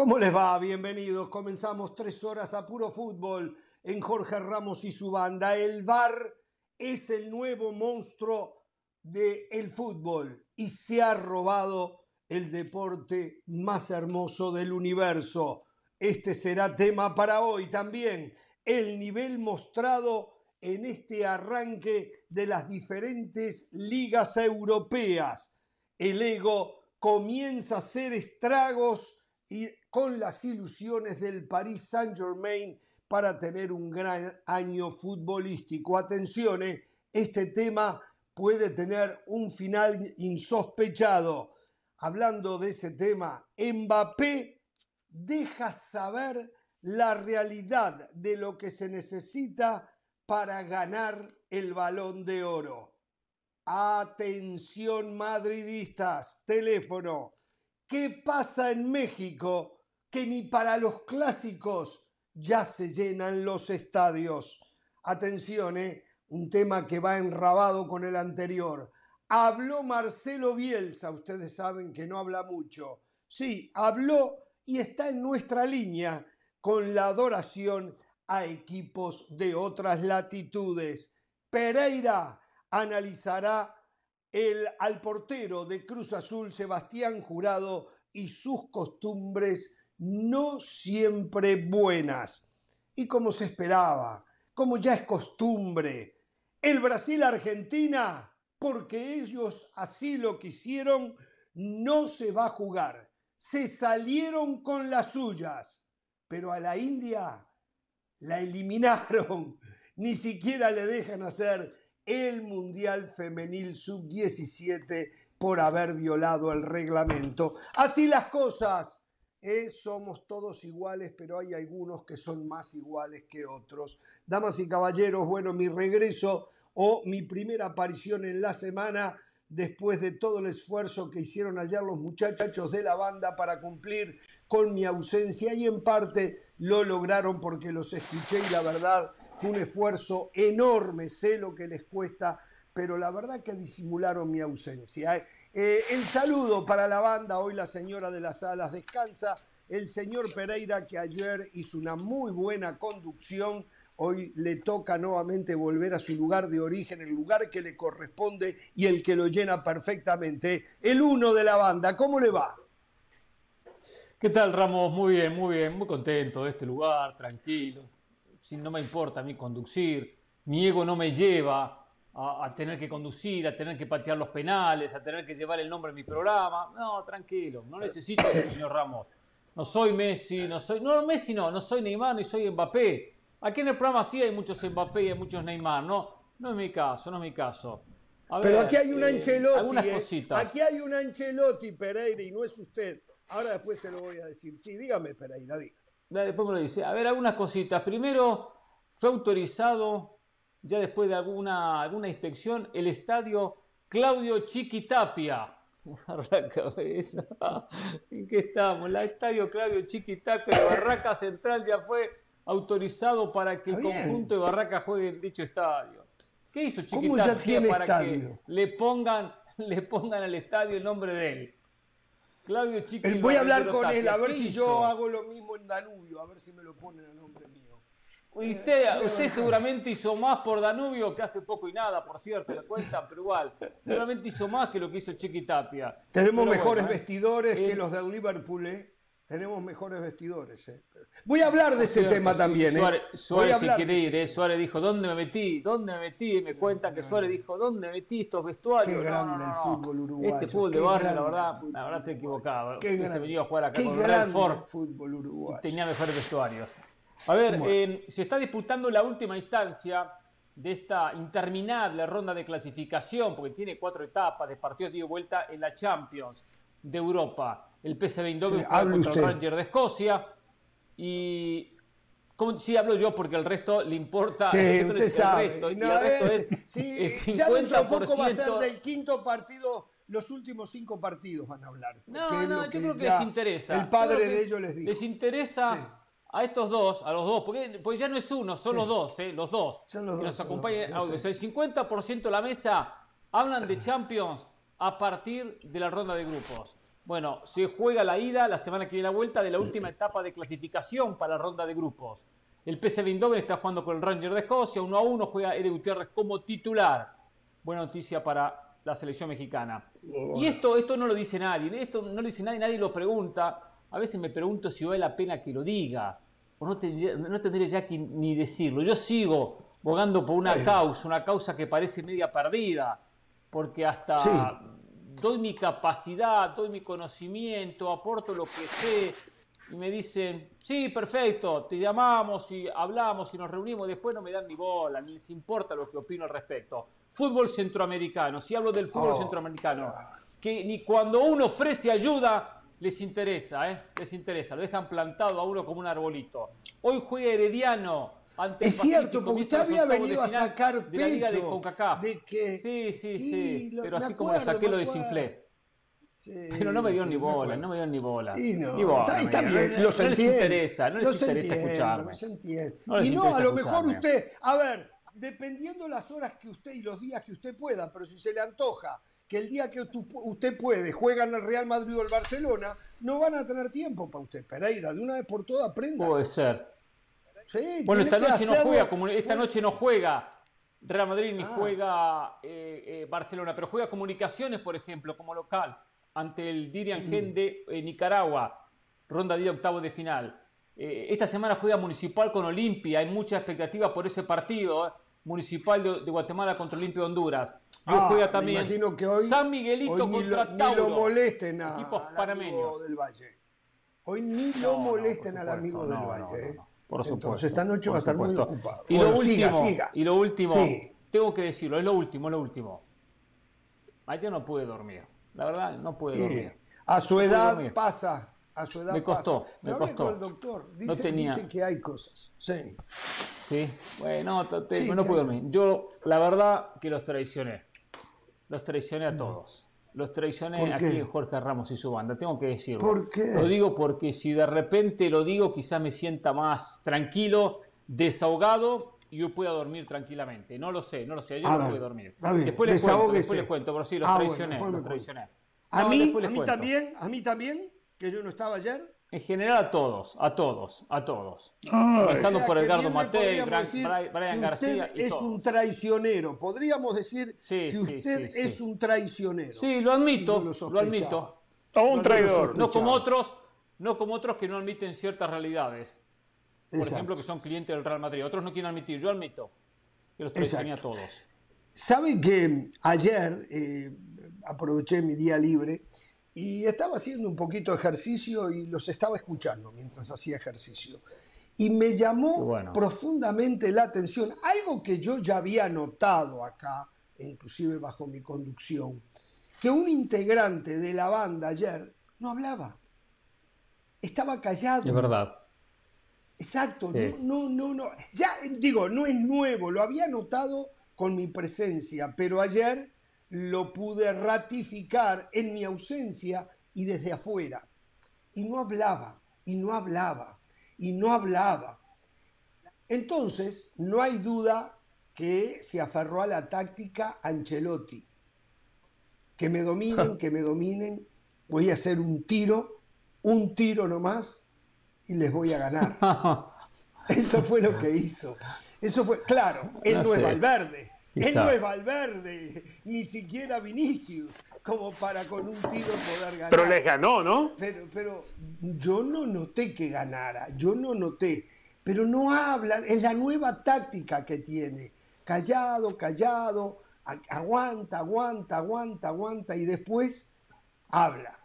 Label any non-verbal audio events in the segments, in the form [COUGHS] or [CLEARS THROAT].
¿Cómo les va? Bienvenidos. Comenzamos tres horas a puro fútbol en Jorge Ramos y su banda. El VAR es el nuevo monstruo del fútbol y se ha robado el deporte más hermoso del universo. Este será tema para hoy también. El nivel mostrado en este arranque de las diferentes ligas europeas. El ego comienza a hacer estragos y con las ilusiones del Paris Saint-Germain para tener un gran año futbolístico. Atención, eh, este tema puede tener un final insospechado. Hablando de ese tema, Mbappé deja saber la realidad de lo que se necesita para ganar el balón de oro. Atención madridistas, teléfono ¿Qué pasa en México que ni para los clásicos ya se llenan los estadios? Atención, ¿eh? un tema que va enrabado con el anterior. Habló Marcelo Bielsa, ustedes saben que no habla mucho. Sí, habló y está en nuestra línea con la adoración a equipos de otras latitudes. Pereira analizará el, al portero de Cruz Azul, Sebastián Jurado, y sus costumbres no siempre buenas. Y como se esperaba, como ya es costumbre, el Brasil-Argentina, porque ellos así lo quisieron, no se va a jugar. Se salieron con las suyas, pero a la India la eliminaron. [LAUGHS] Ni siquiera le dejan hacer el Mundial Femenil Sub-17 por haber violado el reglamento. Así las cosas. ¿eh? Somos todos iguales, pero hay algunos que son más iguales que otros. Damas y caballeros, bueno, mi regreso o mi primera aparición en la semana después de todo el esfuerzo que hicieron ayer los muchachos de la banda para cumplir con mi ausencia y en parte lo lograron porque los escuché y la verdad fue un esfuerzo enorme, sé lo que les cuesta, pero la verdad que disimularon mi ausencia. ¿eh? Eh, el saludo para la banda, hoy la señora de las alas descansa, el señor Pereira que ayer hizo una muy buena conducción, hoy le toca nuevamente volver a su lugar de origen, el lugar que le corresponde y el que lo llena perfectamente. El uno de la banda, ¿cómo le va? ¿Qué tal, Ramos? Muy bien, muy bien, muy contento de este lugar, tranquilo si no me importa a mí conducir, mi ego no me lleva a, tener que conducir, a tener que patear los penales, a tener que llevar el nombre de mi programa. No, tranquilo, no necesito eso, [COUGHS] señor Ramos. No soy Messi, no soy. No, Messi no, no soy Neymar ni soy Mbappé. Aquí en el programa sí hay muchos Mbappé y hay muchos Neymar, no, no es mi caso, no es mi caso. Pero aquí hay un eh, Ancelotti. Eh. Aquí hay un Ancelotti, Pereira, y no es usted. Ahora después se lo voy a decir. Sí, dígame, Pereira, diga. Después me lo dice. A ver, algunas cositas. Primero, fue autorizado, ya después de alguna, alguna inspección, el estadio Claudio Chiquitapia. [LAUGHS] [LAUGHS] ¿En qué estamos? El estadio Claudio Chiquitapia de Barraca Central ya fue autorizado para que el conjunto de Barraca juegue en dicho estadio. ¿Qué hizo Chiquitapia para que le pongan, [LAUGHS] le pongan al estadio el nombre de él? Claudio Voy a hablar con él, a ver si yo hago lo mismo en Danubio, a ver si me lo ponen a nombre mío. usted, usted seguramente hizo más por Danubio, que hace poco y nada, por cierto, le cuentan, pero igual. Seguramente hizo más que lo que hizo Chiqui Tapia. Tenemos mejores ¿eh? vestidores que los del Liverpool, ¿eh? Tenemos mejores vestidores. ¿eh? Voy a hablar de ese tema también. ¿eh? Suárez, si quiere ir, ¿eh? Suárez dijo, ¿dónde me metí? ¿Dónde me metí? Y me cuenta que Suárez dijo, ¿dónde me metí estos vestuarios? Qué grande el fútbol uruguayo. Este fútbol de barrio, la verdad, la verdad estoy equivocado. Qué se venía a jugar acá con el fútbol uruguayo. Tenía mejores vestuarios. A ver, eh, se está disputando la última instancia de esta interminable ronda de clasificación, porque tiene cuatro etapas de partidos de vuelta en la Champions de Europa el PSV Eindhoven contra el Ranger de Escocia. Y como, sí hablo yo porque el resto le importa. Sí, usted sabe. Resto, y el resto es, sí, Ya dentro de poco va a ser del quinto partido. Los últimos cinco partidos van a hablar. No, no, yo creo que les interesa. El padre de ellos les dijo. Les interesa a estos dos, a los dos, porque pues ya no es uno, son los dos, ¿eh? los dos. Son los dos. nos acompañan. el 50% de la mesa hablan de [SIGHS] Champions a partir de la ronda de grupos. Bueno, se juega la ida la semana que viene la vuelta de la última etapa de clasificación para la ronda de grupos. El PSV Eindhoven está jugando con el Ranger de Escocia, 1 a 1, juega Ere Gutiérrez como titular. Buena noticia para la selección mexicana. Y esto, esto no lo dice nadie, esto no lo dice nadie, nadie lo pregunta. A veces me pregunto si vale la pena que lo diga, o no tendría, no tendría ya que ni decirlo. Yo sigo bogando por una causa, una causa que parece media perdida, porque hasta doy mi capacidad, doy mi conocimiento, aporto lo que sé, y me dicen, sí, perfecto, te llamamos y hablamos y nos reunimos, después no me dan ni bola, ni les importa lo que opino al respecto. Fútbol centroamericano, si hablo del fútbol oh, centroamericano, que ni cuando uno ofrece ayuda les interesa, ¿eh? les interesa, lo dejan plantado a uno como un arbolito. Hoy juega Herediano. Ante es cierto, porque usted había venido a sacar pecho de, la Liga de, que sí, sí, sí, pero así como lo saqué lo desinflé pero no me dio ni bola, no me dio ni bola. Y no, está, bien, no, los no les interesa, no les interesa escucharme. y no, a lo mejor usted, a ver, dependiendo las horas que usted y los días que usted pueda, pero si se le antoja que el día que usted puede juegan el Real Madrid o el Barcelona, no van a tener tiempo para usted. Pereira, de una vez por todas aprenda. Puede ser. Bueno, esta noche, no juega, esta noche no juega Real Madrid ni ah. juega eh, eh, Barcelona, pero juega Comunicaciones, por ejemplo, como local ante el Dirian Gen de eh, Nicaragua, ronda de octavo de final. Esta semana juega Municipal con Olimpia, hay mucha expectativa por ese partido. Municipal de, Guatemala contra Olimpia de Honduras. Ah, juega también que hoy, San Miguelito contra lo, Tauro. Ni lo molesten a, al amigo del Valle. Hoy ni lo molesten al amigo del Valle. Por supuesto. Entonces esta noche va a estar muy ocupado. Y, lo último, y lo último, tengo que decirlo, es lo último, es lo último. Ayer no pude dormir. La verdad, no puedo dormir. A su edad pasa. A su edad me costó, pasa. me costó. Con el doctor. Dice, no tenía... dice que hay cosas. Sí. Sí, bueno, no puedo dormir. Yo, la verdad, que los traicioné. Los traicioné a todos. Los traicioné aquí en Jorge Ramos y su banda, tengo que decirlo. ¿Por qué? Lo digo porque si de repente lo digo, quizás me sienta más tranquilo, desahogado y yo pueda dormir tranquilamente. No lo sé, no lo sé. Ayer no pude dormir. Después les, cuento, después les cuento, pero sí, los ah, traicioné, los traicioné. ¿A mí? ¿A mí también? ¿A mí también? ¿Que yo no estaba ayer? En general a todos, a todos, a todos. Empezando por Edgardo Matei, Brian, García. Y es un traicionero. Podríamos decir que usted es un traicionero. Sí, lo admito, lo, admito. O un traidor. No como otros, no como otros que no admiten ciertas realidades por ejemplo, que son clientes del Real Madrid. Otros no quieren admitir, yo admito que los traicioné a todos. Saben que ayer eh, aproveché mi día libre y estaba haciendo un poquito de ejercicio y los estaba escuchando mientras hacía ejercicio. Y me llamó profundamente la atención algo que yo ya había notado acá, inclusive bajo mi conducción, que un integrante de la banda ayer no hablaba. Estaba callado. Es verdad. Exacto, no, no, no, Ya digo, no es nuevo, lo había notado con mi presencia, pero ayer lo pude ratificar en mi ausencia y desde afuera. Y no hablaba, y no hablaba, y no hablaba. Entonces, no hay duda que se aferró a la táctica Ancelotti. Que me dominen, [LAUGHS] que me dominen, voy a hacer un tiro, un tiro nomás, y les voy a ganar. [LAUGHS] Eso fue lo que hizo. Eso fue, claro, él no, es Valverde. Él no es Valverde, ni siquiera Vinicius, como para con un tiro poder ganar. Pero les ganó, ¿no? Pero, pero yo no noté que ganara, yo no noté. Pero no hablan, es la nueva táctica que tiene. Callado, callado, aguanta, aguanta, aguanta, aguanta, y después habla.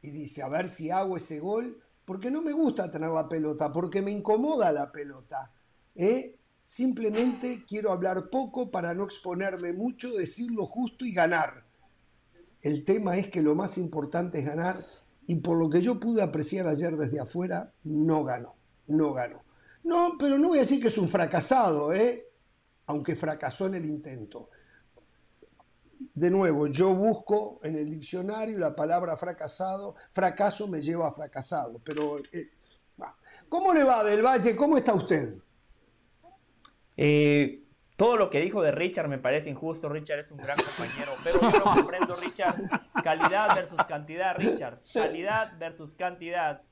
Y dice, a ver si hago ese gol porque no me gusta tener la pelota, porque me incomoda la pelota. ¿eh? Simplemente quiero hablar poco para no exponerme mucho, decir lo justo y ganar. El tema es que lo más importante es ganar y por lo que yo pude apreciar ayer desde afuera, no ganó, no ganó. No, pero no voy a decir que es un fracasado, ¿eh? aunque fracasó en el intento de nuevo, yo busco en el diccionario la palabra fracasado, fracaso me lleva a fracasado, pero eh, ¿cómo le va del Valle? ¿Cómo está usted? Eh, Todo lo que dijo de Richard me parece injusto. Richard es un gran compañero, pero yo lo comprendo, Richard. Calidad versus cantidad, Richard. Calidad versus cantidad.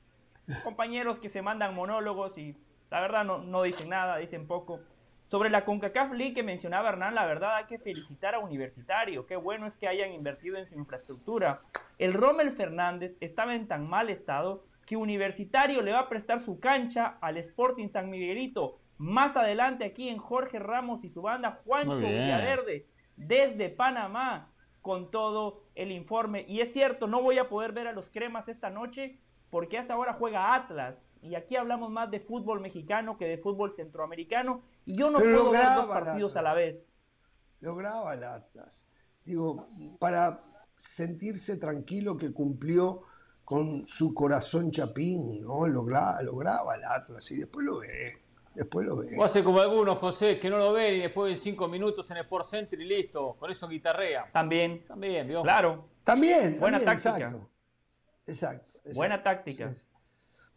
Compañeros que se mandan monólogos y la verdad no, no dicen nada, dicen poco. Sobre la CONCACAF League que mencionaba Hernán, la verdad hay que felicitar a Universitario. Qué bueno es que hayan invertido en su infraestructura. El Rommel Fernández estaba en tan mal estado que Universitario le va a prestar su cancha al Sporting San Miguelito. Más adelante aquí en Jorge Ramos y su banda Juancho Villaverde desde Panamá con todo el informe. Y es cierto, no voy a poder ver a los cremas esta noche porque hasta ahora juega Atlas. Y aquí hablamos más de fútbol mexicano que de fútbol centroamericano. Y yo no puedo ver dos partidos a la vez. Lo graba el Atlas. Digo, para sentirse tranquilo que cumplió con su corazón chapín, ¿no? Lo, graba, lo graba el Atlas y después lo ve. Después lo ve. O hace como algunos, José, que no lo ven y después en cinco minutos en el Sport Center y listo. Con eso guitarrea. También. También, ¿vio? Claro. También, Buena táctica. Exacto. Buena táctica.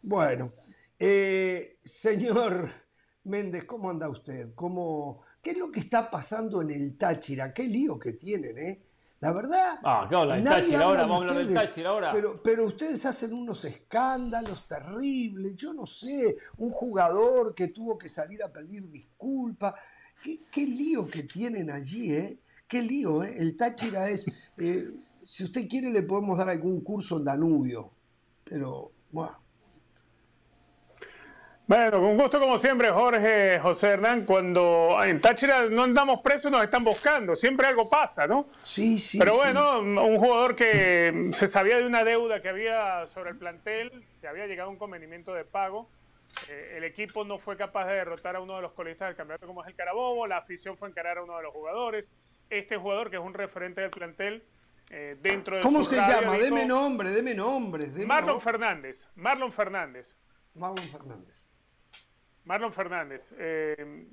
Bueno, eh, señor [LAUGHS] Méndez, ¿cómo anda usted? ¿Cómo, ¿Qué es lo que está pasando en el Táchira? ¿Qué lío que tienen, eh? La verdad. Ah, ¿qué habla? Táchira ahora, vamos a hablar del Táchira ahora. Pero, pero ustedes hacen unos escándalos terribles. Yo no sé, un jugador que tuvo que salir a pedir disculpas. ¿Qué, lío que tienen allí, ¿eh? Qué lío, ¿eh? El Táchira es. Eh, si usted quiere, le podemos dar algún curso en Danubio. Pero, bueno. Bueno, con gusto como siempre, Jorge, José Hernán, cuando en Táchira no andamos presos, nos están buscando, siempre algo pasa, ¿no? Sí, sí. Pero bueno, un jugador que se sabía de una deuda que había sobre el plantel, se había llegado a un convenimiento de pago, eh, el equipo no fue capaz de derrotar a uno de los colistas del campeonato como es el Carabobo, la afición fue a encarar a uno de los jugadores, este jugador que es un referente del plantel, eh, dentro de ¿Cómo se llama? deme nombre, deme nombre. Marlon Fernández, Marlon Fernández. Marlon Fernández. Marlon Fernández, eh,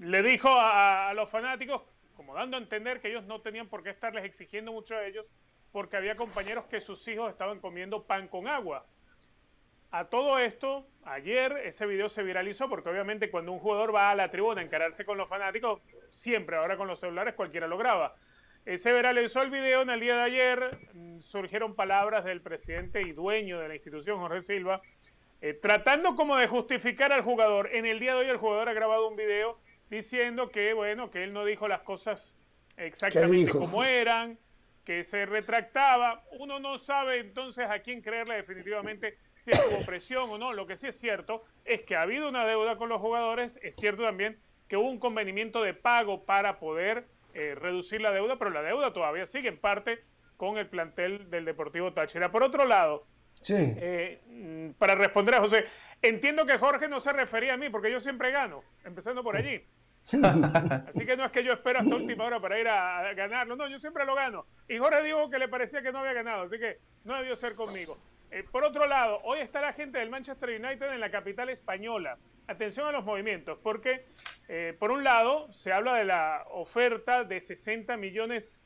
le dijo a, los fanáticos, como dando a entender que ellos no tenían por qué estarles exigiendo mucho a ellos, porque había compañeros que sus hijos estaban comiendo pan con agua. A todo esto, ayer ese video se viralizó porque obviamente cuando un jugador va a la tribuna a encararse con los fanáticos, siempre ahora con los celulares cualquiera lo graba. Se viralizó el video en el día de ayer, mm, surgieron palabras del presidente y dueño de la institución, Jorge Silva, eh, tratando como de justificar al jugador. En el día de hoy el jugador ha grabado un video diciendo que, bueno, que él no dijo las cosas exactamente como eran, que se retractaba. Uno no sabe entonces a quién creerle definitivamente si hubo presión o no. Lo que sí es cierto es que ha habido una deuda con los jugadores. Es cierto también que hubo un convenimiento de pago para poder eh, reducir la deuda, pero la deuda todavía sigue en parte con el plantel del Deportivo Táchira. Por otro lado, Sí. Eh, para responder a José, entiendo que Jorge no se refería a mí porque yo siempre gano, empezando por allí. [LAUGHS] Así que no es que yo espero hasta última hora para ir a, ganarlo, no, yo siempre lo gano. Y Jorge dijo que le parecía que no había ganado, así que no debió ser conmigo. Eh, por otro lado, hoy está la gente del Manchester United en la capital española. Atención a los movimientos, porque eh, por un lado se habla de la oferta de 60 millones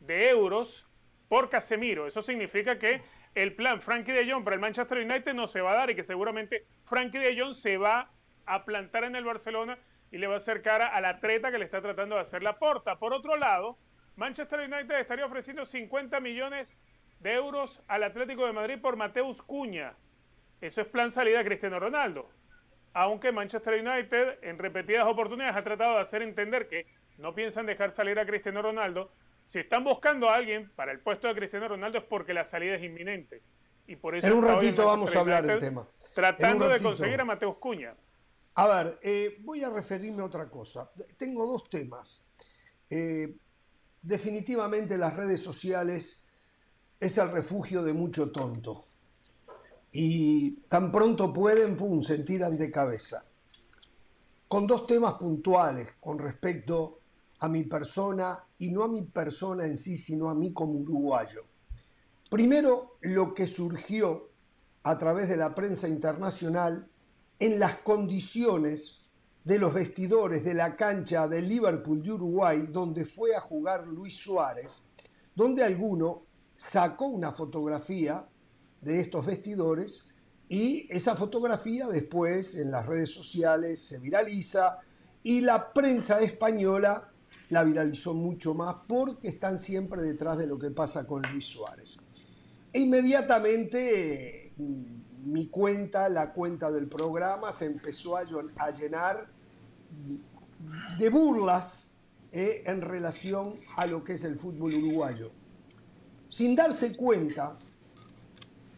de euros por Casemiro. Eso significa que el plan Frankie de Jong para el Manchester United no se va a dar y que seguramente Frankie de Jong se va a plantar en el Barcelona y le va a hacer cara a la treta que le está tratando de hacer la porta. Por otro lado, Manchester United estaría ofreciendo 50 millones de euros al Atlético de Madrid por Mateus Cuña. Eso es plan salida Cristiano Ronaldo. Aunque Manchester United en repetidas oportunidades ha tratado de hacer entender que no piensan dejar salir a Cristiano Ronaldo, si están buscando a alguien para el puesto de Cristiano Ronaldo es porque la salida es inminente. Y por eso en un ratito vamos a hablar del tema. Tratando de conseguir a Mateus Cuña. A ver, eh, voy a referirme a otra cosa. Tengo dos temas. Eh, definitivamente las redes sociales es el refugio de mucho tonto. Y tan pronto pueden, pum, se tiran de cabeza. Con dos temas puntuales con respecto a mi persona y no a mi persona en sí, sino a mí como uruguayo. Primero, lo que surgió a través de la prensa internacional en las condiciones de los vestidores de la cancha del Liverpool de Uruguay, donde fue a jugar Luis Suárez, donde alguno sacó una fotografía de estos vestidores y esa fotografía después en las redes sociales se viraliza y la prensa española la viralizó mucho más porque están siempre detrás de lo que pasa con Luis Suárez. E inmediatamente mm, mi cuenta, la cuenta del programa, se empezó a, llenar de burlas eh, en relación a lo que es el fútbol uruguayo. Sin darse cuenta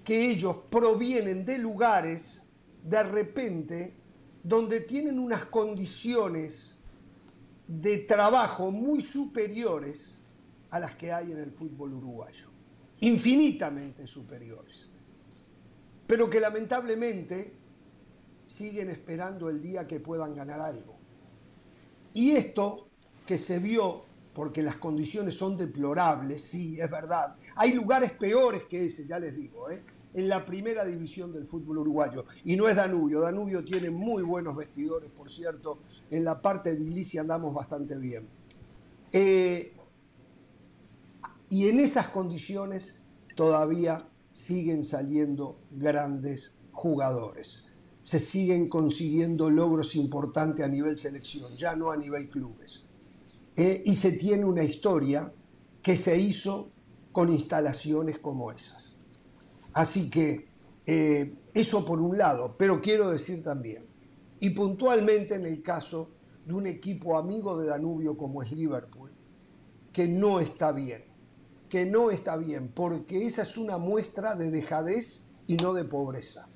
que ellos provienen de lugares de repente donde tienen unas condiciones de trabajo muy superiores a las que hay en el fútbol uruguayo, infinitamente superiores, pero que lamentablemente siguen esperando el día que puedan ganar algo. Y esto que se vio, porque las condiciones son deplorables, sí, es verdad, hay lugares peores que ese, ya les digo, ¿eh? En la primera división del fútbol uruguayo. Y no es Danubio, Danubio tiene muy buenos vestidores, por cierto, en la parte de Ilicia andamos bastante bien. Eh, y en esas condiciones todavía siguen saliendo grandes jugadores. Se siguen consiguiendo logros importantes a nivel selección, ya no a nivel clubes. Eh, y se tiene una historia que se hizo con instalaciones como esas. Así que eh, eso por un lado, pero quiero decir también, y puntualmente en el caso de un equipo amigo de Danubio como es Liverpool, que no está bien, que no está bien, porque esa es una muestra de dejadez y no de pobreza.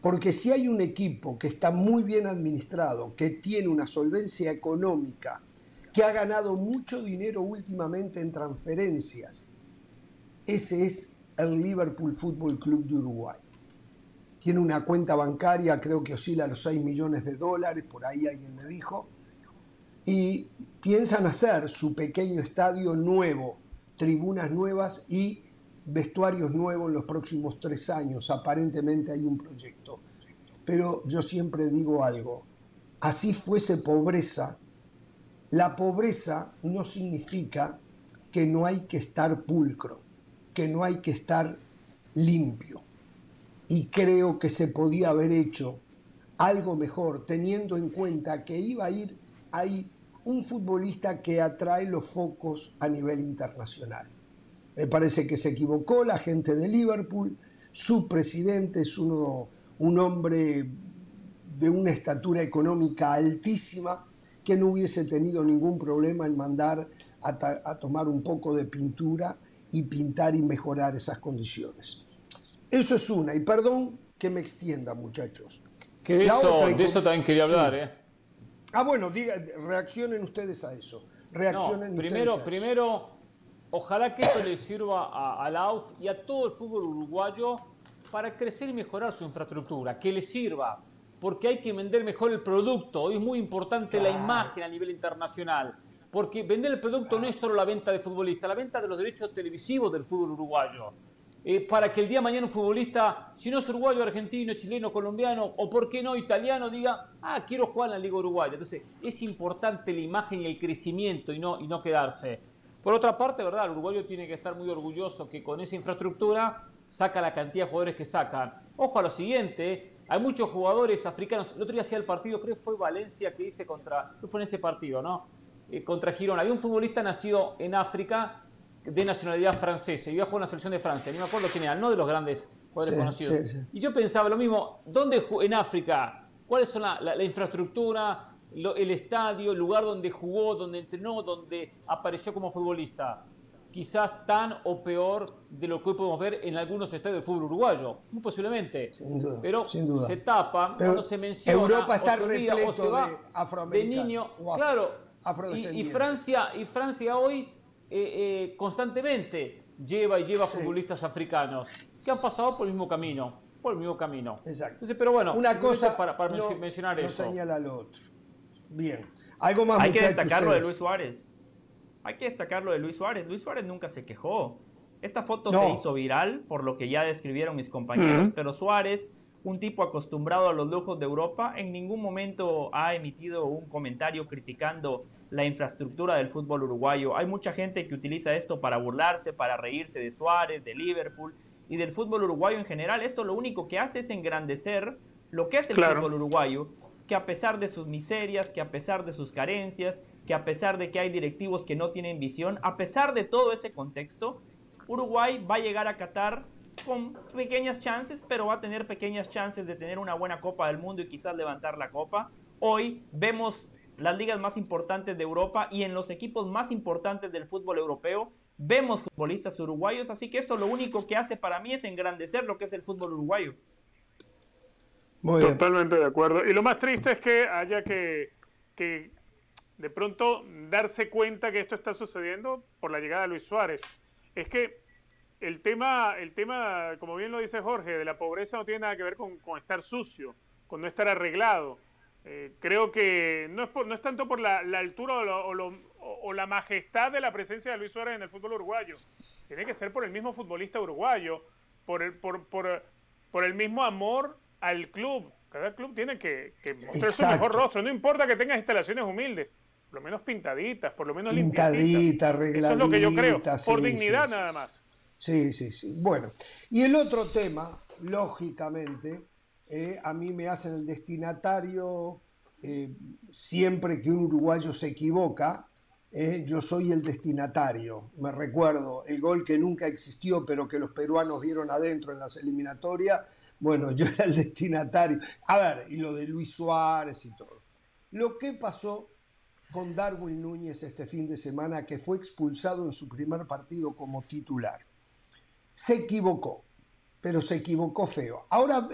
Porque si hay un equipo que está muy bien administrado, que tiene una solvencia económica, que ha ganado mucho dinero últimamente en transferencias, ese es el Liverpool Football Club de Uruguay. Tiene una cuenta bancaria, creo que oscila a los 6 millones de dólares, por ahí alguien me dijo, y piensan hacer su pequeño estadio nuevo, tribunas nuevas y vestuarios nuevos en los próximos tres años. Aparentemente hay un proyecto. Pero yo siempre digo algo, así fuese pobreza, la pobreza no significa que no hay que estar pulcro que no hay que estar limpio. Y creo que se podía haber hecho algo mejor, teniendo en cuenta que iba a ir ahí un futbolista que atrae los focos a nivel internacional. Me parece que se equivocó la gente de Liverpool, su presidente es uno, un hombre de una estatura económica altísima, que no hubiese tenido ningún problema en mandar a, a tomar un poco de pintura y pintar y mejorar esas condiciones. Eso es una, y perdón que me extienda, muchachos. Que de, eso, de eso también quería hablar, ¿eh? Ah, bueno, diga, reaccionen ustedes a eso. Reaccionen primero, primero, ojalá que esto le sirva a, a, la AUF y a todo el fútbol uruguayo para crecer y mejorar su infraestructura, que le sirva, porque hay que vender mejor el producto. Hoy es muy importante la imagen a nivel internacional. Porque vender el producto no es solo la venta de futbolistas, la venta de los derechos televisivos del fútbol uruguayo. Eh, para que el día de mañana un futbolista, si no es uruguayo, argentino, chileno, colombiano o por qué no italiano, diga, ah, quiero jugar en la Liga Uruguaya. Entonces, es importante la imagen y el crecimiento y no, y no quedarse. Por otra parte, ¿verdad? El uruguayo tiene que estar muy orgulloso que con esa infraestructura saca la cantidad de jugadores que sacan. Ojo a lo siguiente, hay muchos jugadores africanos. El otro día hacía el partido, creo que fue Valencia que hice contra, fue en ese partido, ¿no? Eh, contra Girona. Había un futbolista nacido en África de nacionalidad francesa y iba a jugar en la selección de Francia. Ni me acuerdo quién era, no de los grandes jugadores conocidos. Y yo pensaba lo mismo, ¿dónde en África? ¿Cuáles son la, infraestructura, el estadio, el lugar donde jugó, donde entrenó, donde apareció como futbolista? Quizás tan o peor de lo que hoy podemos ver en algunos estadios del fútbol uruguayo, muy posiblemente. Pero se tapa cuando se menciona. Europa está repleto de, de niño. Claro, y, Francia, y Francia hoy eh, eh, constantemente lleva y lleva futbolistas africanos que han pasado por el mismo camino, por el mismo camino. Exacto. pero bueno, una cosa para, para mencionar no eso. señala lo otro. Bien. Algo más. Hay que destacar lo de Luis Suárez. Hay que destacar lo de Luis Suárez. Luis Suárez nunca se quejó. Esta foto se hizo viral, por lo que ya describieron mis compañeros, pero Suárez un tipo acostumbrado a los lujos de Europa, en ningún momento ha emitido un comentario criticando la infraestructura del fútbol uruguayo. Hay mucha gente que utiliza esto para burlarse, para reírse de Suárez, de Liverpool y del fútbol uruguayo en general. Esto lo único que hace es engrandecer lo que es el fútbol uruguayo que a pesar de sus miserias, que a pesar de sus carencias, que a pesar de que hay directivos que no tienen visión, a pesar de todo ese contexto, Uruguay va a llegar a Qatar con pequeñas chances, pero va a tener pequeñas chances de tener una buena Copa del Mundo y quizás levantar la Copa. Hoy vemos las ligas más importantes de Europa y en los equipos más importantes del fútbol europeo vemos futbolistas uruguayos, así que esto lo único que hace para mí es engrandecer lo que es el fútbol uruguayo. Totalmente de acuerdo. Y lo más triste es que haya que, que de pronto darse cuenta que esto está sucediendo por la llegada de Luis Suárez. Es que el tema, el tema, como bien lo dice Jorge, de la pobreza no tiene nada que ver con, estar sucio, con no estar arreglado. Eh, creo que no es, no es tanto por la, altura o, la majestad de la presencia de Luis Suárez en el fútbol uruguayo. Tiene que ser por el mismo futbolista uruguayo, por el, por, por el mismo amor al club. Cada club tiene que, mostrar su mejor rostro. No importa que tengas instalaciones humildes, por lo menos pintaditas, por lo menos pintaditas, arregladitas. Eso es lo que yo creo, por dignidad nada más. Sí, sí, sí. Bueno, y el otro tema, lógicamente, eh, a mí me hacen el destinatario eh, siempre que un uruguayo se equivoca. Eh, yo soy el destinatario. Me recuerdo el gol que nunca existió, pero que los peruanos vieron adentro en las eliminatorias bueno, [LAUGHS] yo era el destinatario. A ver, y lo de Luis Suárez y todo. Lo que pasó con Darwin Núñez este fin de semana, que fue expulsado en su primer partido como titular. Se equivocó, pero se equivocó feo. Ahora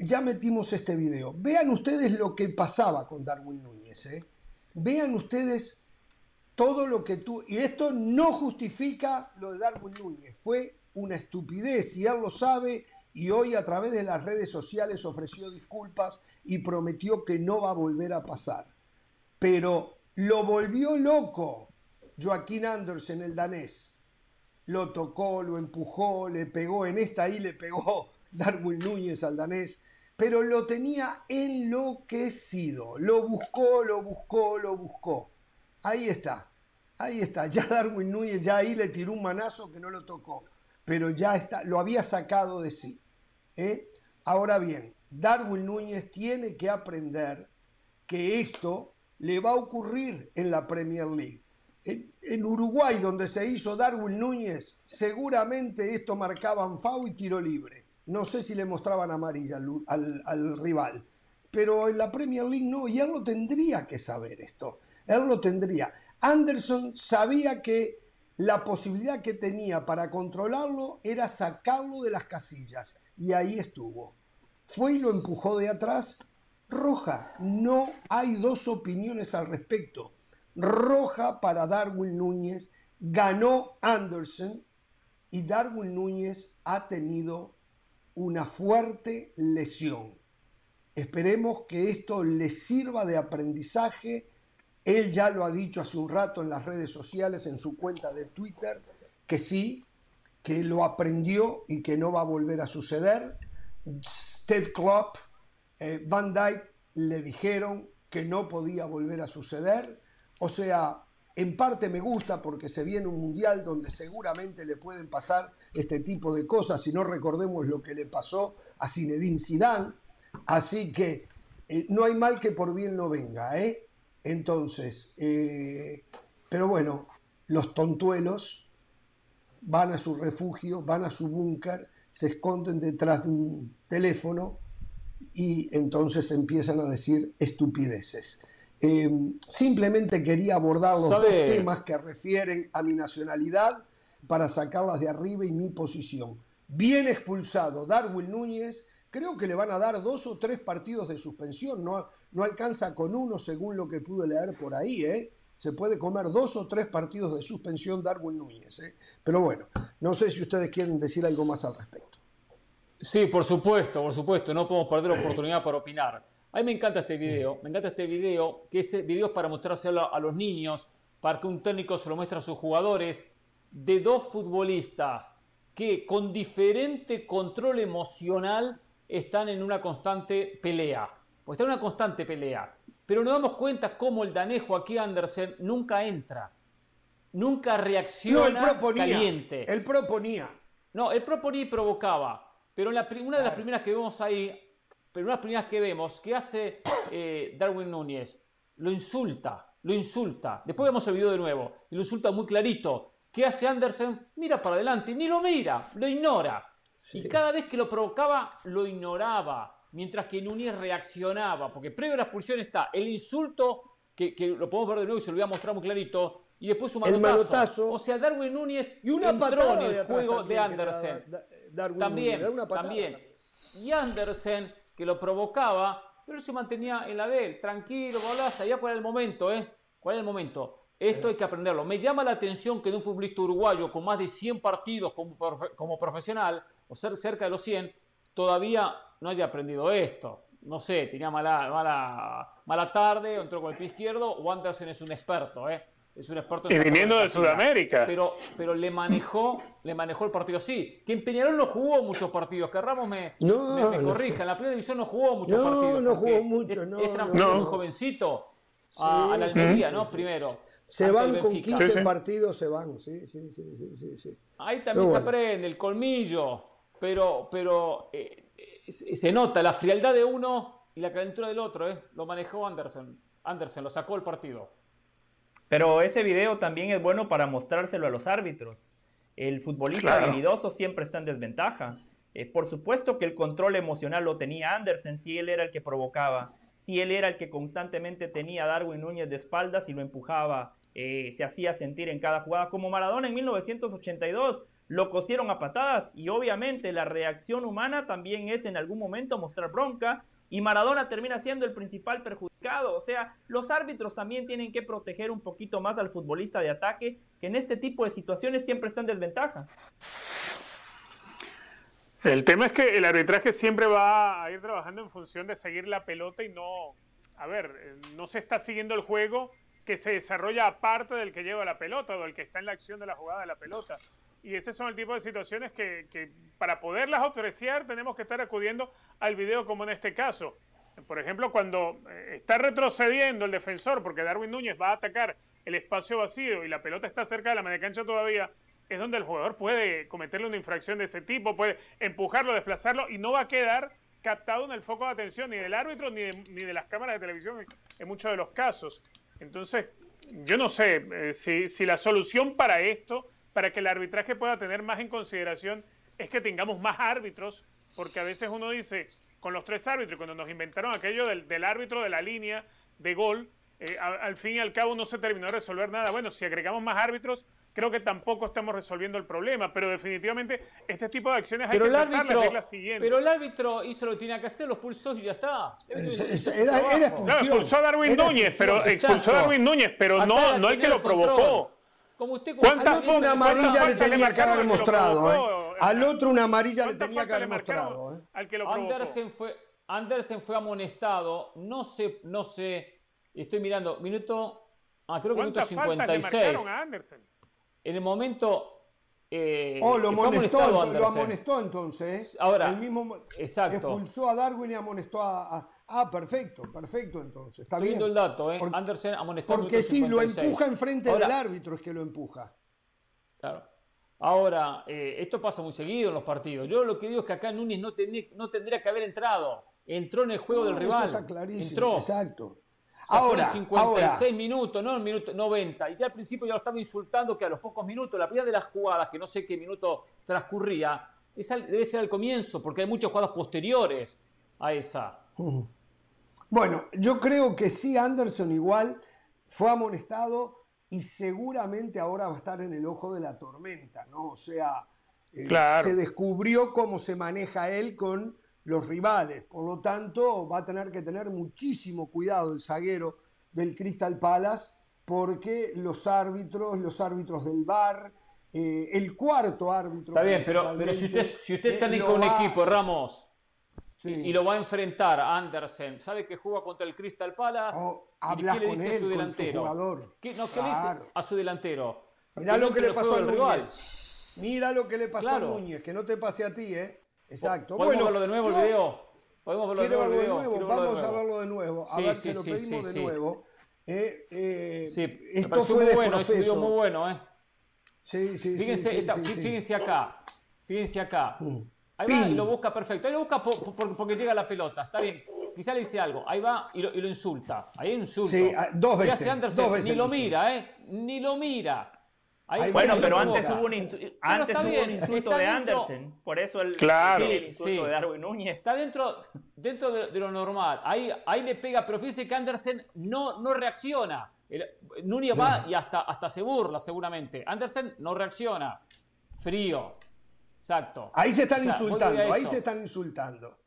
ya metimos este video. Vean ustedes lo que pasaba con Darwin Núñez. ¿eh? Vean ustedes todo lo que tú... Y esto no justifica lo de Darwin Núñez. Fue una estupidez y él lo sabe y hoy a través de las redes sociales ofreció disculpas y prometió que no va a volver a pasar. Pero lo volvió loco Joaquín Andersen, el danés. Lo tocó, lo empujó, le pegó, en esta ahí le pegó [LAUGHS] Darwin Núñez al danés, pero lo tenía enloquecido. Lo buscó, lo buscó, lo buscó. Ahí está, ahí está. Ya [LAUGHS] Darwin Núñez ya ahí le tiró un manazo que no lo tocó pero ya está, lo había sacado de sí. ¿eh? Ahora bien, Darwin Núñez tiene que aprender que esto le va a ocurrir en la Premier League. En, Uruguay, donde se hizo Darwin Núñez, seguramente esto marcaban FAU y tiro libre. No sé si le mostraban amarilla al, al rival. Pero en la Premier League no, y él lo tendría que saber esto. Él lo tendría. Anderson sabía que la posibilidad que tenía para controlarlo era sacarlo de las casillas. Y ahí estuvo. Fue y lo empujó de atrás. Roja. No hay dos opiniones al respecto. Roja para Darwin Núñez. Ganó Anderson. Y Darwin Núñez ha tenido una fuerte lesión. Esperemos que esto le sirva de aprendizaje él ya lo ha dicho hace un rato en las redes sociales, en su cuenta de Twitter, que sí, que lo aprendió y que no va a volver a suceder. Ted Klopp, eh, Van Dyke le dijeron que no podía volver a suceder. O sea, en parte me gusta porque se viene un mundial donde seguramente le pueden pasar este tipo de cosas, si no recordemos lo que le pasó a Zinedine Zidane. Así que eh, no hay mal que por bien no venga, ¿eh? Entonces, eh, pero bueno, los tontuelos van a su refugio, van a su búnker, se esconden detrás de un teléfono y entonces empiezan a decir estupideces. Em, simplemente quería abordar los dos temas que refieren a mi nacionalidad para sacarlas de arriba y mi posición. Bien expulsado Darwin Núñez, creo que le van a dar dos o tres partidos de suspensión, no, no alcanza con uno según lo que pude leer por ahí, ¿eh? Se puede comer dos o tres partidos de suspensión Darwin Núñez, ¿eh? Pero bueno, no sé si ustedes quieren decir algo más al respecto. Sí, por supuesto, por supuesto, no podemos perder oportunidad para opinar. A mí me encanta este video, me encanta este video, que este video es para mostrárselo a los niños, para que un técnico se lo muestre a sus jugadores, de dos futbolistas que con diferente control emocional están en una constante pelea. Pues está en una constante pelea. Pero nos damos cuenta cómo el danejo aquí Andersen nunca entra. Nunca reacciona no, él proponía, caliente. Él proponía. No, él proponía y provocaba. Pero la, una de las primeras que vemos ahí, pero unas primeras que vemos, ¿qué hace [COUGHS] eh, Darwin Núñez? Lo insulta, lo insulta. Después vemos el video de nuevo y lo insulta muy clarito. ¿Qué hace Anderson? Mira para adelante, ni lo mira, lo ignora. Y cada vez que lo provocaba, lo ignoraba. Mientras que Núñez reaccionaba, porque previo a la expulsión está el insulto, que, que lo podemos ver de nuevo y se lo voy a mostrar muy clarito, y después un manotazo. O sea, Darwin Núñez y una entró en de el juego de Andersen. da- da- Darwin También, Núñez, da una patada también. Y Andersen, que lo provocaba, pero se mantenía en la de tranquilo, bla, sabía cuál era el momento, ¿eh? ¿Cuál era el momento? Esto hay que aprenderlo. Me llama la atención que de un futbolista uruguayo con más de 100 partidos como, como profesional, o ser cerca de los 100, todavía no haya aprendido esto. No sé, tenía mala, mala, mala tarde, entró con el pie izquierdo, o Andersen es un experto, ¿eh? Es un experto en Y viniendo de. Sudamérica. Pero, pero le manejó, le manejó el partido así. Que en Peñarol no jugó muchos partidos, que Ramos me, No, me, me no. corrija. En la primera división no jugó muchos No, partidos. no porque jugó mucho, es- no, Es transferido no. muy jovencito a, Sí, a la sí, Almería, sí, ¿no? sí. Primero. Se van con Benfica. 15 Sí, sí. partidos, se van. Sí, sí, sí, sí, sí, sí. Ahí también se aprende el colmillo, pero, pero eh, se se nota la frialdad de uno y la calentura del otro, ¿eh? Lo manejó Anderson. Anderson lo sacó el partido. Pero ese video también es bueno para mostrárselo a los árbitros. El futbolista Claro. habilidoso siempre está en desventaja. Eh, por supuesto que el control emocional lo tenía Andersen, si él era el que provocaba, si él era el que constantemente tenía a Darwin Núñez de espaldas y lo empujaba, eh, se hacía sentir en cada jugada, como Maradona en 1982. Lo cosieron a patadas y obviamente la reacción humana también es en algún momento mostrar bronca y Maradona termina siendo el principal perjudicado. O sea, los árbitros también tienen que proteger un poquito más al futbolista de ataque, que en este tipo de situaciones siempre está en desventaja. El tema es que el arbitraje siempre va a ir trabajando en función de seguir la pelota y no, a ver, no se está siguiendo el juego que se desarrolla aparte del que lleva la pelota o del que está en la acción de la jugada de la pelota. Y ese son el tipo de situaciones que, para poderlas apreciar tenemos que estar acudiendo al video como en este caso. Por ejemplo, cuando eh, está retrocediendo el defensor porque Darwin Núñez va a atacar el espacio vacío y la pelota está cerca de la media cancha todavía, es donde el jugador puede cometerle una infracción de ese tipo, puede empujarlo, desplazarlo y no va a quedar captado en el foco de atención ni del árbitro ni de, ni de las cámaras de televisión en muchos de los casos. Entonces, yo no sé eh, si, si la solución para esto, para que el arbitraje pueda tener más en consideración, es que tengamos más árbitros, porque a veces uno dice, con los tres árbitros, cuando nos inventaron aquello del, del árbitro de la línea de gol, eh, a- al fin y al cabo no se terminó de resolver nada. Bueno, si agregamos más árbitros, creo que tampoco estamos resolviendo el problema, pero definitivamente este tipo de acciones hay que tratarlas irlas siguiendo. pero el árbitro hizo lo que tenía que hacer, los pulsó y ya está. Es- es- Era, era expulsión. Claro, expulsó a Darwin Era Núñez, pero expulsó a. Darwin Núñez, pero Acá no, no el que lo control. provocó. Como usted Al ¿Cuántas- otro una ¿Cuántas amarilla le le tenía que haber mostrado. provocó, ¿eh? Al otro una amarilla le ¿Cuántas tenía que haber le mostrado. ¿eh? Al que lo provocó. Andersen fue, Andersen fue amonestado, no sé, no sé, estoy mirando, minuto, ah, creo que minuto ¿Cuántas faltas le 56. marcaron a Andersen? En el momento... Eh, Oh, lo amonestó, lo amonestó entonces. ¿eh? Ahora, el mismo exacto. expulsó a Darwin y amonestó a, a- Ah, perfecto, perfecto entonces. Está Estoy bien. viendo el dato, ¿eh? Por- Andersen amonestado en Porque sí, lo 56. empuja enfrente Ahora- del árbitro, es que lo empuja. Claro. Ahora, eh, esto pasa muy seguido en los partidos. Yo lo que digo es que acá Núñez no, tendría- no tendría que haber entrado. Entró en el juego No, del eso rival. está clarísimo. Entró. Exacto. Sea, Ahora, fueron 56 ahora, minutos, no el minuto 90. Y ya al principio ya lo estaba insultando que a los pocos minutos, la primera de las jugadas, que no sé qué minuto transcurría, esa debe ser al comienzo, porque hay muchas jugadas posteriores a esa. Bueno, yo creo que sí, Anderson igual fue amonestado y seguramente ahora va a estar en el ojo de la tormenta, ¿no? O sea, eh, Claro. se descubrió cómo se maneja él con los rivales. Por lo tanto, va a tener que tener muchísimo cuidado el zaguero del Crystal Palace porque los árbitros, los árbitros del VAR, eh, el cuarto árbitro. Está bien, pero, pero si usted, si usted está eh, lo un equipo, Ramos, sí. y lo va a enfrentar a Andersen, sabe que juega contra el Crystal Palace, Oh, ¿y qué le con dice a su con delantero? ¿Qué, no, ¿qué le dice a su delantero? Mirá lo que le pasó juego a del rival. Mira lo que le pasó Claro. a Núñez, que no te pase a ti, ¿eh? Exacto. ¿Podemos bueno, verlo de nuevo yo- el video? ¿Podemos verlo de ¿Quiere nuevo verlo de nuevo? Verlo de Vamos a nuevo. verlo de nuevo. A Sí, ver sí, si lo sí, pedimos sí, de sí. nuevo. Eh, eh, Sí, esto fue muy bueno, es muy bueno, ¿eh? Sí, sí, sí, Fíjense, sí, esta- sí, fí- sí. fíjense acá, fíjense acá. Mm. Ahí va y lo busca perfecto. Ahí lo busca porque llega la pelota. Está bien. Quizá le dice algo. Ahí va y lo, insulta. Ahí insulta. Sí, ah, dos veces. dos veces ni lo mira, ¿eh? Ni lo mira. Bueno, pero antes hubo un, antes hubo un insulto de Andersen. Por eso el, claro. el insulto de Darwin Núñez. Está dentro, dentro de, lo normal. Ahí, ahí le pega, pero fíjese que Andersen no, no reacciona. Núñez va y hasta, hasta se burla seguramente. Andersen no reacciona. Frío. Exacto. Ahí se están insultando, ahí se están insultando.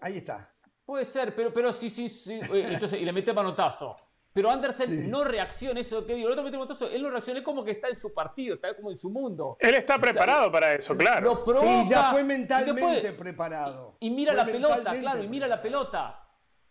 Ahí está. Puede ser, pero, pero sí, sí, sí. Entonces, y le mete manotazo. Pero Andersen no reacciona, eso que digo. El otro mete manotazo, él no reacciona, es como que está en su partido, está como en su mundo. Él está preparado para eso, claro. sí, ya fue mentalmente preparado. Y mira la pelota, claro, y mira la pelota.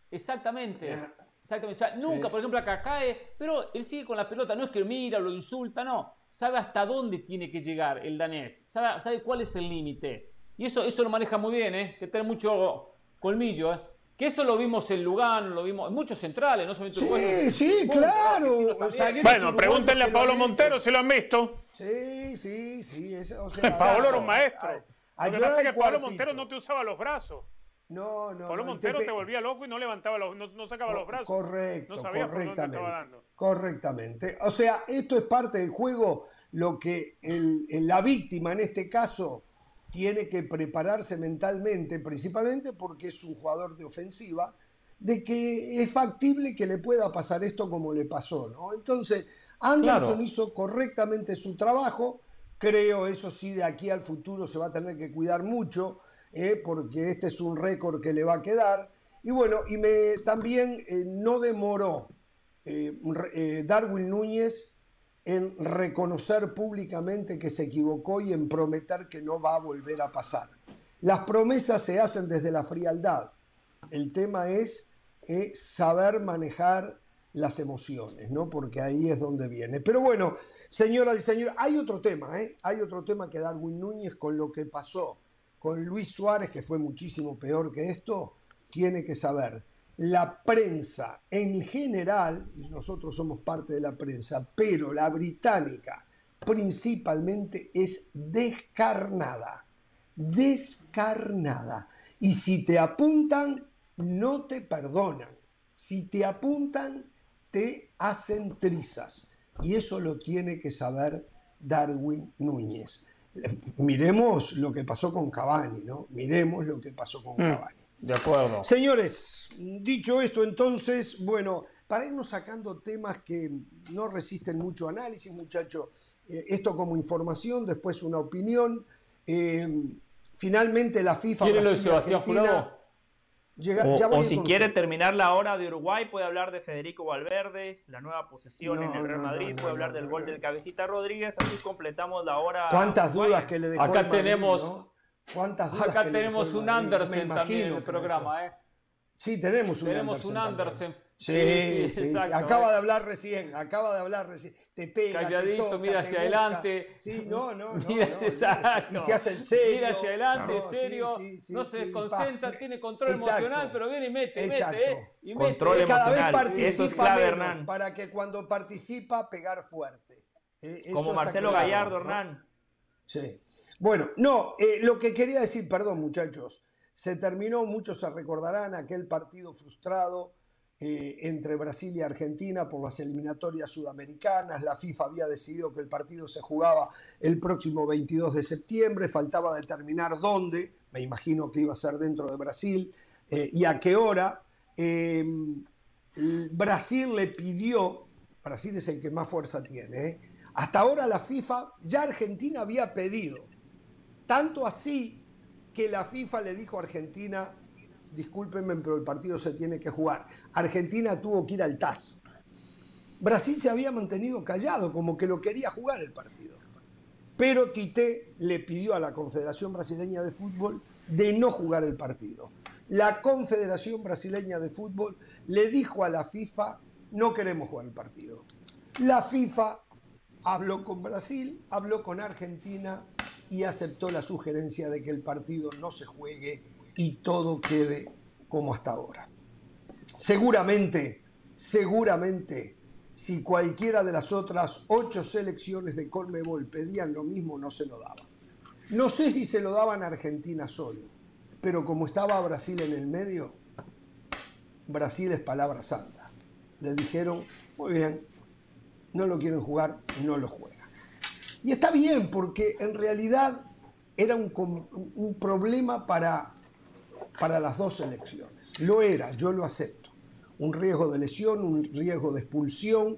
Exactamente. Exactamente. O sea, nunca, por ejemplo, acá cae, pero él sigue con la pelota, no es que mira, lo insulta, no sabe hasta dónde tiene que llegar el danés, sabe, sabe cuál es el límite. Y eso, eso lo maneja muy bien, ¿eh? que tiene mucho colmillo. ¿eh? Que eso lo vimos en Lugano, lo vimos en muchos centrales, no solamente Sí, sí, claro. bueno, pregúntenle a Pablo Montero si lo han visto. Sí, sí, sí. o sea, [LAUGHS] Pablo era un maestro. lo que pasa es que Pablo Montero no te usaba los brazos. No, no. Pablo Montero te... volvía loco y no levantaba los, no, sacaba los brazos. Correcto, no sabía correctamente. Por dónde dando. Correctamente. O sea, esto es parte del juego. Lo que el, la víctima en este caso tiene que prepararse mentalmente, principalmente porque es un jugador de ofensiva, de que es factible que le pueda pasar esto como le pasó, ¿no? Entonces, Anderson hizo correctamente su trabajo. Creo, eso sí, de aquí al futuro se va a tener que cuidar mucho ¿eh? porque este es un récord que le va a quedar. Y bueno, y me, también eh, no demoró eh, Darwin Núñez en reconocer públicamente que se equivocó y en prometer que no va a volver a pasar. Las promesas se hacen desde la frialdad. El tema es saber manejar las emociones, ¿no? Porque ahí es donde viene. Pero bueno, señoras y señores, hay otro tema, ¿eh? Hay otro tema que Darwin Núñez con lo que pasó con Luis Suárez, que fue muchísimo peor que esto, tiene que saber, la prensa en general, y nosotros somos parte de la prensa, pero la británica principalmente es descarnada, descarnada. Y si te apuntan, no te perdonan. Si te apuntan, te hacen trizas. Y eso lo tiene que saber Darwin Núñez miremos lo que pasó con Cavani, ¿no? Miremos lo que pasó con mm, Cavani. De acuerdo. Señores, dicho esto, entonces, bueno, para irnos sacando temas que no resisten mucho análisis, muchachos, eh, esto como información, después una opinión. Eh, finalmente la FIFA. ¿Quiere lo de Sebastián o, si quiere terminar la hora de Uruguay, puede hablar de Federico Valverde, la nueva posesión en el Real Madrid, puede hablar del gol del Cabecita Rodríguez, así completamos la hora. ¿Cuántas dudas que le dejó Acá tenemos, ¿Cuántas dudas acá tenemos un Andersen también en el programa, ¿eh? Sí, tenemos un tenemos un Andersen. Sí, sí, sí, acaba de hablar recién, acaba de hablar recién. Te pega, Calladito, te toca, mira hacia adelante. Sí, no, no, no. [LAUGHS] Mira, no, exacto. Y se hace el serio. Mira hacia adelante, serio. no se desconcentra, tiene control emocional, pero viene y mete, mete, ¿eh? Y control mete. Cada vez participa menos, para que cuando participa, pegar fuerte. Eh, Como Marcelo Gallardo, Hernán. Sí. Bueno, no, eh, lo que quería decir, perdón muchachos, se terminó, muchos se recordarán, aquel partido frustrado eh, entre Brasil y Argentina por las eliminatorias sudamericanas. La FIFA había decidido que el partido se jugaba el próximo 22 de septiembre, faltaba determinar dónde, me imagino que iba a ser dentro de Brasil, eh, y a qué hora. Em, Brasil le pidió, Brasil es el que más fuerza tiene, hasta ahora la FIFA, ya Argentina había pedido, tanto así que la FIFA le dijo a Argentina, discúlpenme, pero el partido se tiene que jugar. Argentina tuvo que ir al TAS. Brasil se había mantenido callado, como que lo quería jugar el partido. Pero Tite le pidió a la Confederación Brasileña de Fútbol de no jugar el partido. La Confederación Brasileña de Fútbol le dijo a la FIFA, no queremos jugar el partido. La FIFA habló con Brasil, habló con Argentina y aceptó la sugerencia de que el partido no se juegue y todo quede como hasta ahora. Seguramente, seguramente, si cualquiera de las otras ocho selecciones de Colmebol pedían lo mismo, no se lo daban. No sé si se lo daban a Argentina solo, pero como estaba Brasil en el medio, Brasil es palabra santa. Le dijeron, muy bien, no lo quieren jugar, no lo juegan. Y está bien, porque en realidad era un, problema para, para las dos selecciones. Lo era, yo lo acepto. Un riesgo de lesión, un riesgo de expulsión,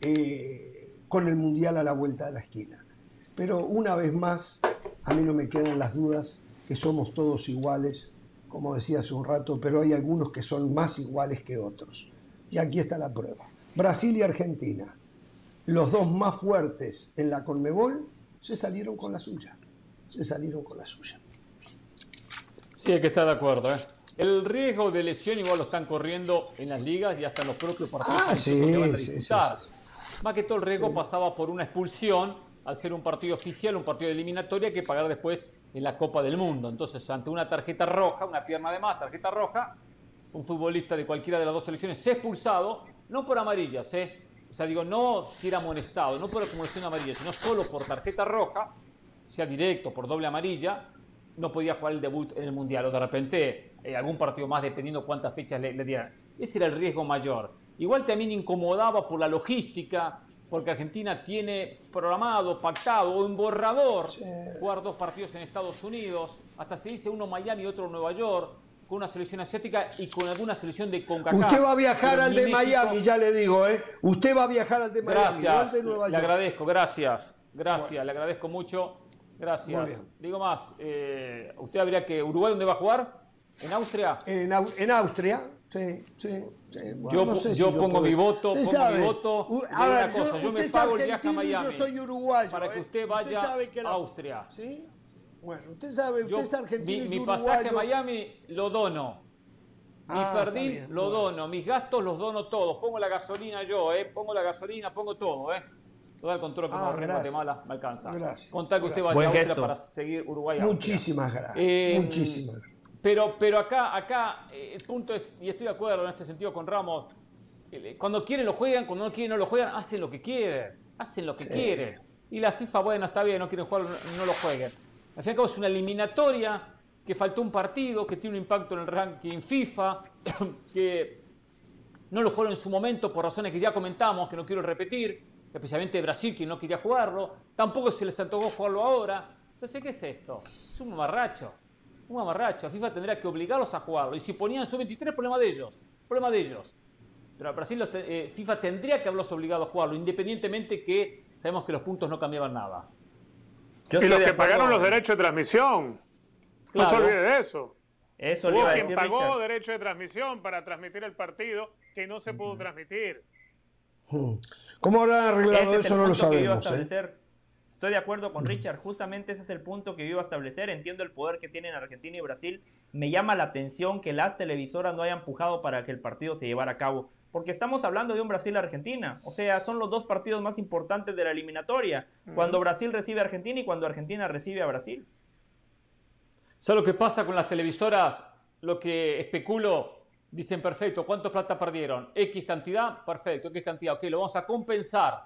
eh, con el Mundial a la vuelta de la esquina. Pero una vez más, a mí no me quedan las dudas que somos todos iguales, como decía hace un rato, pero hay algunos que son más iguales que otros. Y aquí está la prueba. Brasil y Argentina, los dos más fuertes en la Conmebol, se salieron con la suya. Se salieron con la suya. Sí, hay que estar de acuerdo. ¿eh? El riesgo de lesión igual lo están corriendo en las ligas y hasta en los propios partidos. Ah, sí, sí, sí, Más que todo el riesgo pasaba por una expulsión al ser un partido oficial, un partido de eliminatoria que pagar después en la Copa del Mundo. Entonces, ante una tarjeta roja, una pierna de más, tarjeta roja, un futbolista de cualquiera de las dos selecciones se ha expulsado, no por amarillas, ¿eh? O sea, digo, no si era amonestado, no por acumulación amarilla, sino solo por tarjeta roja, sea directo, por doble amarilla, no podía jugar el debut en el Mundial, o de repente eh, algún partido más, dependiendo cuántas fechas le, le dieran. Ese era el riesgo mayor. Igual también incomodaba por la logística, porque Argentina tiene programado, pactado o en borrador jugar dos partidos en Estados Unidos, hasta se dice uno Miami y otro Nueva York, con una selección asiática y con alguna selección de CONCACAF. Usted va a viajar al de Miami, ya le digo, ¿eh? Usted va a viajar al de Miami, gracias, de Nueva York. Le agradezco, gracias, gracias, le agradezco mucho, gracias. Digo más, eh, ¿usted habría que, Uruguay dónde va a jugar? ¿En Austria? En, en Austria, sí, sí yo, no sé yo pongo mi voto, pongo sabe, mi voto. A ver, una cosa, yo, me pago el viaje a Miami. Yo soy uruguayo. Para que usted vaya a Austria. ¿Sí? Bueno, usted sabe, usted es argentino mi, y mi pasaje a Miami lo dono. Mi Ah, bien, lo bueno. dono. Mis gastos los dono todos. Pongo la gasolina yo, ¿eh? Pongo la gasolina, pongo todo, ¿eh? Total control que Ah, me. Guatemala me alcanza. Gracias, Con tal que usted vaya a para seguir Uruguay. Austria. Muchísimas gracias. Eh, muchísimas gracias. Pero, pero acá, acá eh, el punto es, y estoy de acuerdo en este sentido con Ramos, eh, cuando quieren lo juegan, cuando no quieren no lo juegan, hacen lo que quieren, hacen lo que quieren. Y la FIFA, bueno, está bien, no quieren jugar, no, no lo jueguen. Al fin y al cabo es una eliminatoria, que faltó un partido, que tiene un impacto en el ranking FIFA, [CLEARS THROAT] que no lo jugaron en su momento por razones que ya comentamos, que no quiero repetir, especialmente Brasil, que no quería jugarlo, tampoco se les antojó jugarlo ahora. Entonces, ¿qué es esto? Es un mamarracho, un mamarracho. FIFA tendría que obligarlos a jugarlo. Y si ponían su 23, problema de ellos, problema de ellos. Pero a Brasil eh, FIFA tendría que haberlos obligado a jugarlo, independientemente que sabemos que los puntos no cambiaban nada. Yo Y los que pagaron los derechos de transmisión. No se olvide de eso. Eso le Hubo iba a quien decir pagó Richard. derecho de transmisión para transmitir el partido que no se pudo transmitir. Hmm. ¿Cómo habrán arreglado Ese es el eso? No lo sabemos. ¿eh? Estoy de acuerdo con Richard, justamente ese es el punto que iba a establecer. Entiendo el poder que tienen Argentina y Brasil. Me llama la atención que las televisoras no hayan empujado para que el partido se llevara a cabo. Porque estamos hablando de un Brasil-Argentina. O sea, son los dos partidos más importantes de la eliminatoria. Cuando Brasil recibe a Argentina y cuando Argentina recibe a Brasil. ¿Sabes lo que pasa con las televisoras? Lo que especulo, dicen perfecto, ¿cuánto plata perdieron? X cantidad, perfecto, X cantidad, ok, lo vamos a compensar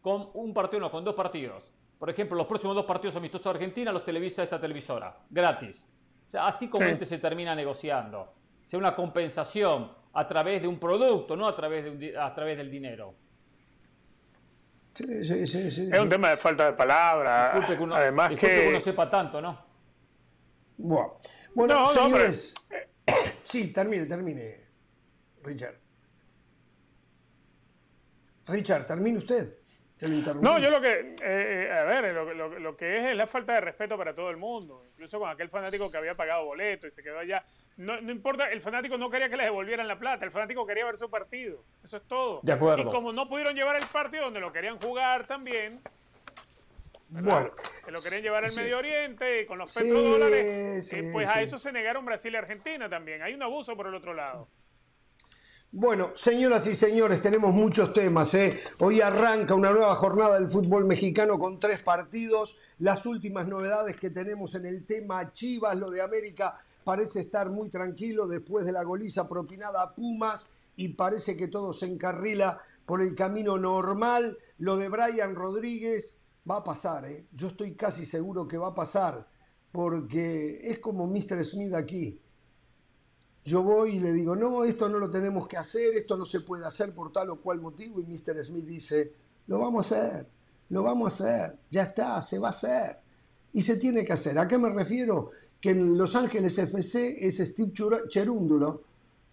con un partido, no, con dos partidos. Por ejemplo, los próximos dos partidos amistosos de Argentina los televisa esta televisora, gratis. O sea, así comúnmente se termina negociando. O sea, una compensación a través de un producto, no a través, de un di- a través del dinero. Sí, sí, sí, sí, Es un tema de falta de palabra. Disculpe que uno, Además disculpe que que... uno sepa tanto, ¿no? Bueno, bueno No, no, señores. [COUGHS] Sí, termine, termine, Richard. Richard, termine usted. No, yo lo que, eh, eh, a ver, lo, lo- lo que es es la falta de respeto para todo el mundo, incluso con aquel fanático que había pagado boleto y se quedó allá. No, no importa, el fanático no quería que les devolvieran la plata, el fanático quería ver su partido, eso es todo. De acuerdo. Y como no pudieron llevar el partido donde lo querían jugar también, Bueno, que lo querían llevar al Sí. Medio Oriente y con los Sí, petrodólares, sí, eh, pues a sí. eso se negaron Brasil y Argentina también. Hay un abuso por el otro lado. Bueno, señoras y señores, tenemos muchos temas. ¿eh? Hoy arranca una nueva jornada del fútbol mexicano con tres partidos. Las últimas novedades que tenemos en el tema Chivas, lo de América, parece estar muy tranquilo después de la goliza propinada a Pumas y parece que todo se encarrila por el camino normal. Lo de Brian Rodríguez va a pasar, ¿eh? yo estoy casi seguro que va a pasar, porque es como Mr. Smith aquí. Yo voy y le digo, no, esto no lo tenemos que hacer, esto no se puede hacer por tal o cual motivo, y Mr. Smith dice, lo vamos a hacer, lo vamos a hacer, ya está, se va a hacer. Y se tiene que hacer. ¿A qué me refiero? Que en Los Ángeles FC es Steve Cherúndulo,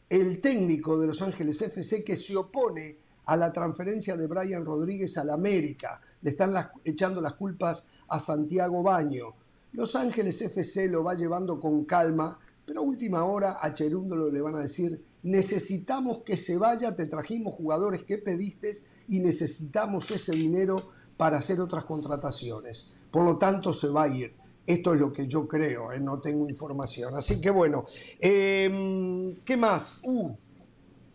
el técnico de Los Ángeles FC, que se opone a la transferencia de Brian Rodríguez al América. Le están echando las culpas a Santiago Baño. Los Ángeles FC lo va llevando con calma, pero a última hora a Cherúndolo le van a decir, necesitamos que se vaya, te trajimos jugadores que pediste y necesitamos ese dinero para hacer otras contrataciones. Por lo tanto, se va a ir. Esto es lo que yo creo, ¿eh? no tengo información. Así que bueno, em, ¿qué más? Uh,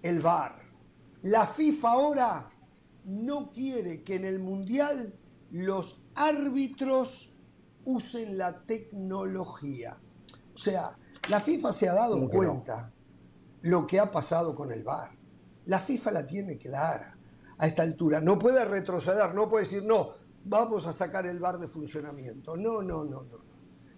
el VAR. La FIFA ahora no quiere que en el Mundial los árbitros usen la tecnología. O sea, la FIFA se ha dado cuenta lo que ha pasado con el VAR. La FIFA la tiene clara a esta altura. No puede retroceder, no puede decir, no, vamos a sacar el VAR de funcionamiento. No, no, no, no.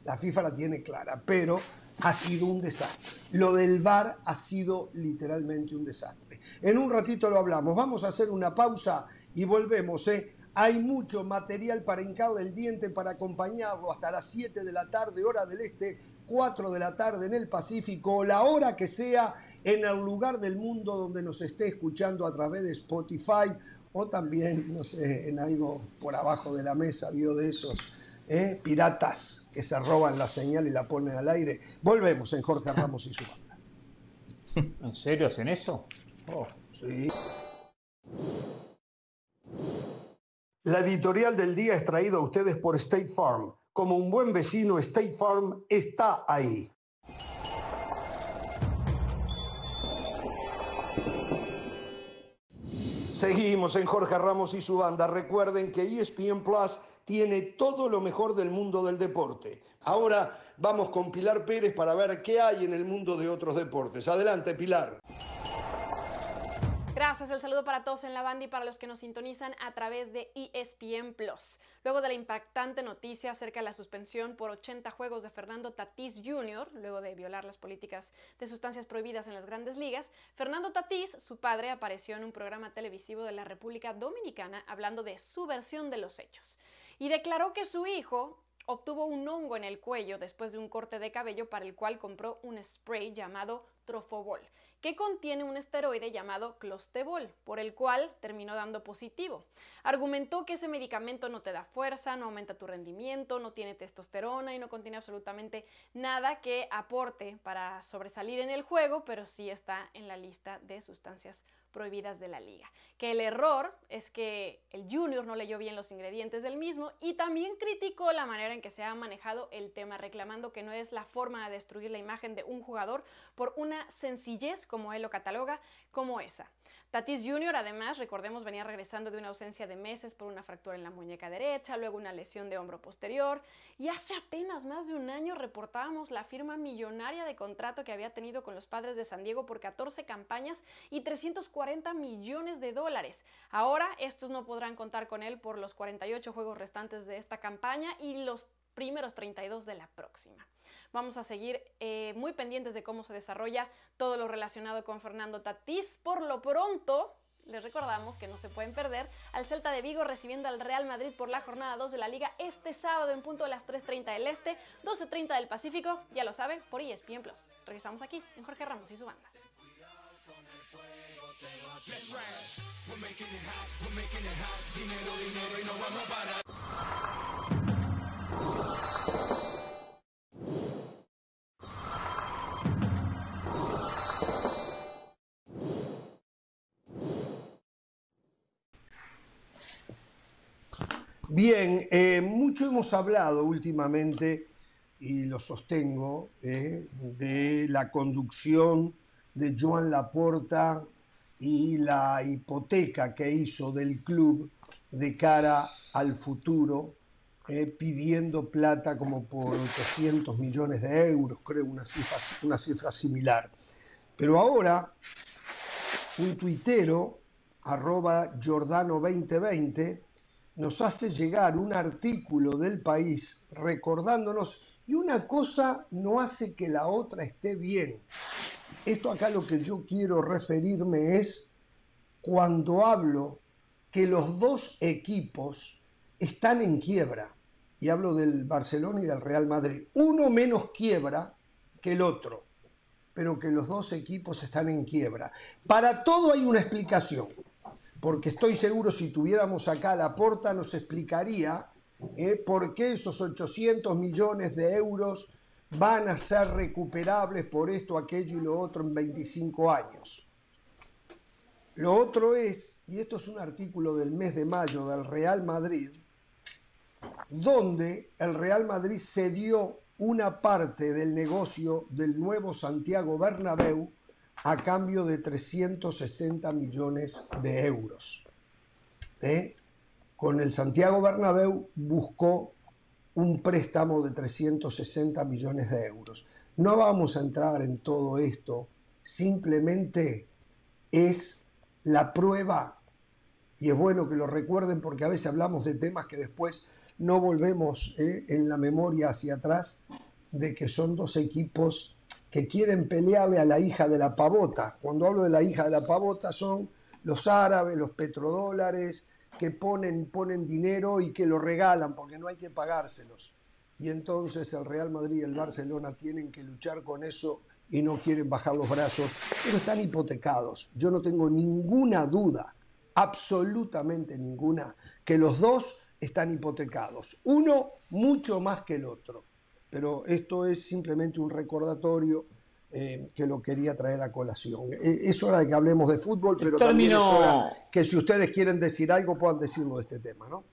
La FIFA la tiene clara, pero ha sido un desastre. Lo del VAR ha sido literalmente un desastre. En un ratito lo hablamos. Vamos a hacer una pausa y volvemos. ¿eh? Hay mucho material para hincarle el diente, para acompañarlo hasta las 7 de la tarde, hora del este, 4 de la tarde en el Pacífico, la hora que sea, en el lugar del mundo donde nos esté escuchando a través de Spotify o también, no sé, en algo por abajo de la mesa, vio de esos ¿eh? piratas que se roban la señal y la ponen al aire. Volvemos en Jorge Ramos y su banda. [LAUGHS] ¿En serio hacen eso? Oh. Sí. La editorial del día es traída a ustedes por State Farm. Como un buen vecino, State Farm está ahí. Seguimos en Jorge Ramos y su banda. Recuerden que ESPN Plus tiene todo lo mejor del mundo del deporte. Ahora vamos con Pilar Pérez para ver qué hay en el mundo de otros deportes. Adelante, Pilar. Gracias, el saludo para todos en la banda y para los que nos sintonizan a través de ESPN Plus. Luego de la impactante noticia acerca de la suspensión por 80 juegos de Fernando Tatís Jr., luego de violar las políticas de sustancias prohibidas en las grandes ligas, Fernando Tatís, su padre, apareció en un programa televisivo de la República Dominicana hablando de su versión de los hechos y declaró que su hijo obtuvo un hongo en el cuello después de un corte de cabello para el cual compró un spray llamado Trofobol, que contiene un esteroide llamado Clostebol, por el cual terminó dando positivo. Argumentó que ese medicamento no te da fuerza, no aumenta tu rendimiento, no tiene testosterona y no contiene absolutamente nada que aporte para sobresalir en el juego, pero sí está en la lista de sustancias prohibidas de la liga. Que el error es que el Junior no leyó bien los ingredientes del mismo y también criticó la manera en que se ha manejado el tema, reclamando que no es la forma de destruir la imagen de un jugador por una sencillez, como él lo cataloga, como esa. Tatis Jr. además, recordemos, venía regresando de una ausencia de meses por una fractura en la muñeca derecha, luego una lesión de hombro posterior, y hace apenas más de un año reportábamos la firma millonaria de contrato que había tenido con los padres de San Diego por 14 campañas y 340 millones de dólares. Ahora estos no podrán contar con él por los 48 juegos restantes de esta campaña y los primeros 32 de la próxima. Vamos a seguir eh, muy pendientes de cómo se desarrolla todo lo relacionado con Fernando Tatís. Por lo pronto, les recordamos que no se pueden perder al Celta de Vigo recibiendo al Real Madrid por la jornada 2 de la Liga este sábado en punto de las 3.30 del Este, 12.30 del Pacífico, ya lo saben, por ESPN Plus. Regresamos aquí en Jorge Ramos y su banda. Bien, eh, mucho hemos hablado últimamente, y lo sostengo, eh, de la conducción de Joan Laporta y la hipoteca que hizo del club de cara al futuro, eh, pidiendo plata como por 800 millones de euros, creo una cifra, una cifra similar. Pero ahora, un tuitero, arroba Giordano2020, nos hace llegar un artículo del país recordándonos y una cosa no hace que la otra esté bien. Esto acá lo que yo quiero referirme es cuando hablo que los dos equipos están en quiebra, y hablo del Barcelona y del Real Madrid, uno menos quiebra que el otro, pero que los dos equipos están en quiebra. Para todo hay una explicación, porque estoy seguro si tuviéramos acá la porta nos explicaría eh, por qué esos 800 millones de euros van a ser recuperables por esto, aquello y lo otro en 25 años. Lo otro es, y esto es un artículo del mes de mayo del Real Madrid, donde el Real Madrid cedió una parte del negocio del nuevo Santiago Bernabéu a cambio de 360 millones de euros. ¿Eh? Con el Santiago Bernabéu buscó un préstamo de 360 millones de euros. No vamos a entrar en todo esto, simplemente es la prueba, y es bueno que lo recuerden porque a veces hablamos de temas que después no volvemos eh, en la memoria hacia atrás, de que son dos equipos que quieren pelearle a la hija de la pavota. Cuando hablo de la hija de la pavota son los árabes, los petrodólares, que ponen y ponen dinero y que lo regalan porque no hay que pagárselos. Y entonces el Real Madrid y el Barcelona tienen que luchar con eso y no quieren bajar los brazos, pero están hipotecados. Yo no tengo ninguna duda, absolutamente ninguna, que los dos están hipotecados. Uno mucho más que el otro. Pero esto es simplemente un recordatorio eh, que lo quería traer a colación. Eh, es hora de que hablemos de fútbol, pero también es hora que si ustedes quieren decir algo puedan decirlo de este tema, ¿no?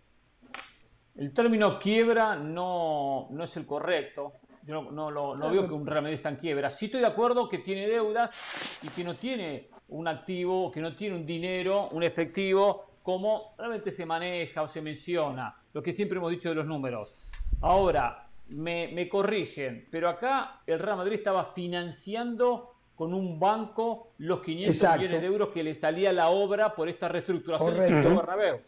El término quiebra no, no es el correcto. Yo no, no, no veo que un Real Madrid está en quiebra. Sí estoy de acuerdo que tiene deudas y que no tiene un activo, que no tiene un dinero, un efectivo, como realmente se maneja o se menciona, lo que siempre hemos dicho de los números. Ahora, me, corrigen, pero acá el Real Madrid estaba financiando con un banco los 500 millones de euros que le salía la obra por esta reestructuración correcto. del Bernabéu.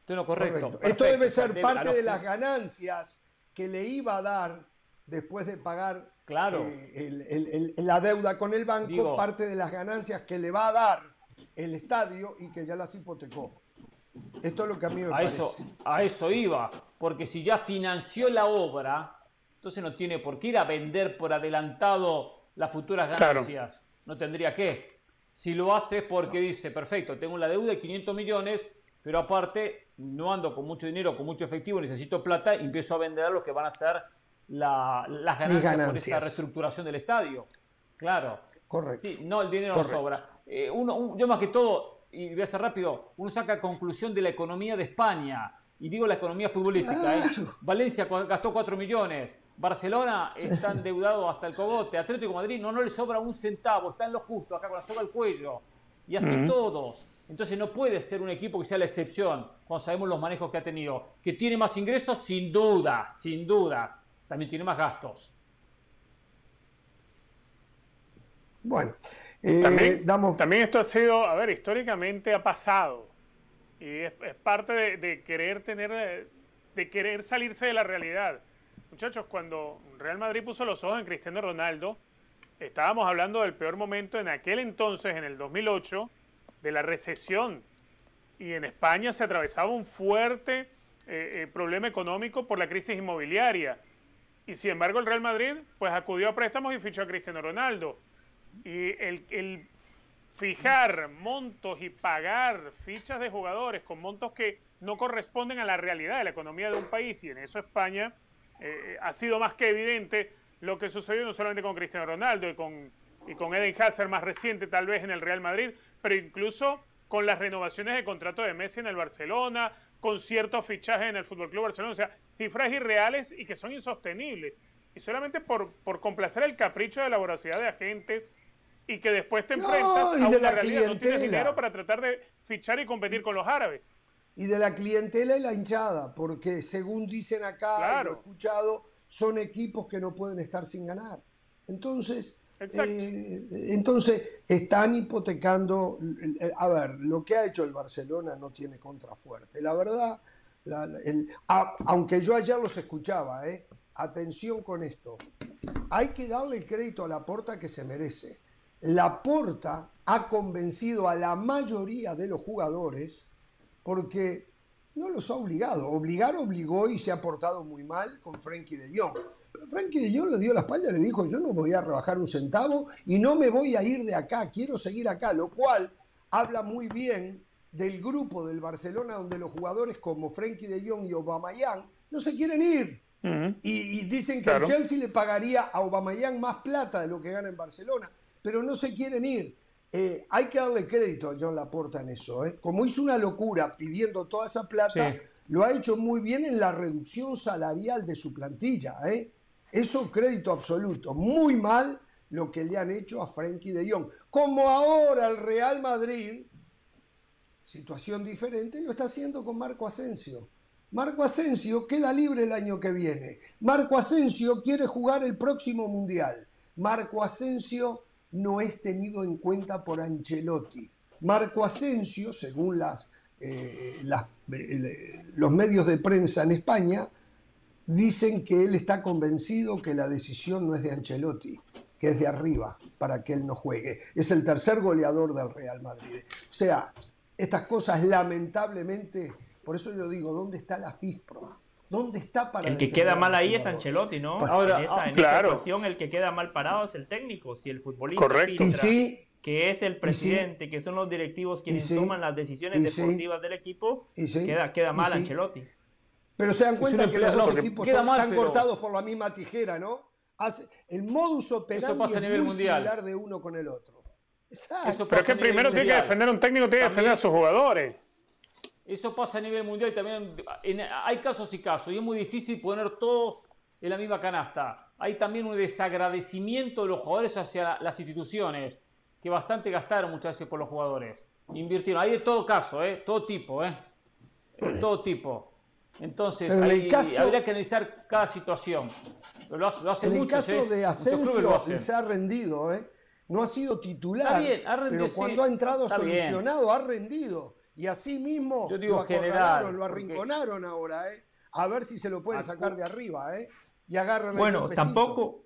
Esto no correcto. Esto debe ser parte de las ganancias que le iba a dar después de pagar claro. Eh, la deuda con el banco, parte de las ganancias que le va a dar el estadio y que ya las hipotecó. Esto es lo que a mí me a parece. Eso, a eso iba, porque si ya financió la obra, entonces no tiene por qué ir a vender por adelantado las futuras ganancias. No tendría que. Si lo hace es porque dice, perfecto, tengo la deuda de 500 millones, pero aparte no ando con mucho dinero, con mucho efectivo, necesito plata y empiezo a vender lo que van a ser las ganancias, por esta reestructuración del estadio. Claro. Correcto. Sí, no, el dinero no sobra. Eh, uno, yo más que todo, y voy a ser rápido, uno saca conclusión de la economía de España. Y digo la economía futbolística. ¿eh? Valencia gastó 4 millones, Barcelona está endeudado hasta el cogote. Atlético Madrid no, no le sobra un centavo, está en lo justo, acá con la soga al cuello. Y así todos. Entonces no puede ser un equipo que sea la excepción cuando sabemos los manejos que ha tenido. Que tiene más ingresos, sin duda, sin dudas. También tiene más gastos. Bueno, eh, también, damos... también esto ha sido, a ver, históricamente ha pasado. Y es, parte de, de, querer tener, de querer salirse de la realidad. Muchachos, cuando Real Madrid puso los ojos en Cristiano Ronaldo, estábamos hablando del peor momento en aquel entonces, en el 2008, de la recesión. Y en España se atravesaba un fuerte eh, eh, problema económico por la crisis inmobiliaria. Y sin embargo el Real Madrid pues acudió a préstamos y fichó a Cristiano Ronaldo. Y el, fijar montos y pagar fichas de jugadores con montos que no corresponden a la realidad de la economía de un país, y en eso España eh, ha sido más que evidente lo que sucedió no solamente con Cristiano Ronaldo y con, y con Eden Hazard más reciente tal vez en el Real Madrid, pero incluso con las renovaciones de contrato de Messi en el Barcelona, con ciertos fichajes en el Fútbol Club Barcelona, o sea, cifras irreales y que son insostenibles. Y solamente por, por complacer el capricho de la voracidad de agentes y que después te enfrentas a una realidad, no tienes dinero para tratar de fichar y competir con los árabes y de la clientela y la hinchada, porque según dicen acá, lo he escuchado, son equipos que no pueden estar sin ganar. Entonces, eh, entonces están hipotecando. A ver, lo que ha hecho el Barcelona no tiene contrafuerte. La verdad, La- la- el- a- aunque yo ayer los escuchaba, ¿eh? atención con esto. Hay que darle el crédito a Laporta que se merece. Laporta ha convencido a la mayoría de los jugadores porque no los ha obligado. Obligar obligó y se ha portado muy mal con Frankie de Jong. Pero Frankie de Jong le dio la espalda y le dijo, yo no me voy a rebajar un centavo y no me voy a ir de acá, quiero seguir acá, lo cual habla muy bien del grupo del Barcelona donde los jugadores como Frankie de Jong y Aubameyang no se quieren ir. Y, y dicen que Claro. el Chelsea le pagaría a Aubameyang más plata de lo que gana en Barcelona, pero no se quieren ir. Eh, hay que darle crédito a John Laporta en eso. ¿eh? Como hizo una locura pidiendo toda esa plata, Sí. lo ha hecho muy bien en la reducción salarial de su plantilla. ¿eh? Eso crédito absoluto. Muy mal lo que le han hecho a Frenkie de Jong. Como ahora el Real Madrid, situación diferente, lo está haciendo con Marco Asensio. Marco Asensio queda libre el año que viene. Marco Asensio quiere jugar el próximo Mundial. Marco Asensio no es tenido en cuenta por Ancelotti. Marco Asensio, según las, eh, eh, los medios de prensa en España, dicen que él está convencido que la decisión no es de Ancelotti, que es de arriba para que él no juegue. Es el tercer goleador del Real Madrid. O sea, estas cosas lamentablemente, por eso yo digo, ¿dónde está la FISPRO? ¿Dónde está para El que queda a mal ahí es? Ancelotti, ¿no? Ahora, en esa, en esa claro. ecuación, el que queda mal parado es el técnico. Si el futbolista Correcto. Y filtra sí, que es el presidente, que son los directivos quienes sí, toman las decisiones deportivas del equipo, queda, queda y mal. Ancelotti. pero se dan cuenta que los dos no, equipos son- mal, están pero- cortados por la misma tijera, ¿no? Hace- el modus operandi pasa a es muy mundial. similar de uno con el otro. Exacto. Eso Pero es que a primero tiene que defender un técnico, tiene que defender a sus jugadores. Eso pasa a nivel mundial y también en- hay casos y casos y es muy difícil poner todos en la misma canasta. Hay también un desagradecimiento de los jugadores hacia las instituciones que bastante gastaron muchas veces por los jugadores. Invirtieron. Hay de todo caso, ¿eh? todo tipo, ¿eh? [CLEARS THROAT] Todo tipo. Entonces, en caso- habría que analizar cada situación. Pero lo lo hace En el caso ¿eh? de Asensio hacen. se ha rendido, ¿eh? No ha sido titular, Está bien, ha rendido, pero sí, cuando ha entrado bien. solucionado, ha rendido. Y así mismo Yo digo lo acorralaron, lo porque- arrinconaron ahora, ¿eh? A ver si se lo pueden Acu- sacar de arriba, ¿eh? Y agarran ahí Bueno, tampoco,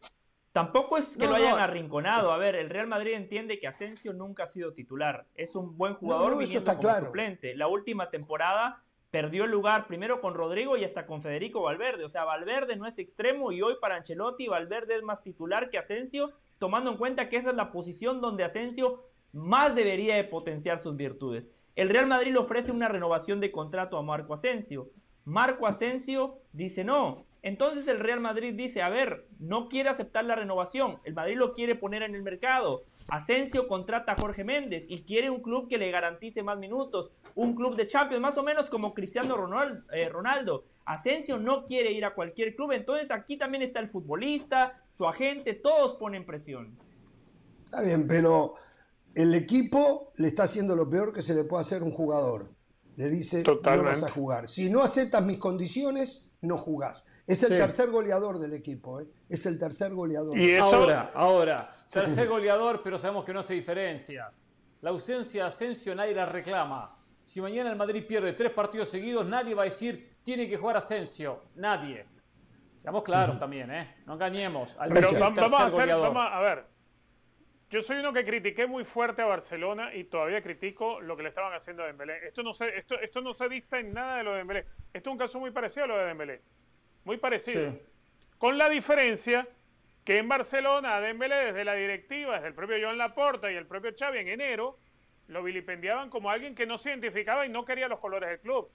tampoco es que No, lo hayan no. arrinconado. A ver, el Real Madrid entiende que Asensio nunca ha sido titular. Es un buen jugador no, viniendo como claro. suplente. La última temporada perdió el lugar primero con Rodrigo y hasta con Federico Valverde. O sea, Valverde no es extremo y hoy para Ancelotti Valverde es más titular que Asensio, tomando en cuenta que esa es la posición donde Asensio más debería de potenciar sus virtudes. El Real Madrid le ofrece una renovación de contrato a Marco Asensio. Marco Asensio dice no. Entonces el Real Madrid dice, a ver, no quiere aceptar la renovación. El Madrid lo quiere poner en el mercado. Asensio contrata a Jorge Méndez y quiere un club que le garantice más minutos. Un club de Champions, más o menos como Cristiano eh, Ronaldo. Asensio no quiere ir a cualquier club. Entonces aquí también está el futbolista, su agente, todos ponen presión. Está bien, pero el equipo le está haciendo lo peor que se le puede hacer a un jugador. Le dice, Totalmente. no vas a jugar. Si no aceptas mis condiciones, no jugás. Es el Sí. tercer goleador del equipo, ¿eh? Es el tercer goleador. Y eso, Ahora, ahora, tercer goleador, pero sabemos que no hace diferencias. La ausencia de Asensio nadie la reclama. Si mañana el Madrid pierde tres partidos seguidos, nadie va a decir tiene que jugar Asensio. Nadie. Seamos claros también, ¿eh? No engañemos. Al pero vamos a hacer, vamos a ver. Yo soy uno que critiqué muy fuerte a Barcelona y todavía critico lo que le estaban haciendo a Dembélé. Esto no se, esto, esto no se dista en nada de lo de Dembélé. Esto es un caso muy parecido a lo de Dembélé. Muy parecido. Sí. Con la diferencia que en Barcelona a Dembélé desde la directiva, desde el propio Joan Laporta y el propio Xavi en enero, lo vilipendiaban como alguien que no se identificaba y no quería los colores del club.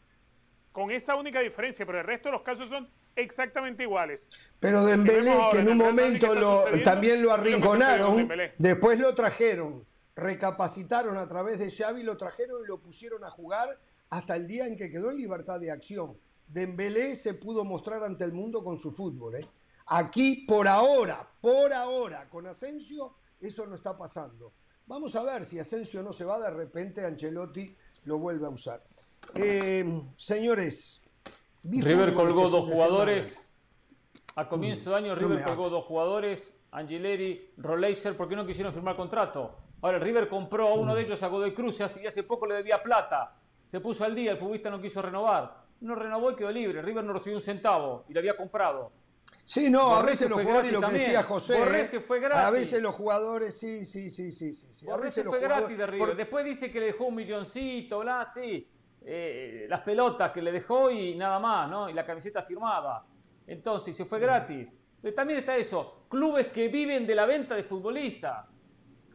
Con esa única diferencia, pero el resto de los casos son exactamente iguales. Pero Dembélé, ahora que en un momento lo, también lo arrinconaron, después lo trajeron, recapacitaron a través de Xavi, lo trajeron y lo pusieron a jugar hasta el día en que quedó en libertad de acción. Dembélé se pudo mostrar ante el mundo con su fútbol. ¿eh? Aquí, por ahora, por ahora, con Asensio, eso no está pasando. Vamos a ver si Asensio no se va, de repente Ancelotti lo vuelve a usar. Eh, señores, River colgó este dos jugadores. A comienzo de año River colgó dos jugadores, Angileri, Roleiser, ¿por qué no quisieron firmar contrato? Ahora River compró a uno de ellos a Godoy Cruz y hace, poco le debía plata. Se puso al día, el futbolista no quiso renovar. no renovó y quedó libre. River no recibió un centavo y lo había comprado. Sí, no, a veces los jugadores, lo que decía. José, ¿eh? a veces los jugadores, sí, sí, sí, sí, sí. sí. A Borré veces se los fue gratis de River. por- Después dice que le dejó un milloncito, bla, sí. Eh, las pelotas que le dejó y nada más, ¿no? Y la camiseta firmada. Entonces, se fue gratis. También está eso, clubes que viven de la venta de futbolistas.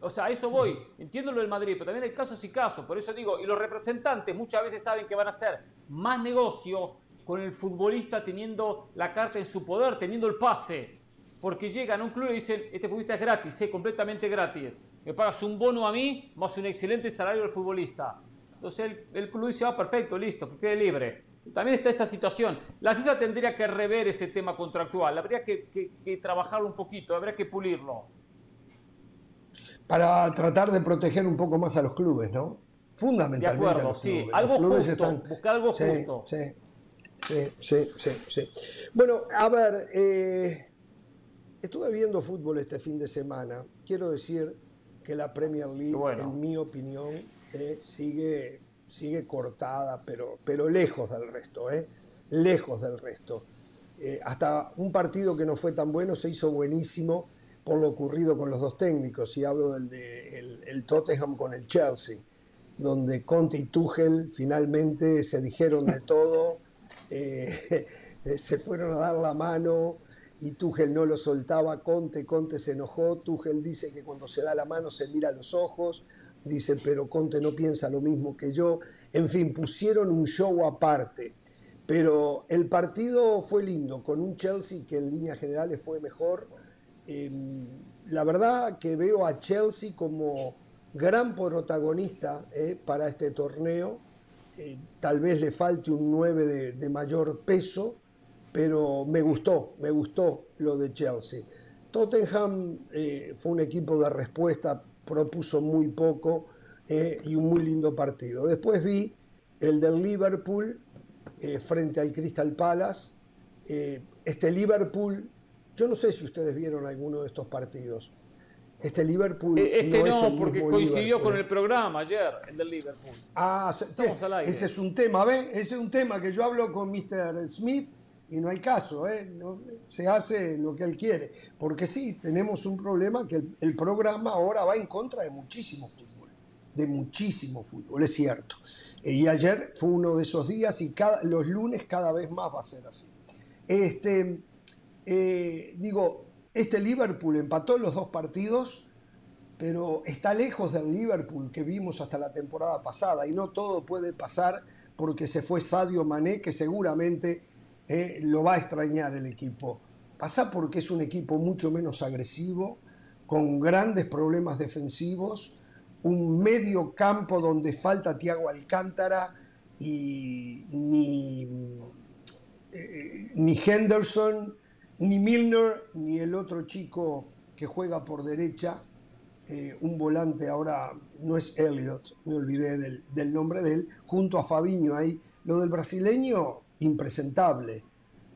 O sea, a eso voy. Entiendo lo del Madrid, pero también hay casos y casos. Por eso digo, y los representantes muchas veces saben que van a hacer más negocio con el futbolista teniendo la carta en su poder, teniendo el pase. Porque llegan a un club y dicen, este futbolista es gratis, es completamente gratis. Me pagas un bono a mí, más un excelente salario al futbolista. Entonces el, el club dice, ah, perfecto, listo, que quede libre. También está esa situación. La FIFA tendría que rever ese tema contractual, habría que, que- que trabajarlo un poquito, habría que pulirlo. para tratar de proteger un poco más a los clubes, ¿no? Fundamentalmente. De acuerdo, a los sí. clubes. Algo Los buscar algo sí, justo. Sí, sí, sí, sí, sí. Bueno, a ver, eh, estuve viendo fútbol este fin de semana. Quiero decir que la Premier League, bueno. en mi opinión, sigue, sigue cortada, pero, pero lejos del resto, ¿eh? Lejos del resto. Eh, hasta un partido que no fue tan bueno se hizo buenísimo por lo ocurrido con los dos técnicos, y hablo del de el, Tottenham con el Chelsea, donde Conte y Tuchel finalmente se dijeron de todo, [LAUGHS] eh, se fueron a dar la mano y Tuchel no lo soltaba, Conte, Conte se enojó, Tuchel dice que cuando se da la mano se mira los ojos, dice, pero Conte no piensa lo mismo que yo, en fin, pusieron un show aparte. Pero el partido fue lindo, con un Chelsea que en líneas generales fue mejor. Eh, la verdad que veo a Chelsea como gran protagonista eh, para este torneo. Eh, tal vez le falte un 9 de, de mayor peso, pero me gustó, me gustó lo de Chelsea. Tottenham eh, fue un equipo de respuesta, propuso muy poco eh, y un muy lindo partido. Después vi el del Liverpool eh, frente al Crystal Palace. Eh, este Liverpool, yo no sé si ustedes vieron alguno de estos partidos. Este Liverpool Eh, Este no, no, es el porque mismo coincidió Liverpool. con el programa ayer, el del Liverpool. Ah, al aire. ese es un tema, ¿ves? Ese es un tema que yo hablo con Mr. Smith y no hay caso, ¿eh? Se hace lo que él quiere. Porque sí, tenemos un problema que el, el programa ahora va en contra de muchísimo fútbol, de muchísimo fútbol, es cierto. Eh, Y ayer fue uno de esos días y cada, los lunes cada vez más va a ser así. Este, eh, digo, este Liverpool empató los dos partidos, pero está lejos del Liverpool que vimos hasta la temporada pasada y no todo puede pasar porque se fue Sadio Mané, que seguramente eh, lo va a extrañar el equipo. Pasa porque es un equipo mucho menos agresivo, con grandes problemas defensivos, un medio campo donde falta Thiago Alcántara y ni, eh, ni Henderson, ni Milner, ni el otro chico que juega por derecha, eh, un volante ahora, no es Elliot, me olvidé del, del nombre de él, junto a Fabiño ahí. Lo del brasileño, impresentable.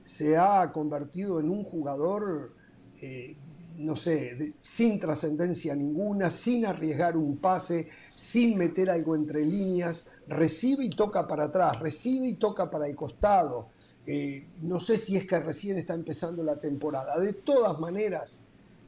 Se ha convertido en un jugador, eh, no sé, sin trascendencia ninguna, sin arriesgar un pase, sin meter algo entre líneas, recibe y toca para atrás, recibe y toca para el costado. Eh, no sé si es que recién está empezando la temporada. De todas maneras,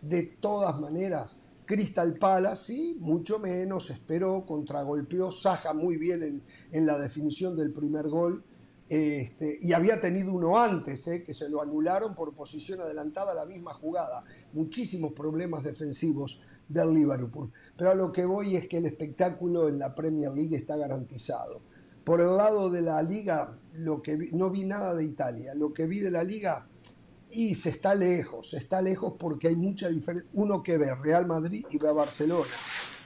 de todas maneras, Crystal Palace, sí, mucho menos, esperó, contragolpeó, Saja muy bien en, en la definición del primer gol, este, y había tenido uno antes, eh, que se lo anularon por posición adelantada a la misma jugada. Muchísimos problemas defensivos del Liverpool. Pero a lo que voy es que el espectáculo en la Premier League está garantizado. Por el lado de la liga, lo que vi- no vi nada de Italia. Lo que vi de la liga, y se está lejos, se está lejos porque hay mucha diferencia. Uno que ve Real Madrid y ve a Barcelona.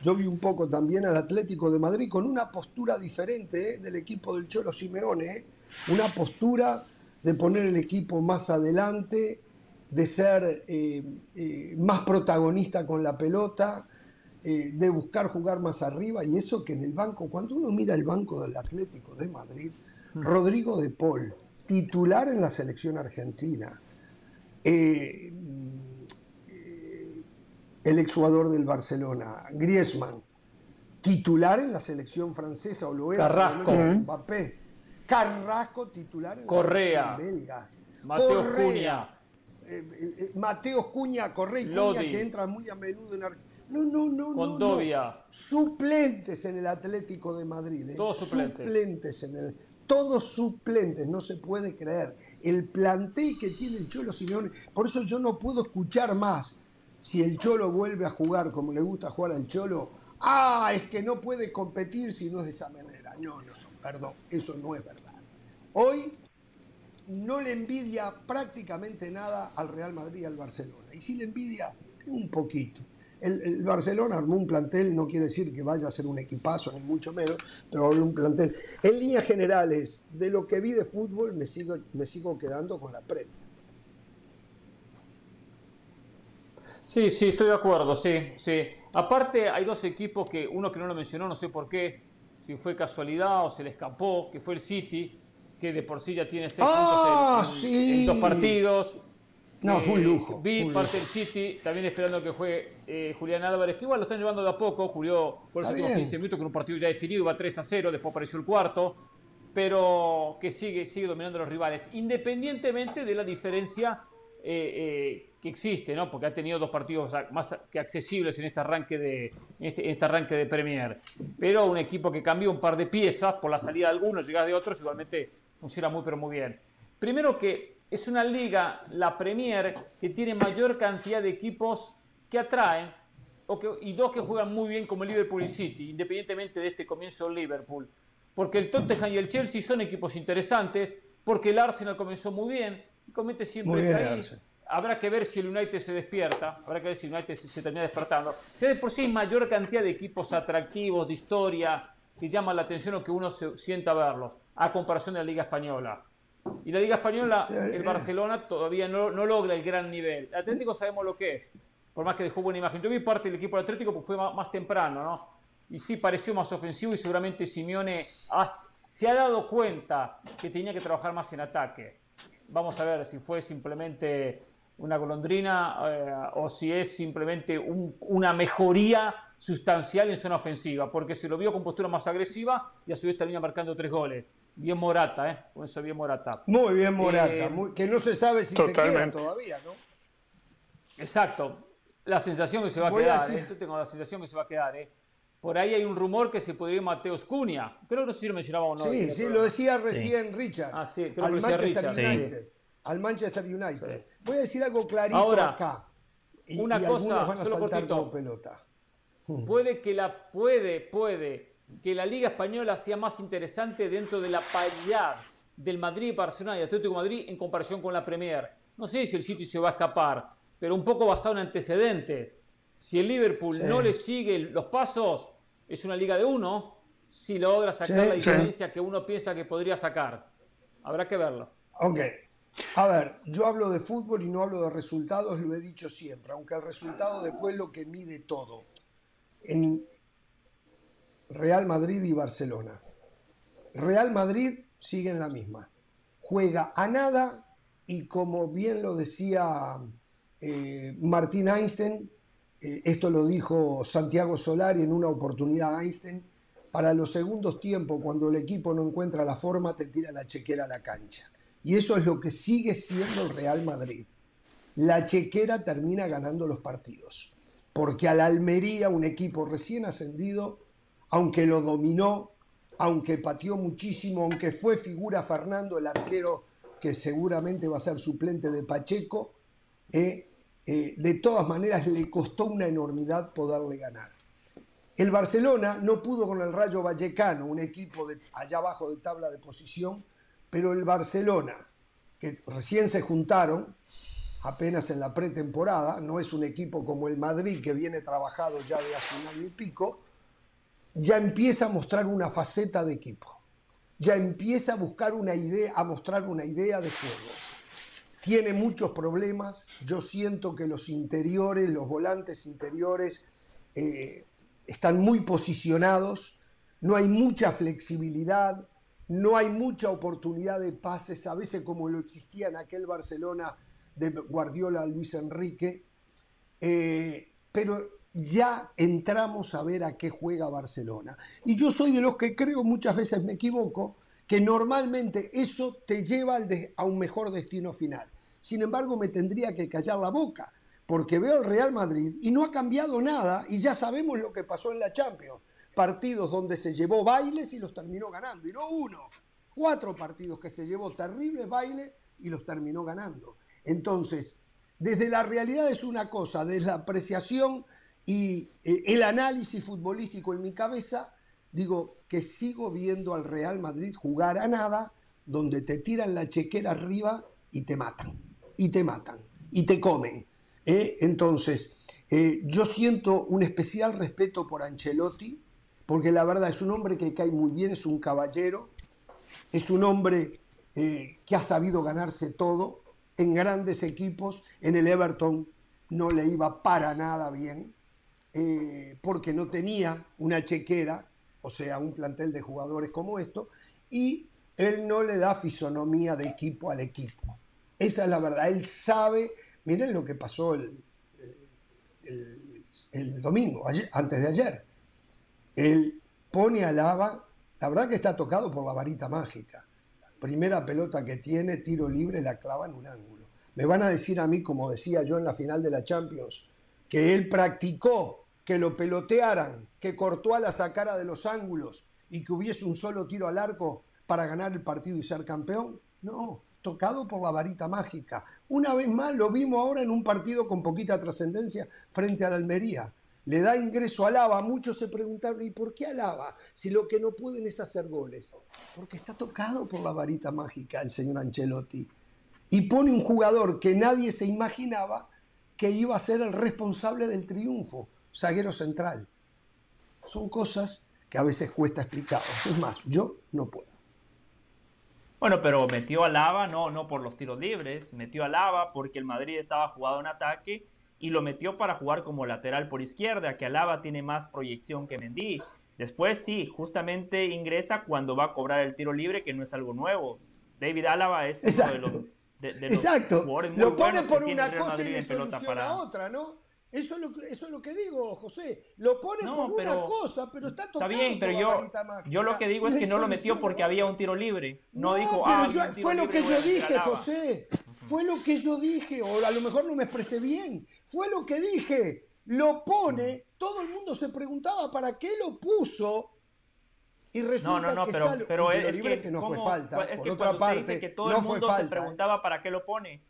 Yo vi un poco también al Atlético de Madrid con una postura diferente ¿eh? del equipo del Cholo Simeone. ¿eh? Una postura de poner el equipo más adelante, de ser eh, eh, más protagonista con la pelota, eh, de buscar jugar más arriba. Y eso que en el banco, cuando uno mira el banco del Atlético de Madrid, Rodrigo de Paul, titular en la selección argentina. El exjugador del Barcelona, Griezmann, titular en la selección francesa o lo era Carrasco. menos Mbappé. Carrasco titular en Correa. la belga. Mateo Correa. Cunha. Eh, eh, eh, Mateo Cuña, Correa y Cuña que entran muy a menudo en Argentina. No, no, no, no, Condovia. no. Suplentes en el Atlético de Madrid. eh. Todos suplentes. Suplentes en el. Todos suplentes, no se puede creer. El plantel que tiene el Cholo Simeone. Por eso yo no puedo escuchar más. Si el Cholo vuelve a jugar como le gusta jugar al Cholo, ah, es que no puede competir si no es de esa manera. No, no, perdón, eso no es verdad. Hoy no le envidia prácticamente nada al Real Madrid y al Barcelona. Y si le envidia, un poquito. El, el Barcelona armó un plantel, no quiere decir que vaya a ser un equipazo, ni mucho menos, pero armó un plantel. En líneas generales, de lo que vi de fútbol, me sigo, me sigo quedando con la Premier. Sí, sí, estoy de acuerdo, sí, sí. Aparte, hay dos equipos que, uno que no lo mencionó, no sé por qué, si fue casualidad o se le escapó, que fue el City, que de por sí ya tiene seis Ah, puntos en, sí. en dos partidos. No, Eh, fue un lujo. Vi un parte del City, también esperando que juegue eh, Julián Álvarez, que igual lo están llevando de a poco. Julió por los últimos bien. 15 minutos con un partido ya definido, iba 3 a 0, después apareció el cuarto, pero que sigue, sigue dominando a los rivales, independientemente de la diferencia eh, eh, que existe, ¿no? Porque ha tenido dos partidos más que accesibles en este arranque de, en este, en este arranque de Premier. Pero un equipo que cambió un par de piezas por la salida de algunos, llegada de otros, igualmente funciona muy pero muy bien. Primero que es una liga, la Premier, que tiene mayor cantidad de equipos que atraen o que- y dos que juegan muy bien como Liverpool y City, independientemente de este comienzo Liverpool. Porque el Tottenham y el Chelsea son equipos interesantes, porque el Arsenal comenzó muy bien y comete siempre Muy Habrá que ver si el United se despierta, habrá que ver si el United se, se termina despertando. Ya de por sí hay mayor cantidad de equipos atractivos, de historia, que llaman la atención o que uno se sienta a verlos, a comparación de la Liga Española. Y la Liga Española, el. Barcelona todavía no, no logra el gran nivel. El Atlético sabemos lo que es, por más que dejó buena imagen. Yo vi parte del equipo del Atlético porque fue más, más temprano, ¿no? Y sí pareció más ofensivo y seguramente Simeone has- se ha dado cuenta que tenía que trabajar más en ataque. Vamos a ver si fue simplemente una golondrina eh, o si es simplemente un- una mejoría sustancial en zona ofensiva, porque se lo vio con postura más agresiva y a su vez termina marcando tres goles. Bien Morata, ¿eh? Con eso bien Morata. Muy bien, Morata. Eh, muy- que no se sabe si se queda totalmente. todavía, ¿no? Exacto. La sensación que se va a Voy a quedar, decir- ¿eh? Yo tengo la sensación que se va a quedar, ¿eh? Por ahí hay un rumor que se podría ir Mateos Cunha. Creo que no sé si lo mencionaba o no. sí, sí, lo decía recién Richard. Ah, sí, creo que lo decía Manchester Richard. Al Manchester United. Voy a decir algo clarito Ahora, acá. Y, una y cosa, algunos van a solo saltar cortito. como pelota. [LAUGHS] Puede que la puede, puede que la Liga Española sea más interesante dentro de la paridad del Madrid, Barcelona y Atlético de Madrid en comparación con la Premier. No sé si el City se va a escapar, pero un poco basado en antecedentes. Si el Liverpool Sí. no le sigue los pasos, es una liga de uno. Si logra sacar Sí, la diferencia que uno piensa que podría sacar. Habrá que verlo. Ok. A ver, yo hablo de fútbol y no hablo de resultados, lo he dicho siempre, aunque el resultado después es lo que mide todo. En Real Madrid y Barcelona. Real Madrid sigue en la misma. Juega a nada y como bien lo decía eh, Martín Einstein, eh, esto lo dijo Santiago Solari en una oportunidad Einstein, para los segundos tiempos, cuando el equipo no encuentra la forma, te tira la chequera a la cancha. Y eso es lo que sigue siendo el Real Madrid. La chequera termina ganando los partidos. Porque al Almería, un equipo recién ascendido, aunque lo dominó, aunque pateó muchísimo, aunque fue figura Fernando, el arquero que seguramente va a ser suplente de Pacheco, eh, eh, de todas maneras le costó una enormidad poderle ganar. El Barcelona no pudo con el Rayo Vallecano, un equipo de allá abajo de tabla de posición, pero el Barcelona, que recién se juntaron, apenas en la pretemporada, no es un equipo como el Madrid que viene trabajado ya de hace un año y pico, ya empieza a mostrar una faceta de equipo, ya empieza a buscar una idea, a mostrar una idea de juego. Tiene muchos problemas, yo siento que los interiores, los volantes interiores, eh, están muy posicionados, no hay mucha flexibilidad, no hay mucha oportunidad de pases, a veces como lo existía en aquel Barcelona de Guardiola Luis Enrique, eh, pero ya entramos a ver a qué juega Barcelona. Y yo soy de los que creo, muchas veces me equivoco, que normalmente eso te lleva al a un mejor destino final. Sin embargo, me tendría que callar la boca, porque veo el Real Madrid y no ha cambiado nada y ya sabemos lo que pasó en la Champions. Partidos donde se llevó bailes y los terminó ganando, y no uno, cuatro partidos que se llevó terribles bailes y los terminó ganando. Entonces, desde la realidad es una cosa, desde la apreciación y eh, el análisis futbolístico en mi cabeza, digo que sigo viendo al Real Madrid jugar a nada, donde te tiran la chequera arriba y te matan, y te matan, y te comen. ¿eh? Entonces, eh, yo siento un especial respeto por Ancelotti, porque la verdad es un hombre que cae muy bien, es un caballero, es un hombre eh, que ha sabido ganarse todo en grandes equipos. En el Everton no le iba para nada bien, eh, porque no tenía una chequera, o sea, un plantel de jugadores como esto, y él no le da fisonomía de equipo al equipo. Esa es la verdad. Él sabe, miren lo que pasó el, domingo, antes de ayer. Él pone a Lava, la verdad que está tocado por la varita mágica. Primera pelota que tiene, tiro libre, la clava en un ángulo. Me van a decir a mí, como decía yo en la final de la Champions, que él practicó que lo pelotearan, que cortó a la sacara de los ángulos y que hubiese un solo tiro al arco para ganar el partido y ser campeón. No, tocado por la varita mágica. Una vez más lo vimos ahora en un partido con poquita trascendencia frente a la Almería. Le da ingreso a Lava. Muchos se preguntaron, ¿y por qué a Lava? Si lo que no pueden es hacer goles. Porque está tocado por la varita mágica el señor Ancelotti. Y pone un jugador que nadie se imaginaba que iba a ser el responsable del triunfo, zaguero central. Son cosas que a veces cuesta explicar. Es más, yo no puedo. Bueno, pero metió a Lava no, no por los tiros libres, metió a Lava porque el Madrid estaba jugado en ataque y lo metió para jugar como lateral por izquierda, que Alaba tiene más proyección que Mendy. Después sí, justamente ingresa cuando va a cobrar el tiro libre, que no es algo nuevo. David Álava es uno de los, de- de los Exacto. jugadores muy Lo pone buenos que por una cosa y le soluciona parada. otra, ¿no? Eso es, lo que, eso es lo que digo, José. Lo pone No, por una cosa, pero está Está tocado bien, pero yo, yo lo que digo es que no lo metió porque había un tiro libre. No, dijo, pero ah, yo- fue lo que yo dije, Alaba. José. Fue lo que yo dije, o a lo mejor no me expresé bien. Fue lo que dije. Lo pone, todo el mundo se preguntaba para qué lo puso. Y resulta No, no, no, que pero, sale pero un es, tiro es libre que, que, no fue falta. Es Por que otra parte, que todo no el mundo se falta. preguntaba para qué lo pone.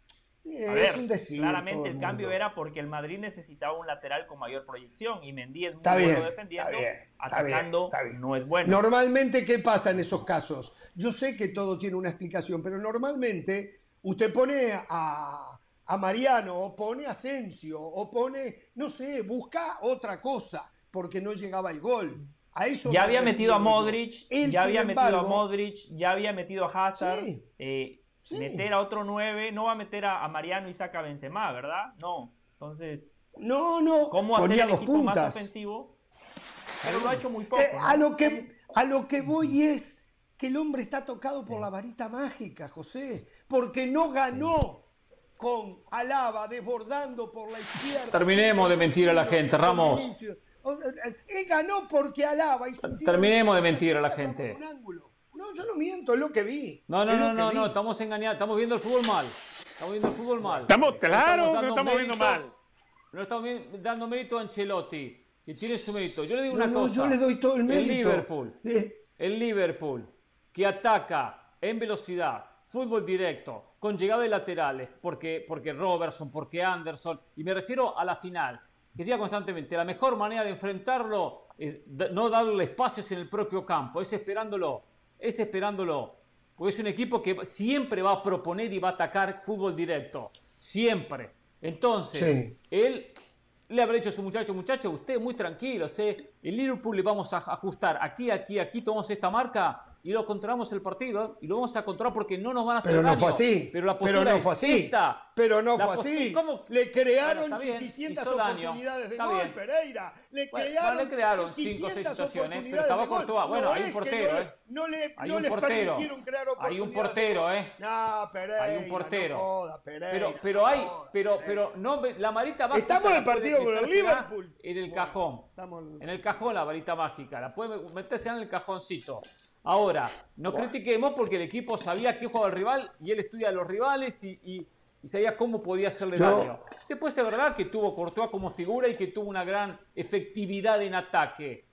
Eh, A es un decir. claramente el, el cambio era porque el Madrid necesitaba un lateral con mayor proyección y Mendy es muy Está bueno bien, defendiendo, está bien, está bien, atacando está bien. no es bueno. Normalmente, ¿qué pasa en esos casos? Yo sé que todo tiene una explicación, pero normalmente usted pone a, a Mariano, o pone a Asensio, o pone, no sé, busca otra cosa, porque no llegaba el gol. A eso ya me había metido a. Modric, Él, ya había metido a Modric, ya había metido a Hazard. Sí, eh, sí. Meter a otro 9, no va a meter a, a Mariano y saca a Benzema, ¿verdad? No. Entonces, No, no, ¿cómo hacer ponía el dos equipo más puntas. ofensivo? Pero lo ha hecho muy poco. Eh, ¿no? a, lo que, a lo que voy es que el hombre está tocado por la varita mágica, José, porque no ganó con Alaba desbordando por la izquierda. Terminemos de mentir a la gente, Ramos. Eh, Él ganó porque Alaba hizo un tiro Terminemos de mentir a la gente. No, yo no miento, es lo que vi. No, no, no, no, no, estamos engañados, estamos viendo el fútbol mal. Estamos viendo el fútbol mal. Estamos, claro, no estamos viendo mal. No estamos dando mérito a Ancelotti, que tiene su mérito. Yo le digo No, una no, cosa. yo le doy todo el mérito. Liverpool, Eh, el Liverpool, que ataca en velocidad, fútbol directo, con llegada de laterales, porque, porque Robertson, porque Anderson, y me refiero a la final, que llega constantemente. La mejor manera de enfrentarlo es da- no darle espacios en el propio campo, es esperándolo, es esperándolo. Porque es un equipo que siempre va a proponer y va a atacar fútbol directo, siempre. Entonces, Sí. él le habrá dicho a su muchacho, muchacho, usted muy tranquilo, ¿eh? el Liverpool le vamos a ajustar aquí, aquí, aquí, tomamos esta marca y lo controlamos el partido y lo vamos a controlar porque no nos van a hacer Pero no daño. fue así. Pero la Pero no fue así. esta. Pero no La fue así. ¿Cómo? Le crearon Bueno, está bien, chiquicientas hizo daño. oportunidades de gol, bien. Pereira. Le Bueno, crearon, le crearon cinco o seis chiquicientas situaciones, pero estaba. Courtois. Bueno, No hay un portero, no ¿eh? No, le, Hay no un les portero. crear Hay un portero. ¿eh? No, Pereira. Hay un portero. No joda, Pereira, Pero, pero hay, no joda, pero, pero no, la varita mágica. Estamos en el partido con el Liverpool. En el cajón. En el cajón la varita mágica. La puede meterse en el cajoncito. Ahora, no critiquemos porque el equipo sabía qué jugaba el rival y él estudia a los rivales y, y- y sabía cómo podía hacerle Yo- daño. Después es verdad que tuvo Courtois como figura y que tuvo una gran efectividad en ataque.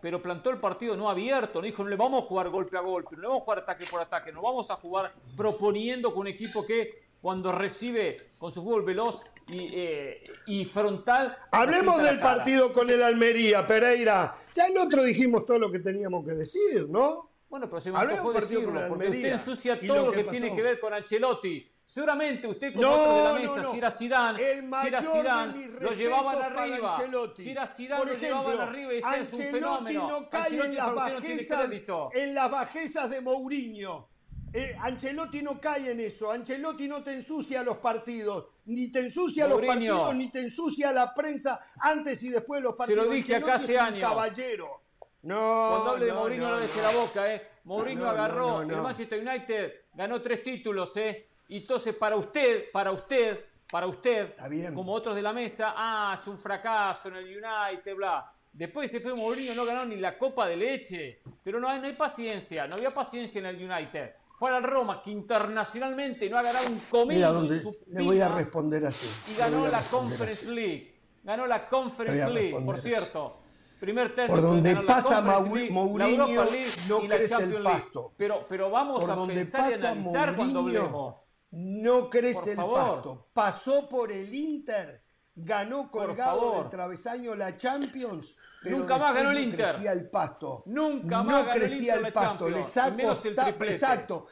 Pero plantó el partido no abierto, no dijo, no le vamos a jugar golpe a golpe, no le vamos a jugar ataque por ataque, no vamos a jugar proponiendo con un equipo que cuando recibe con su fútbol veloz y, eh, y frontal... Hablemos del cara. partido con el Almería, Pereira. Ya el otro dijimos todo lo que teníamos que decir, ¿no? Bueno, pero se me Hablemos partido con decirlo, porque Almería usted ensucia todo lo lo que tiene que ver con Ancelotti. Seguramente usted como No, otro de la mesa, no. si era Zidane, El si era Zidane, lo llevaban arriba. Si era Zidane, Por lo llevaban arriba y decían, es un fenómeno. no cae Ancelotti en las, no bajezas, en las bajezas de Mourinho. Eh, Ancelotti no cae en eso. Ancelotti no te ensucia los partidos. Ni te ensucia los Mourinho. partidos, ni te ensucia la prensa antes y después de los partidos. lo dije acá hace años. caballero. No, Cuando hable de Mourinho no, no, le la boca, ¿eh? Mourinho No, agarró el Manchester United, ganó tres títulos, ¿eh? Y entonces para usted, para usted, para usted, Está bien. como otros de la mesa, ah, es un fracaso en el United, bla. Después se fue Mourinho, no ganó ni la copa de leche. Pero no hay, no hay paciencia, no había paciencia en el United. Fue al Roma, que internacionalmente no ha ganado un comino Mira su le voy a responder así. Y ganó la Conference así. League. Ganó la Conference League, por cierto. Primer tercio Por donde pasa League, Mourinho, League no y la crece el League. pasto. Pero, pero vamos Por a donde pensar y pasa cuando hablemos. No crece el pasto. Pasó por el Inter, ganó colgado del travesaño la Champions. Pero Nunca más ganó el no Inter. crecía el pasto. Nunca no más ganó el crecía Inter el, pasto. Le sacó el exacto.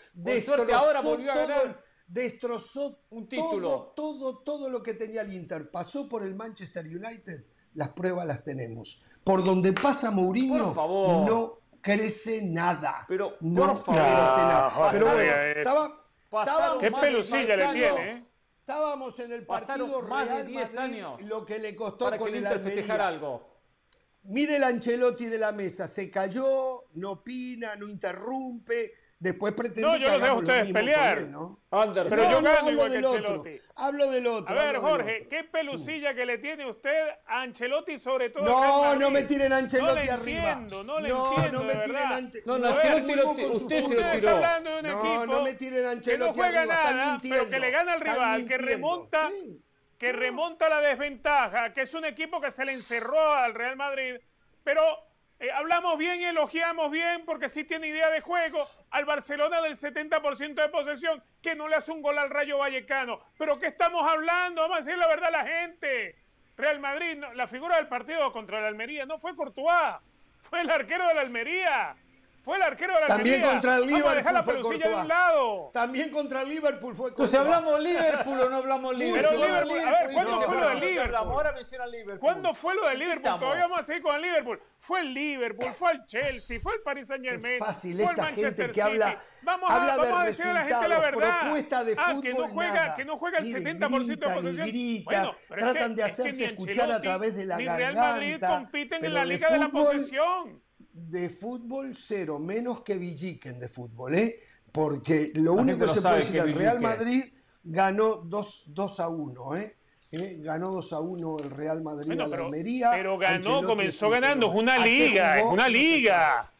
Suerte ahora Destrozó volvió a todo, ganar destrozó un título. Todo, todo, todo lo que tenía el Inter. Pasó por el Manchester United. Las pruebas las tenemos. Por donde pasa Mourinho, Por favor. no crece nada. Pero, no por favor. crece nada. Ah, Pero bueno, es- estaba, estábamos- Qué diez le tiene, ¿eh? Estábamos en el Pasaron partido más de Real 10 Madrid, años lo que le costó Para que con el el Inter festejara Almería. algo. Mire el Ancelotti de la mesa, se cayó, no opina, no interrumpe, después pretende No, yo que los dejo lo ustedes pelear. él, ¿no? Anderson. Pero No, yo no, gano hablo igual que del otro, Ancelotti. Hablo del otro. A ver, Jorge, otro. ¿qué pelusilla que le tiene usted a Ancelotti sobre todo? No, no me tiren a Ancelotti no le arriba. Entiendo, no le no, entiendo, no me tiren a Ante- No, no, Ancelotti lo usted se lo tiró. está hablando de un No, equipo no me tiren a que Ancelotti no juega arriba, nada, pero que le gana al rival, que remonta, Sí. Que remonta la desventaja, que es un equipo que se le encerró al Real Madrid, pero eh, hablamos bien y elogiamos bien porque sí tiene idea de juego al Barcelona del 70% de posesión, que no le hace un gol al Rayo Vallecano. Pero ¿qué estamos hablando? Vamos a decir la verdad a la gente. Real Madrid, no- la figura del partido contra el Almería no fue Courtois, fue el arquero de la Almería. Fue el arquero de la También Almería. contra el Vamos a dejar la Liverpool fue pelusilla de un lado. También contra el Liverpool fue Entonces. ¿hablamos Liverpool o no hablamos Liverpool? Pero Liverpool, a ver, ¿cuándo fue lo del ¿qué Liverpool? Ahora menciona Liverpool. ¿Cuándo fue lo del Liverpool? Todavía vamos a seguir con el Liverpool. Fue el Liverpool, fue el Chelsea, fue el Paris Saint Germain. Qué fácil fue el esta Manchester gente que City. habla- vamos a, habla de vamos a decir a la gente la verdad. propuesta de ah, que no fútbol, juega, nada. que no juega el Ni 70% de gritan, ni posesión. gritan, Bueno, pero es tratan que- de es que hacerse escuchar a través de la ni Real Madrid garganta, compiten en la liga de la fútbol- posesión. De fútbol cero, menos que Villiquen de fútbol, ¿eh? Porque lo único que se puede decir, que el Real Villiquen. Madrid ganó 2, 2 a 1, ¿eh? ¿Eh? Ganó 2 a 1 el Real Madrid Bueno, a la pero, Almería. pero ganó, Ancelotti comenzó ganando. Es una ¿A qué liga, es una No se liga.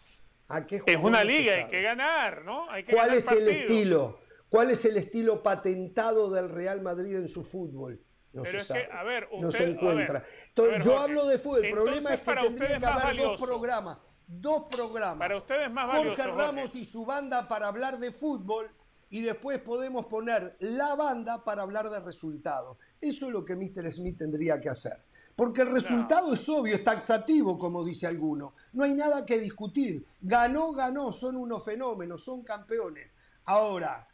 ¿A qué Es una No se liga, hay que ganar, ¿no? Hay que ¿Cuál ganar es el estilo? ¿Cuál es el estilo patentado del Real Madrid en su fútbol? No Pero se es que, sabe. a ver, no usted- se a ver, encuentra. a Entonces, ver, yo Jorge, hablo de fútbol. El problema es que tendría que haber dos programas. Dos programas. Para usted es más Jorge Ramos y su banda para hablar de fútbol y después podemos poner la banda para hablar de resultados. Eso es lo que Mr. Smith tendría que hacer. Porque el resultado es obvio, es taxativo, como dice alguno. No hay nada que discutir. Ganó, ganó, son unos fenómenos, son campeones. Ahora,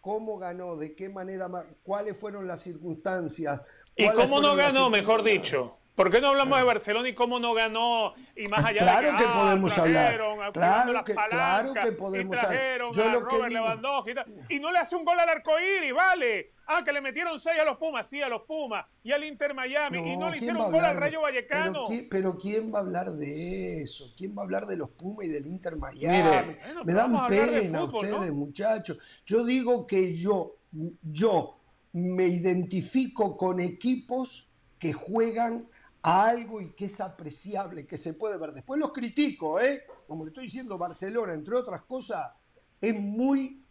¿cómo ganó? ¿De qué manera? ma- ¿Cuáles fueron las circunstancias? ¿Y ¿Cuáles cómo no ganó, mejor dicho? ¿Por qué no hablamos de Barcelona y cómo no ganó? Y más allá Claro de que ah, podemos hablar. Claro que- claro que podemos hablar. Yo a lo que digo- Lewandowski y, tal. Y no le hace un gol al arcoíris, vale. Ah, que le metieron seis a los Pumas, sí, a los Pumas. Y al Inter Miami. y no le ¿quién hicieron un gol al Rayo Vallecano. Pero, ¿quién- pero ¿quién va a hablar de eso? ¿Quién va a hablar de los Pumas y del Inter Miami? Mire, Me dan pena fútbol, ¿no? ustedes, muchachos. Yo digo que yo, yo me identifico con equipos que juegan a algo y que es apreciable, que se puede ver. Después los critico, ¿eh? como le estoy diciendo Barcelona, entre otras cosas, es muy.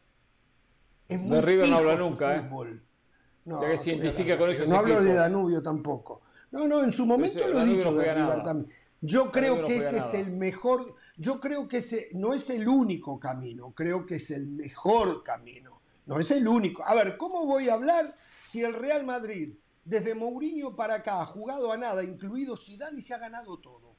Es muy De River no habla nunca, ¿eh? fútbol. Que identifica con esos No hablo de. Danubio tampoco. No, no, en su momento lo he dicho no de River nada. también. Yo creo no que ese es el mejor. Yo creo que ese no es el único camino. Creo que es el mejor camino. No es el único. A ver, ¿cómo voy a hablar si el Real Madrid, desde Mourinho para acá, ha jugado a nada, incluido Zidane, y se ha ganado todo?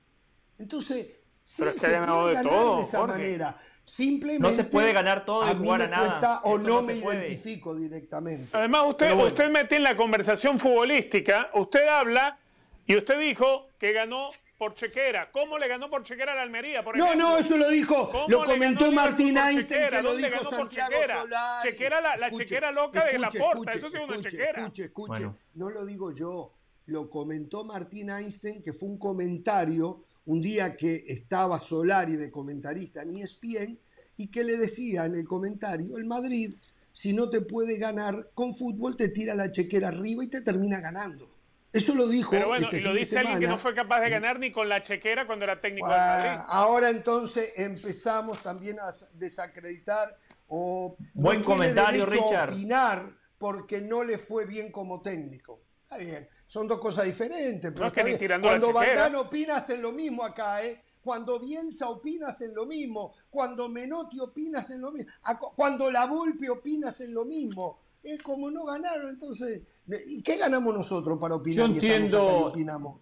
Entonces, sí, se puede de ganar todo, de esa Jorge. manera. Simplemente. No se puede ganar todo y a mí jugar me a nada. cuesta o no, no me puede. identifico directamente. Además, usted, bueno. usted mete en la conversación futbolística, usted habla y usted dijo que ganó por chequera. ¿Cómo le ganó por chequera a la Almería? Por No, ejemplo? no, eso lo dijo, ¿Cómo lo comentó Martín Einstein, que lo ¿Dónde dijo Santiago chequera? Solari. Chequera, la- la chequera loca de Laporta, eso sí es una escuche, chequera. Escuche, escuche, Bueno. no lo digo yo, lo comentó Martín Einstein, que fue un comentario un día que estaba Solari de comentarista en ESPN y que le decía en el comentario, el Madrid, si no te puede ganar con fútbol, te tira la chequera arriba y te termina ganando. Eso lo dijo. Pero bueno, este y lo dice alguien que no fue capaz de ganar ni con la chequera cuando era técnico del Ah, Madrid. Ahora entonces empezamos también a desacreditar o no Buen tiene comentario, derecho a Richard. opinar porque no le fue bien como técnico. Está bien, son dos cosas diferentes. Pero No es que ni tirando la Cuando chequera. Valdano opina hacen lo mismo acá, ¿eh? Cuando Bielsa opina hacen lo mismo. Cuando Menotti opina hacen lo mismo. Cuando La Volpe opina hacen lo mismo. Es como no ganaron, entonces. ¿Y qué ganamos nosotros para opinar? Yo entiendo- opinamos.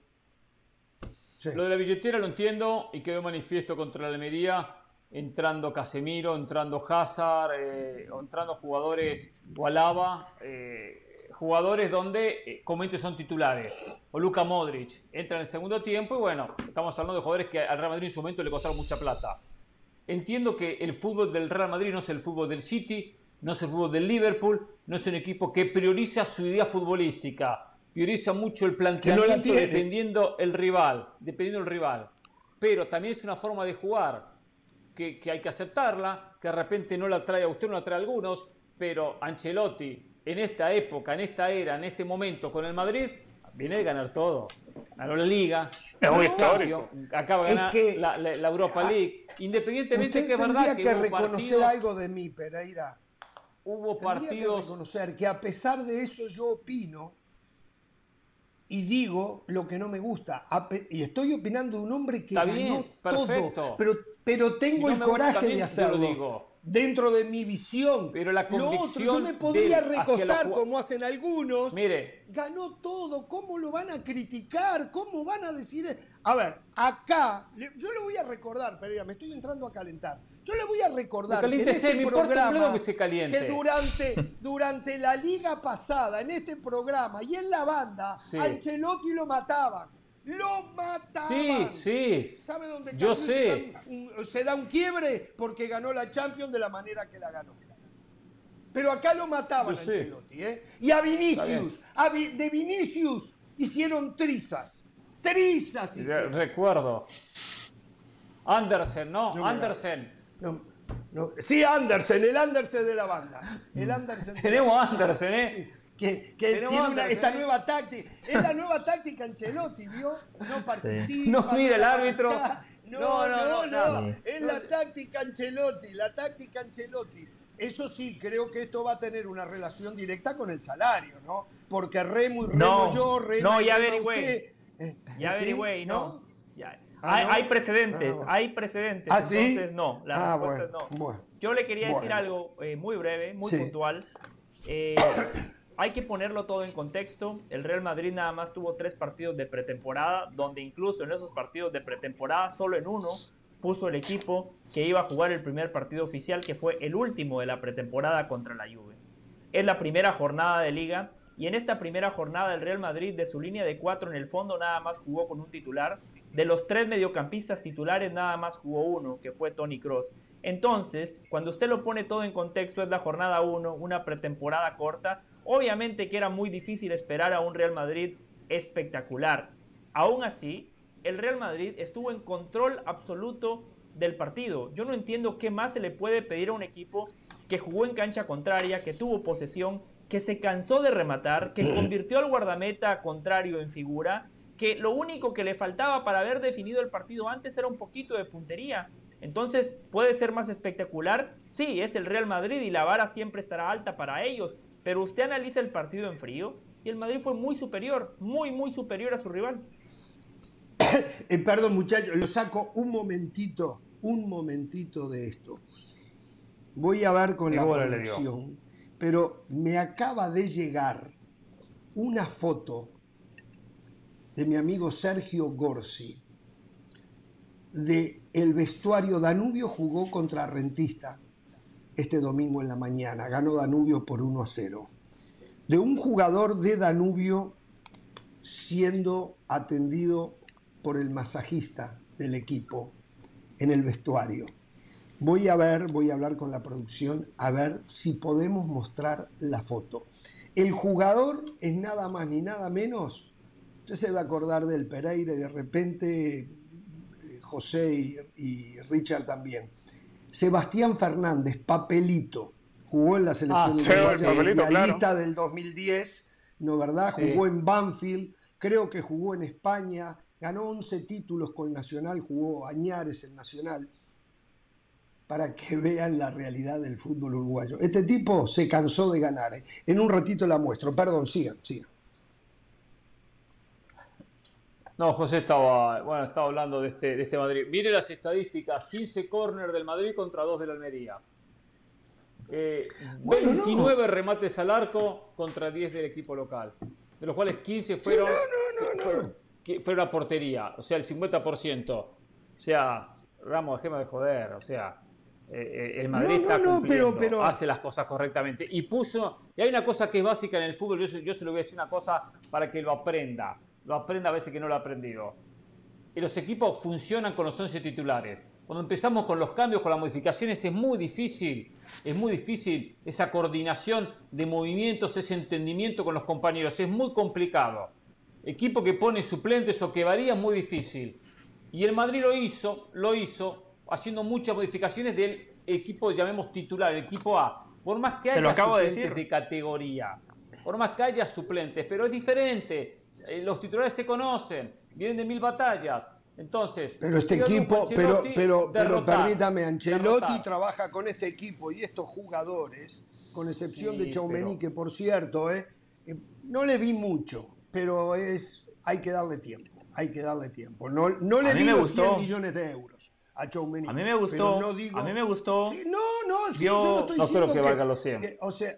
Sí. Lo de la billetera lo entiendo y quedó manifiesto contra la Almería entrando Casemiro, entrando Hazard, eh, entrando jugadores o Alaba, eh, jugadores donde eh, comúnmente son titulares, o Luka Modric, entra en el segundo tiempo y bueno, estamos hablando de jugadores que al Real Madrid en su momento le costaron mucha plata. Entiendo que el fútbol del Real Madrid no es el fútbol del City, no es el fútbol del Liverpool, no es un equipo que prioriza su idea futbolística, prioriza mucho el planteamiento tiene. dependiendo el rival, dependiendo el rival. Pero también es una forma de jugar que, que hay que aceptarla, que de repente no la trae a usted, no la trae a algunos, pero Ancelotti en esta época, en esta era, en este momento con el Madrid, viene de ganar todo. Ganó la Liga, Es muy histórico. Acaba de Es ganar que- la, la- la Europa League. Independientemente Usted que es verdad que, que reconocer partidos, algo de mí, Pereira. Hubo Tendría que partidos reconocer que a pesar de eso yo opino y digo lo que no me gusta. Y estoy opinando de un hombre que Está ganó bien, todo. Pero, pero tengo Si no el gusta coraje también, de lo hacerlo. digo. Dentro de mi visión. Pero la lo otro, yo me podría recostar los como hacen algunos. Mire, Ganó todo, ¿cómo lo van a criticar? ¿Cómo van a decir? A ver, acá, yo le voy a recordar, Pereira, me estoy entrando a calentar. Yo le voy a recordar que en este me programa, que se caliente. que durante, durante la liga pasada, en este programa y en la banda, Sí. Ancelotti lo mataban. Lo mataban. sí, sí. ¿Sabe dónde Yo sé. Se, da un, un- se da un quiebre? Porque ganó la Champions de la manera que la ganó. Pero acá lo mataban a. Ancelotti, ¿eh? Y a. Vinicius, a Vi- de Vinicius hicieron trizas. Trizas hicieron. Recuerdo. Andersen, ¿no? No. Andersen. No, no. Sí, Andersen, el Andersen de la banda. El Andersen de la Tenemos banda. Andersen, ¿eh? Que, que tiene una- Andersen, esta ¿eh? nueva táctica. Es la nueva táctica Ancelotti, ¿vio? No participa. No mira el árbitro. No, No, no, no, no. no, no. Es la táctica Ancelotti, la táctica Ancelotti. Eso sí, creo que esto va a tener una relación directa con el salario, ¿no? Porque remo y remo No, yo, remo no, y ya averigüé. usted. Eh, Ya ¿sí? averigüey, no. Ya. Ah, hay, ¿no? hay precedentes, Ah, bueno. hay precedentes. ¿Ah, sí? Entonces, no, la Ah, es bueno, no. bueno. Yo le quería decir algo eh, muy breve, muy Sí. puntual. Eh, hay que ponerlo todo en contexto. El Real Madrid nada más tuvo tres partidos de pretemporada, donde incluso en esos partidos de pretemporada, solo en uno, puso el equipo que iba a jugar el primer partido oficial, que fue el último de la pretemporada contra la Juve. Es la primera jornada de liga y en esta primera jornada el Real Madrid de su línea de cuatro en el fondo nada más jugó con un titular. De los tres mediocampistas titulares nada más jugó uno, que fue Tony Cross. Entonces, cuando usted lo pone todo en contexto, es la jornada 1, una pretemporada corta. Obviamente que era muy difícil esperar a un Real Madrid espectacular. Aún así, el Real Madrid estuvo en control absoluto del partido. Yo no entiendo qué más se le puede pedir a un equipo que jugó en cancha contraria, que tuvo posesión, que se cansó de rematar, que [CLEARS THROAT] convirtió al guardameta contrario en figura, que lo único que le faltaba para haber definido el partido antes era un poquito de puntería. Entonces, ¿puede ser más espectacular? Sí, es el Real Madrid y la vara siempre estará alta para ellos. Pero usted analiza el partido en frío y el Madrid fue muy superior, muy, muy superior a su rival. [COUGHS] Eh, perdón, muchachos, lo saco un momentito, un momentito de esto. Voy a ver con la producción, pero me acaba de llegar una foto de mi amigo Sergio Gorsi de el vestuario Danubio jugó contra Rentista este domingo en la mañana, ganó Danubio por 1 a 0. De un jugador de Danubio siendo atendido por el masajista del equipo en el vestuario. Voy a ver, voy a hablar con la producción a ver si podemos mostrar la foto. El jugador es nada más ni nada menos. Usted se va a acordar del Pereira y de repente eh, José y, Richard también. Sebastián Fernández, papelito, jugó en la selección ah, del 2010, ¿no verdad? Jugó en Banfield, creo que jugó en España, ganó 11 títulos con Nacional, jugó Añares en Nacional, para que vean la realidad del fútbol uruguayo. Este tipo se cansó de ganar. ¿eh? En un ratito la muestro. Perdón, sigan, sigan. No, José estaba, bueno, estaba hablando de este, de este Madrid. Mire las estadísticas, 15 córner del Madrid contra 2 de la Almería. 29 eh, remates al arco contra 10 del equipo local, de los cuales 15 fueron, que fue una portería, o sea, el 50%. O sea, Ramos, dejemos de joder, o sea, eh, eh, el Madrid está cumpliendo, hace las cosas correctamente. Y puso, y hay una cosa que es básica en el fútbol, yo, yo se lo voy a decir una cosa para que lo aprenda, lo aprenda a veces que no lo ha aprendido. Y los equipos funcionan con los 11 titulares. Cuando empezamos con los cambios, con las modificaciones, es muy difícil, es muy difícil esa coordinación de movimientos, ese entendimiento con los compañeros, es muy complicado equipo que pone suplentes o que varía muy difícil. Y el Madrid lo hizo, lo hizo haciendo muchas modificaciones del equipo, llamemos titular, el equipo A. Por más que haya suplentes de, categoría, por más que haya suplentes, pero es diferente. Eh, los titulares se conocen, vienen de mil batallas. Entonces, pero este equipo, pero, pero, pero permítame, Ancelotti trabaja con este equipo y estos jugadores, con excepción de Chaumení, que por cierto, eh, eh, no le vi mucho pero es, hay que darle tiempo, hay que darle tiempo. No, no le digo 100 millones de euros a Choumeni. A mí me gustó, no digo, a mí me gustó. no, no, sí, yo, no estoy no diciendo creo que, valga los 100. o sea,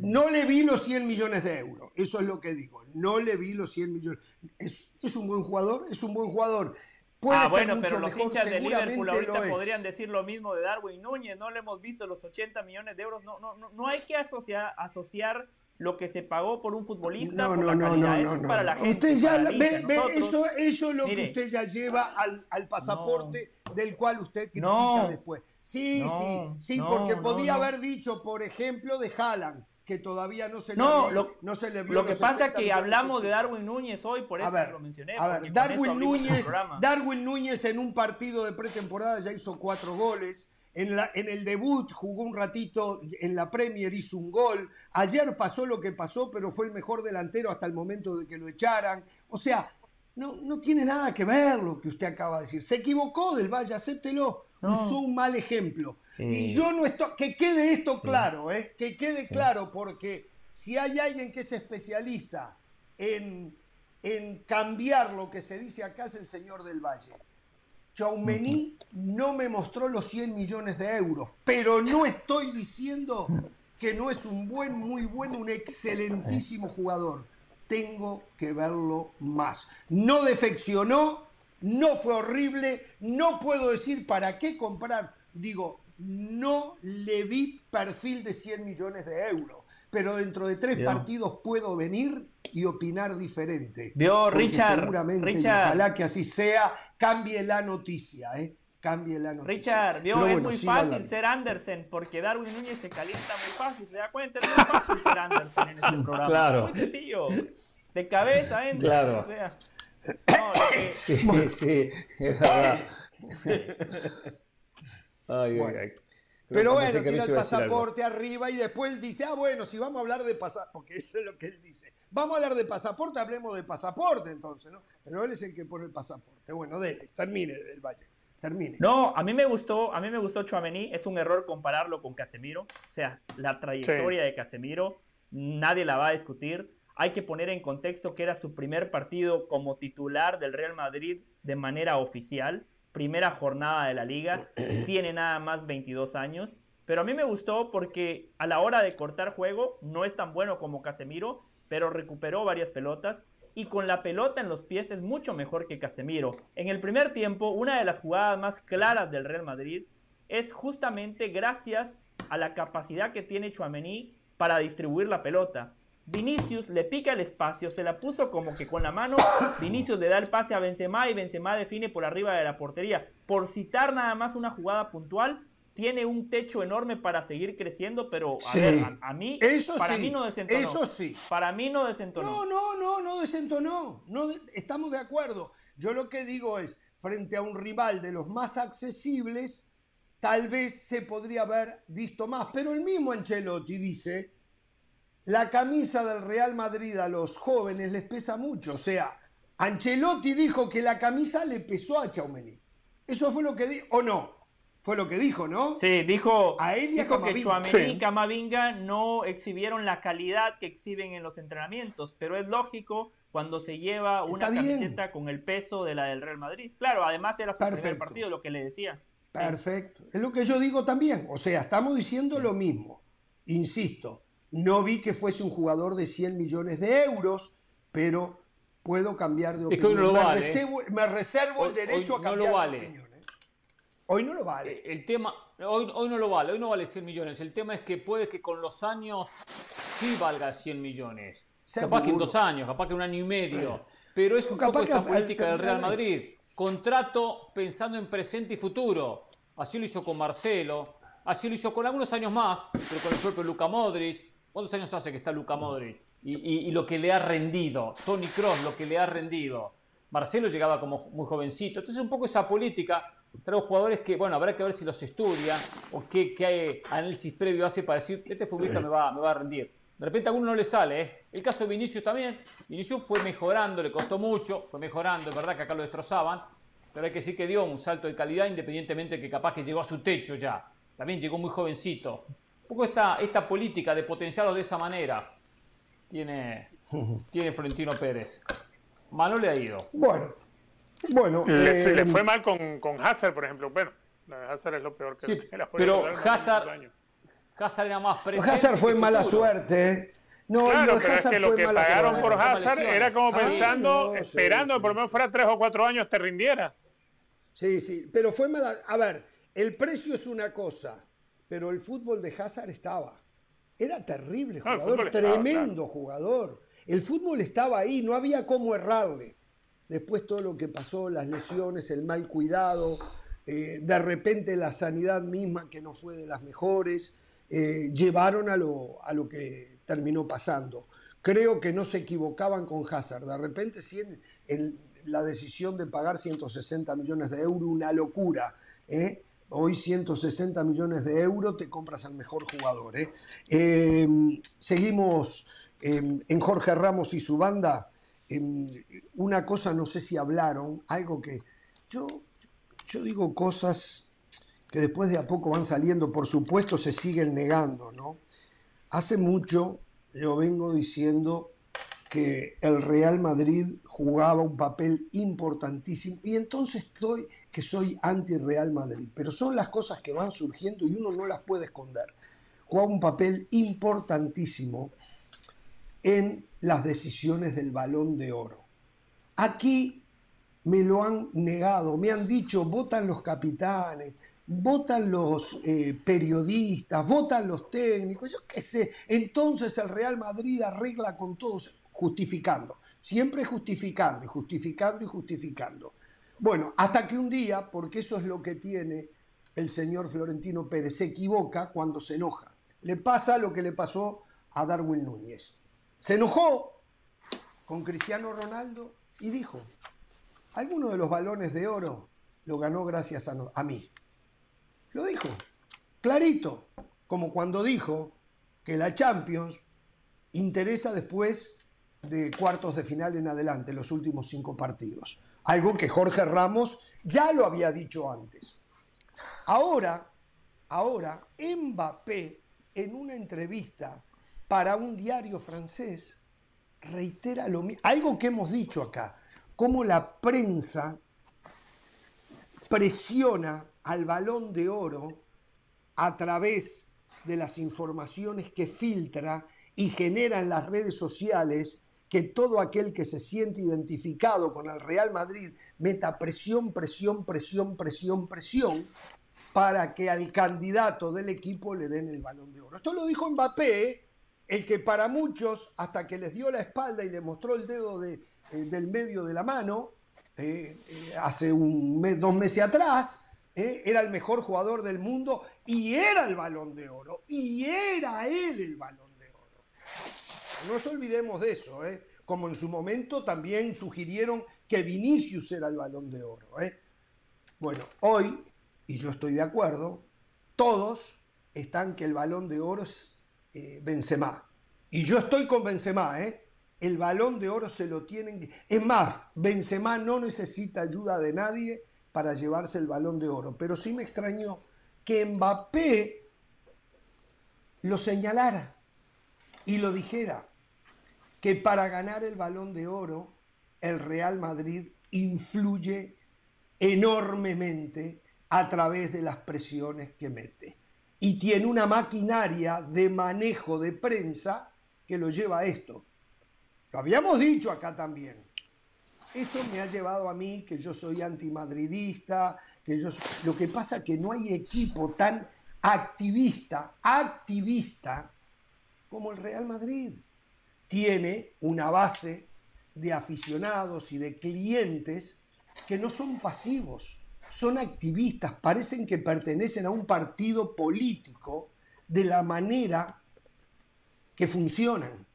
no le vi los 100 millones de euros, eso es lo que digo, no le vi los 100 millones. Es, es un buen jugador, es un buen jugador. Puede ah, bueno, pero los hinchas de Liverpool ahorita podrían decir lo mismo de Darwin Núñez, no le hemos visto los 80 millones de euros, no, no, no, no hay que asociar, asociar lo que se pagó por un futbolista no, no, no, no, no, para la gente. Usted ya ve, eso, eso es lo que usted ya lleva al, al pasaporte del cual usted critica después. Sí, sí, sí, porque podía haber dicho, por ejemplo, de Haaland, que todavía no se le, no, lo, no se le vio Lo que pasa es que hablamos de Darwin Núñez hoy, por eso lo mencioné. A ver, Darwin Núñez, Darwin Núñez en un partido de pretemporada ya hizo cuatro goles. En, la, en, el debut jugó un ratito en la Premier, hizo un gol. Ayer pasó lo que pasó, pero fue el mejor delantero hasta el momento de que lo echaran. O sea, no, no tiene nada que ver lo que usted acaba de decir. Se equivocó del Valle, acéptelo. Usó un mal ejemplo. Y yo no estoy. Que quede esto claro, ¿eh? Que quede claro, porque si hay alguien que es especialista en, en cambiar lo que se dice acá es el señor del Valle. Chaumení no me mostró los 100 millones de euros, pero no estoy diciendo que no es un buen, muy buen, un excelentísimo jugador. Tengo que verlo más. No defeccionó, no fue horrible, no puedo decir para qué comprar. Digo, no le vi perfil de 100 millones de euros, pero dentro de tres partidos puedo venir y opinar diferente. Vio, Richard. Seguramente, Richard, ojalá que así sea, cambie la noticia, ¿eh? Cambie la noticia. Richard, vio, es muy fácil ser Andersen, porque Darwin Núñez se calienta muy fácil, ¿se da cuenta? Es muy fácil ser Andersen en este [LAUGHS] programa. Claro. Muy sencillo. De cabeza entra. Claro. O sea, no, que... Sí, sí, es verdad. Ay, bueno. ay, ay. Pero bueno, tira el pasaporte arriba y después dice, ah, bueno, si vamos a hablar de pasaporte, porque eso es lo que él dice. Vamos a hablar de pasaporte, hablemos de pasaporte entonces, ¿no? Pero él es el que pone el pasaporte. Bueno, dele, termine del Valle. termine. No, a mí me gustó, a mí me gustó Chouameni, es un error compararlo con Casemiro, o sea, la trayectoria de Casemiro nadie la va a discutir. Hay que poner en contexto que era su primer partido como titular del Real Madrid de manera oficial, primera jornada de la liga, [CLEARS THROAT] tiene nada más 22 años, pero a mí me gustó porque a la hora de cortar juego no es tan bueno como Casemiro, pero recuperó varias pelotas y con la pelota en los pies es mucho mejor que Casemiro. En el primer tiempo, una de las jugadas más claras del Real Madrid es justamente gracias a la capacidad que tiene Chouameni para distribuir la pelota. Vinicius le pica el espacio, se la puso como que con la mano. Vinicius le da el pase a Benzema y Benzema define por arriba de la portería. Por citar nada más una jugada puntual, tiene un techo enorme para seguir creciendo, pero a ver, a, mí, eso para mí no desentonó. Eso sí. Para mí no desentonó. No, no, no, no desentonó. No, estamos de acuerdo. Yo lo que digo es, frente a un rival de los más accesibles, tal vez se podría haber visto más. Pero el mismo Ancelotti dice, la camisa del Real Madrid a los jóvenes les pesa mucho. O sea, Ancelotti dijo que la camisa le pesó a Chaumeni. Eso fue lo que dijo, o no. Fue lo que dijo, ¿no? Sí, dijo, a él dijo que Chouameni y Camavinga no exhibieron la calidad que exhiben en los entrenamientos, pero es lógico cuando se lleva una camiseta con el peso de la del Real Madrid. Claro, además era su primer partido, lo que le decía. Perfecto. Es lo que yo digo también. O sea, estamos diciendo lo mismo. Insisto, no vi que fuese un jugador de 100 millones de euros, pero puedo cambiar de opinión. me, reservo, el derecho a cambiar de opinión. Hoy no lo vale. Eh, el tema, hoy, hoy no lo vale, hoy no vale 100 millones. El tema es que puede que con los años sí valga 100 millones. capaz que en dos años, capaz que un año y medio. Pero es un poco esta política del Real Madrid. Contrato pensando en presente y futuro. Así lo hizo con Marcelo, así lo hizo con algunos años más, pero con el propio Luca Modric. ¿Cuántos años hace que está Luca Modric? Y, y lo que le ha rendido. Tony Cross, lo que le ha rendido. Marcelo llegaba como muy jovencito. Entonces, un poco esa política Traigo jugadores que, bueno, habrá que ver si los estudia o qué, qué análisis previo hace para decir, este futbolista me va, me va a rendir. De repente a alguno no le sale. ¿eh? El caso de Vinicius también. Vinicius fue mejorando, le costó mucho, fue mejorando, es verdad que acá lo destrozaban, pero hay que decir que dio un salto de calidad independientemente de que capaz que llegó a su techo ya. También llegó muy jovencito. Un poco esta, esta política de potenciarlo de esa manera tiene, [LAUGHS] tiene Florentino Pérez. Malo le ha ido. Bueno, bueno, le, eh, fue mal con, con, Hazard, por ejemplo. Bueno, Hazard es lo peor que, sí, Pero Hazard, Hazard era más presente. Hazard fue mala suerte. No, claro, pero es que lo que pagaron por Hazard era como ah, pensando, esperando que por lo menos fuera tres o cuatro años te rindiera. Sí, sí, pero fue mala. A ver, el precio es una cosa, pero el fútbol de Hazard estaba. Era terrible jugador, tremendo jugador. El fútbol estaba ahí, no había cómo errarle después todo lo que pasó, las lesiones, el mal cuidado, eh, de repente la sanidad misma que no fue de las mejores, eh, llevaron a lo, a lo que terminó pasando. Creo que no se equivocaban con Hazard. De repente, sí, en, la decisión de pagar 160 millones de euros, una locura. ¿eh? Hoy 160 millones de euros te compras al mejor jugador. seguimos en Jorge Ramos y su banda una cosa, no sé si hablaron, algo que yo, yo digo cosas que después de a poco van saliendo, por supuesto se siguen negando, ¿no? Hace mucho yo vengo diciendo que el Real Madrid jugaba un papel importantísimo y entonces estoy que soy anti-Real Madrid, pero son las cosas que van surgiendo y uno no las puede esconder. Jugaba un papel importantísimo en las decisiones del balón de oro. Aquí me lo han negado, me han dicho, votan los capitanes, votan los eh, periodistas, votan los técnicos, yo qué sé. Entonces el Real Madrid arregla con todos, justificando, siempre justificando y justificando y justificando. Bueno, hasta que un día, porque eso es lo que tiene el señor Florentino Pérez, se equivoca cuando se enoja. Le pasa lo que le pasó a Darwin Núñez. Se enojó con Cristiano Ronaldo y dijo, alguno de los balones de oro lo ganó gracias a, mí. Lo dijo, clarito, como cuando dijo que la Champions interesa después de cuartos de final en adelante, los últimos cinco partidos. Algo que Jorge Ramos Ya lo había dicho antes. Ahora, ahora, Mbappé, en una entrevista para un diario francés, reitera lo mismo, algo que hemos dicho acá, cómo la prensa presiona al balón de oro a través de las informaciones que filtra y genera en las redes sociales que todo aquel que se siente identificado con el Real Madrid meta presión, presión, presión, presión, presión para que al candidato del equipo le den el balón de oro. Esto lo dijo Mbappé, el que para muchos, hasta que les dio la espalda y le mostró el dedo de, eh, del medio de la mano, eh, eh, hace un mes, dos meses atrás, era el mejor jugador del mundo y era el balón de oro, y era él el balón. No nos olvidemos de eso, como en su momento también sugirieron que Vinicius era el balón de oro. Bueno, hoy, y yo estoy de acuerdo, todos están que el balón de oro es Benzema. Y yo estoy con Benzema, ¿eh? el balón de oro se lo tienen. Es más, Benzema no necesita ayuda de nadie para llevarse el balón de oro. Pero sí me extrañó que Mbappé lo señalara y lo dijera, que para ganar el balón de oro, el Real Madrid influye enormemente a través de las presiones que mete. Y tiene una maquinaria de manejo de prensa que lo lleva a esto. Lo habíamos dicho acá también. Eso me ha llevado a mí, que yo soy antimadridista, que yo... Lo que pasa es que no hay equipo tan activista, activista, como el Real Madrid. Tiene una base de aficionados y de clientes que no son pasivos, son activistas, parecen que pertenecen a un partido político de la manera que funcionan.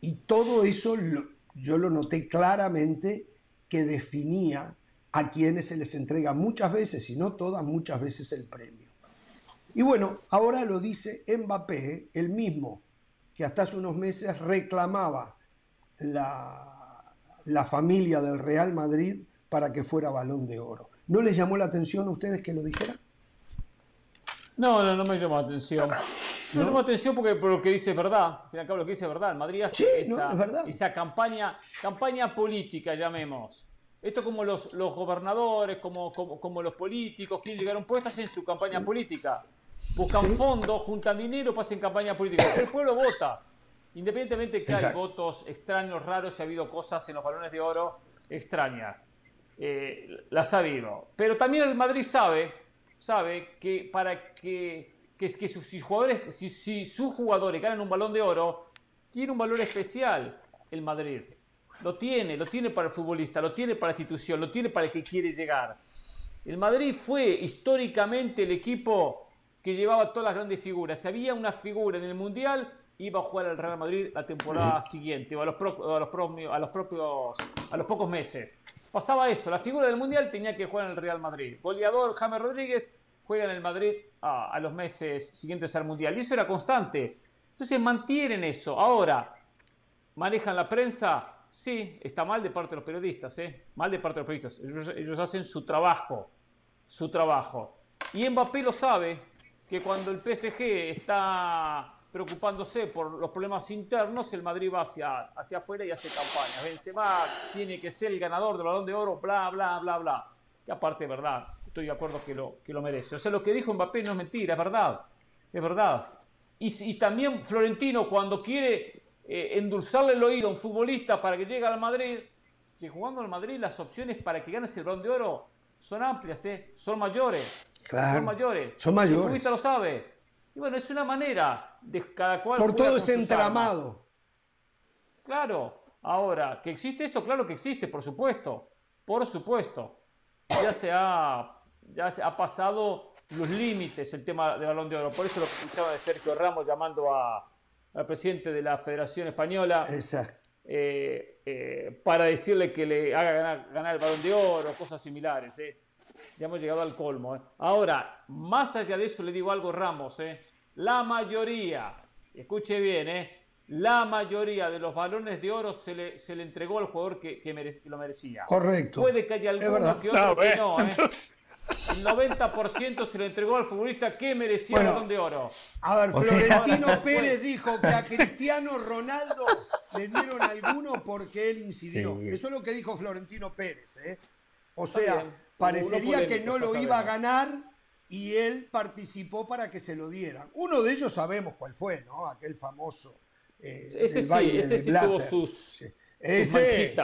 Y todo eso yo lo noté claramente que definía a quienes se les entrega muchas veces, y no todas, muchas veces el premio. Y bueno, ahora lo dice Mbappé, el mismo que hasta hace unos meses reclamaba la, la familia del Real Madrid para que fuera balón de oro. ¿No les llamó la atención a ustedes que lo dijera? No, no, no me llamó la atención. Me llamó la atención porque por lo que dice es verdad. Al fin y al cabo, lo que dice es verdad. El Madrid hace esa, campaña, campaña política, llamemos. Esto como los, los gobernadores, como, como, los políticos, quieren llegar a un puesto, hacen su campaña política. Buscan fondos, juntan dinero, pasan campaña política. [COUGHS] El pueblo vota. Independientemente que hay votos extraños, raros, si ha habido cosas en los balones de oro extrañas. Eh, las ha habido. Pero también el Madrid sabe, sabe que para que que que sus, jugadores, si, sus jugadores ganan un balón de oro, tiene un valor especial el Madrid. Lo tiene, lo tiene para el futbolista, lo tiene para la institución, lo tiene para el que quiere llegar. El Madrid fue históricamente el equipo que llevaba todas las grandes figuras. Si había una figura en el Mundial, iba a jugar al Real Madrid la temporada siguiente o a los, a, los propios, a, los propios, a los pocos meses. Pasaba eso, la figura del Mundial tenía que jugar en el Real Madrid. Goleador James Rodríguez juega en el Madrid a, los meses siguientes al Mundial. Y eso era constante. Entonces mantienen eso. Ahora, ¿manejan la prensa? Sí, está mal de parte de los periodistas, ¿eh? Mal de parte de los periodistas. Ellos, hacen su trabajo, su trabajo. Y Mbappé lo sabe, que cuando el PSG está preocupándose por los problemas internos, el Madrid va hacia, hacia afuera y hace campaña. Benzema tiene que ser el ganador del Balón de Oro, bla, bla, bla, bla. Que aparte, verdad, estoy de acuerdo que lo, que lo merece. O sea, lo que dijo Mbappé no es mentira, es verdad. Es verdad. Y, también Florentino, cuando quiere eh, endulzarle el oído a un futbolista para que llegue al Madrid, si jugando al Madrid las opciones para que ganes el balón de oro son amplias, ¿eh? son mayores. Son mayores. Son mayores. El futbolista lo sabe. Y bueno, es una manera de cada cual. Por todo ese entramado. Claro. Ahora, ¿que existe eso? Claro que existe, por supuesto. Por supuesto. Ya se ha ya se ha pasado los límites el tema del balón de oro. Por eso lo escuchaba de Sergio Ramos llamando a, al presidente de la Federación Española eh, eh, para decirle que le haga ganar, el balón de oro, cosas similares. Eh. Ya hemos llegado al colmo. Ahora, más allá de eso, le digo algo, Ramos. La mayoría, escuche bien, la mayoría de los balones de oro se le, se le entregó al jugador que, que, lo merecía. Correcto. Puede que haya alguno que otro que no. ¿eh? El 90% se le entregó al futbolista que merecía el balón de oro. A ver, Florentino [LAUGHS] Pérez dijo que a Cristiano Ronaldo le dieron alguno porque él incidió. Eso es lo que dijo Florentino Pérez. ¿eh? O sea, parecería que no lo iba a ganar y él participó para que se lo dieran. Uno de ellos sabemos cuál fue, ¿no? Aquel famoso. Eh, ese sí, ese sí tuvo sus, ese,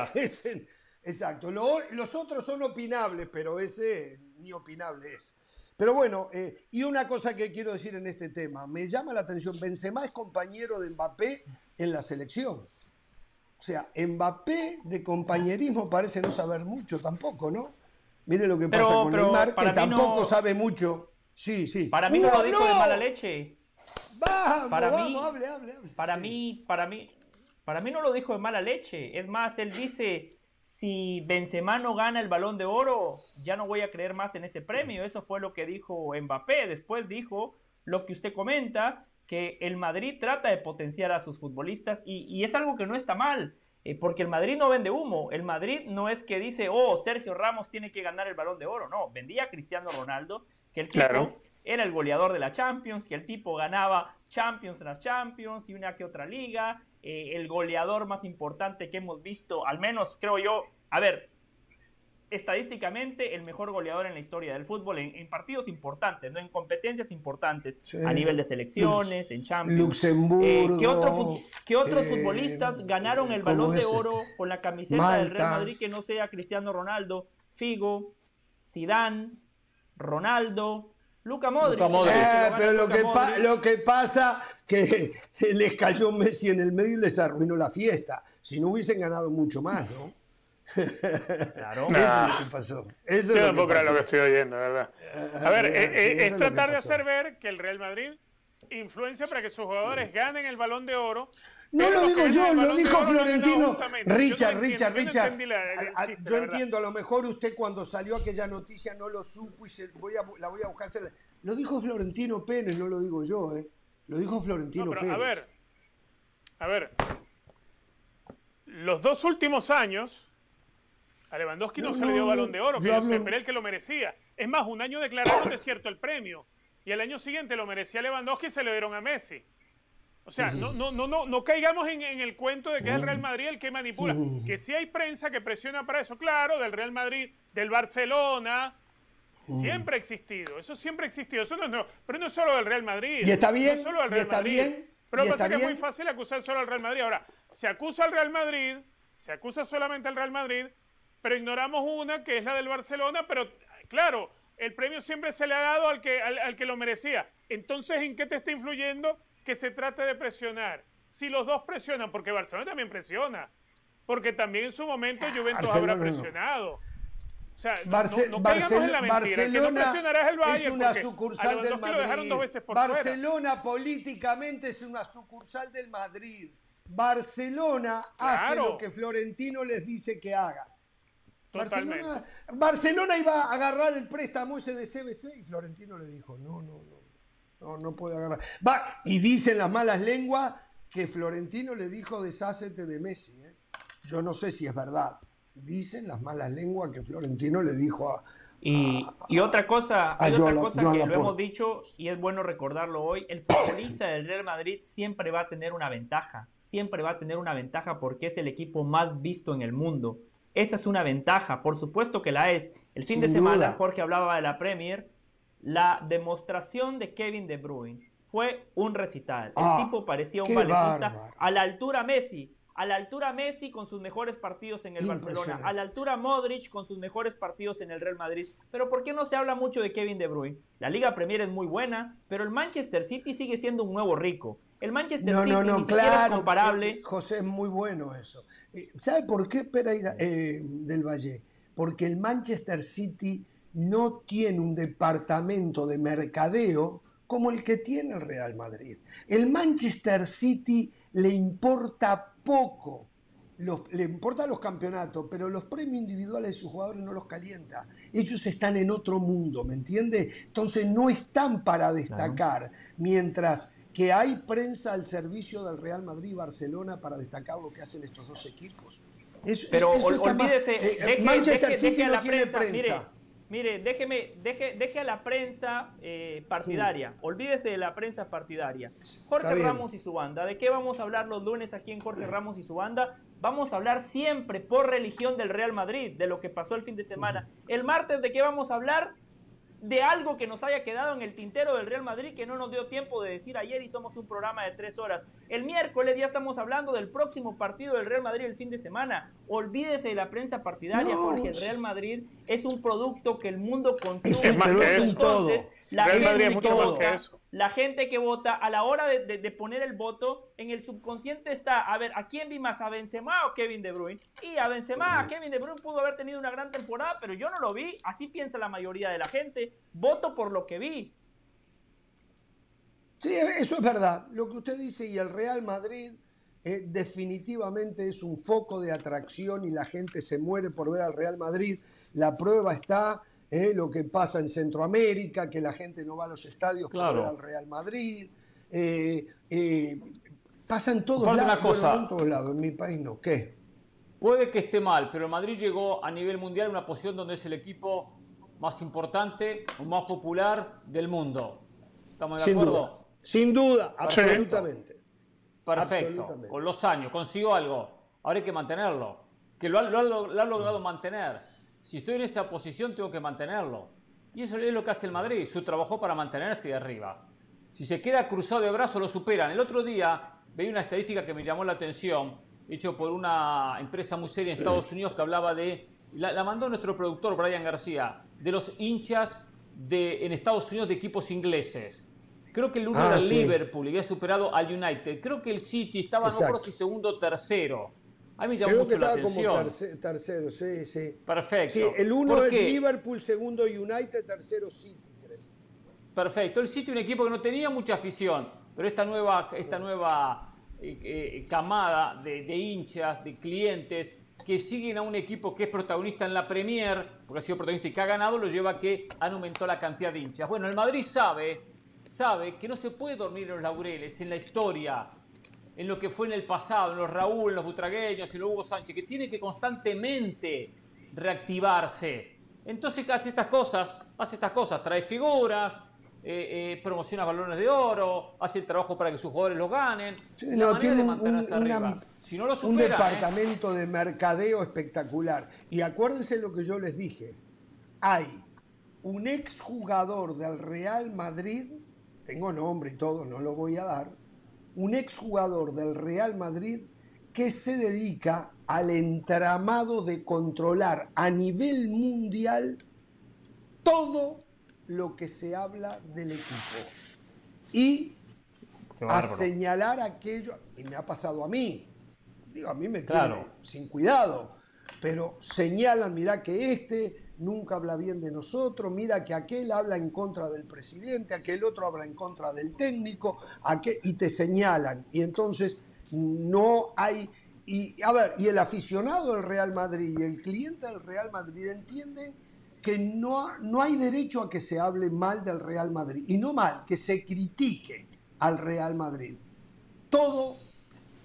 exacto. los otros son opinables, pero ese ni opinable es. Pero bueno, eh, y una cosa que quiero decir en este tema, me llama la atención, Benzema es compañero de Mbappé en la selección. O sea, Mbappé de compañerismo parece no saber mucho tampoco, ¿no? Mire lo que pasa con Neymar, que tampoco sabe mucho. Sí, sí. Para mí no lo dijo de mala leche. Vamos, para vamos, mí, hable, hable, Para mí, para mí, para mí no lo dijo de mala leche. Es más, él dice, si Benzema no gana el balón de oro, ya no voy a creer más en ese premio. Eso fue lo que dijo Mbappé. Después dijo lo que usted comenta, que el Madrid trata de potenciar a sus futbolistas y, es algo que no está mal. Eh, porque el Madrid no vende humo. El Madrid no es que dice, oh, Sergio Ramos tiene que ganar el balón de oro. No, vendía a Cristiano Ronaldo, que el tipo era el goleador de la Champions, que el tipo ganaba Champions tras Champions y una que otra liga, eh, el goleador más importante que hemos visto, al menos creo yo, a ver, estadísticamente el mejor goleador en la historia del fútbol en, partidos importantes, no en competencias importantes, a nivel de selecciones, en Champions. Luxemburgo. Eh, ¿qué, otros eh, futbolistas ganaron el balón de oro con la camiseta del Real Madrid que no sea Cristiano Ronaldo, Figo, Zidane, Ronaldo, Luca Modric. Eh, pero lo que, lo que pasa que [LAUGHS] les cayó Messi en el medio y les arruinó la fiesta. Si no hubiesen ganado mucho más, ¿no? Claro. Eso es lo que pasó. Eso Yo tampoco era lo que estoy oyendo, ¿verdad? A ver, eh, eh, es, tratar de hacer ver que el Real Madrid influencia para que sus jugadores ganen el balón de oro. No lo digo yo, lo dijo Florentino. Richard, Richard, Richard. Yo entiendo, a lo mejor usted cuando salió aquella noticia no lo supo y se, voy a, la voy a buscar. Lo dijo Florentino Pérez, no lo digo yo, ¿eh? Lo dijo Florentino Pérez. A ver, a ver. Los dos últimos años, a Lewandowski no, se le dio balón de oro, que hablo... el que lo merecía. Es más, un año declararon desierto el premio. Y el año siguiente lo merecía Lewandowski y se le dieron a Messi. O sea, no, no, no, no, no caigamos en, el cuento de que es el Real Madrid el que manipula. Que sí hay prensa que presiona para eso, claro, del Real Madrid, del Barcelona. Siempre ha existido, eso siempre ha existido. Eso no, pero no es solo del Real Madrid. Y está bien. No solo del Real está Madrid. bien. Pero pasa que es muy fácil acusar solo al Real Madrid. Ahora, se acusa al Real Madrid, se acusa solamente al Real Madrid, pero ignoramos una que es la del Barcelona, pero claro, el premio siempre se le ha dado al que, al que lo merecía. Entonces, ¿en qué te está influyendo que se trate de presionar. Si los dos presionan, porque Barcelona también presiona, porque también en su momento Juventus habrá presionado. O sea, no, Barcelona, en la mentira. Que no el es una sucursal del Madrid. Barcelona políticamente es una sucursal del Madrid. Barcelona hace lo que Florentino les dice que haga. Barcelona, Barcelona iba a agarrar el préstamo ese de CBC y Florentino le dijo, no, no, no. No, no puede agarrar. Va, y dicen las malas lenguas que Florentino le dijo deshácete de Messi. ¿eh? Yo no sé si es verdad. Dicen las malas lenguas que Florentino le dijo a. Y, otra cosa, hay otra cosa que lo hemos dicho y es bueno recordarlo hoy: el futbolista del Real Madrid siempre va a tener una ventaja. Siempre va a tener una ventaja porque es el equipo más visto en el mundo. Esa es una ventaja, por supuesto que la es. El fin de semana Jorge hablaba de la Premier. La demostración de Kevin De Bruyne fue un recital. El ah, tipo parecía un valetista a la altura Messi, a la altura Messi con sus mejores partidos en el Barcelona, a la altura Modric con sus mejores partidos en el Real Madrid. Pero ¿por qué no se habla mucho de Kevin De Bruyne? La Liga Premier es muy buena, pero el Manchester City sigue siendo un nuevo rico. El Manchester City no, ni claro, es comparable. Eh, José, es muy bueno eso. Eh, ¿Sabe por qué Pereira eh, del Valle? Porque el Manchester City no tiene un departamento de mercadeo como el que tiene el Real Madrid. El Manchester City le importa poco, le importan los campeonatos, pero los premios individuales de sus jugadores no los calienta. Ellos están en otro mundo, ¿me entiende? Entonces no están para destacar, mientras que hay prensa al servicio del Real Madrid y Barcelona para destacar lo que hacen estos dos equipos. Pero olvídese, eh, deje, Manchester City no tiene prensa. Mire, déjeme, deje, deje a la prensa eh, partidaria. Olvídese de la prensa partidaria. Jorge Ramos y su banda. ¿De qué vamos a hablar los lunes aquí en Jorge Ramos y su banda? Vamos a hablar siempre por religión del Real Madrid, de lo que pasó el fin de semana. El martes, ¿de qué vamos a hablar? De algo que nos haya quedado en el tintero del Real Madrid que no nos dio tiempo de decir ayer y somos un programa de tres horas. El miércoles ya estamos hablando del próximo partido del Real Madrid el fin de semana. Olvídese de la prensa partidaria, porque el Real Madrid es un producto que el mundo consume. Es más que eso. Entonces, la gente, La gente que vota, a la hora de, poner el voto, en el subconsciente está, a ver, ¿a quién vi más? ¿A Benzema o Kevin De Bruyne? Y a Benzema, a Kevin De Bruyne pudo haber tenido una gran temporada, pero yo no lo vi. Así piensa la mayoría de la gente. Voto por lo que vi. Sí, eso es verdad. Lo que usted dice y el Real Madrid eh, definitivamente es un foco de atracción y la gente se muere por ver al Real Madrid. La prueba está ¿eh? lo que pasa en Centroamérica, que la gente no va a los estadios para ver al Real Madrid. Eh, eh, pasa en todos lados, cosa. en todos lados, en mi país no. ¿Qué? Puede que esté mal, pero Madrid llegó a nivel mundial a una posición donde es el equipo más importante o más popular del mundo. ¿Estamos de Sin acuerdo? Duda. Sin duda, absolutamente. Perfecto. Con los años consiguió algo. Ahora hay que mantenerlo. Que lo ha, lo ha logrado mantener si estoy en esa posición tengo que mantenerlo. Y eso es lo que hace el Madrid, su trabajo para mantenerse de arriba. Si se queda cruzado de brazos lo superan. El otro día veía una estadística que me llamó la atención, hecho por una empresa muy seria en Estados [CLEARS THROAT] Unidos que hablaba de, la, mandó nuestro productor Brian García, de los hinchas de, en Estados Unidos de equipos ingleses. Creo que el uno era ah, Liverpool y había superado al United. Creo que el City estaba, no por si segundo o tercero. A mí me llamó mucho la atención. Como tercero, sí, sí. Perfecto. Sí, el uno es Liverpool, segundo United, tercero City. Perfecto. El City un equipo que no tenía mucha afición, pero esta nueva, esta nueva eh, eh, camada de, hinchas, de clientes que siguen a un equipo que es protagonista en la Premier, porque ha sido protagonista y que ha ganado, lo lleva a que han aumentado la cantidad de hinchas. Bueno, el Madrid sabe, sabe que no se puede dormir en los laureles, en la historia, en lo que fue en el pasado, en los Raúl, en los Butragueños, en los Hugo Sánchez, que tiene que constantemente reactivarse. Entonces hace estas cosas, hace estas cosas, trae figuras, eh, eh, promociona balones de oro, hace el trabajo para que sus jugadores los ganen. no, tiene un, si no lo un ¿eh? departamento de mercadeo espectacular. Y acuérdense lo que yo les dije. Hay un exjugador del Real Madrid, tengo nombre y todo, no lo voy a dar, un exjugador del Real Madrid que se dedica al entramado de controlar a nivel mundial todo lo que se habla del equipo. Y a señalar aquello, y me ha pasado a mí, digo, a mí me tiene sin cuidado, pero señalan, mira que este nunca habla bien de nosotros, mira que aquel habla en contra del presidente, aquel otro habla en contra del técnico, y te señalan. Y entonces no hay... Y a ver, y el aficionado del Real Madrid y el cliente del Real Madrid entienden que no, no hay derecho a que se hable mal del Real Madrid. Y no mal, que se critique al Real Madrid. Todo,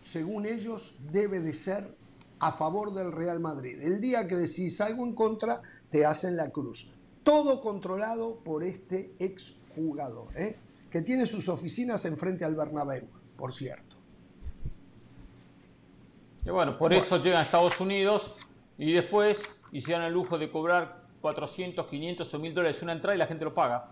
según ellos, debe de ser a favor del Real Madrid. El día que decís algo en contra, te hacen la cruz. Todo controlado por este exjugador, ¿eh? que tiene sus oficinas enfrente al Bernabéu, por cierto. Y bueno, por eso llegan a Estados Unidos y después hicieron el lujo de cobrar 400, 500 o 1000 dólares una entrada y la gente lo paga.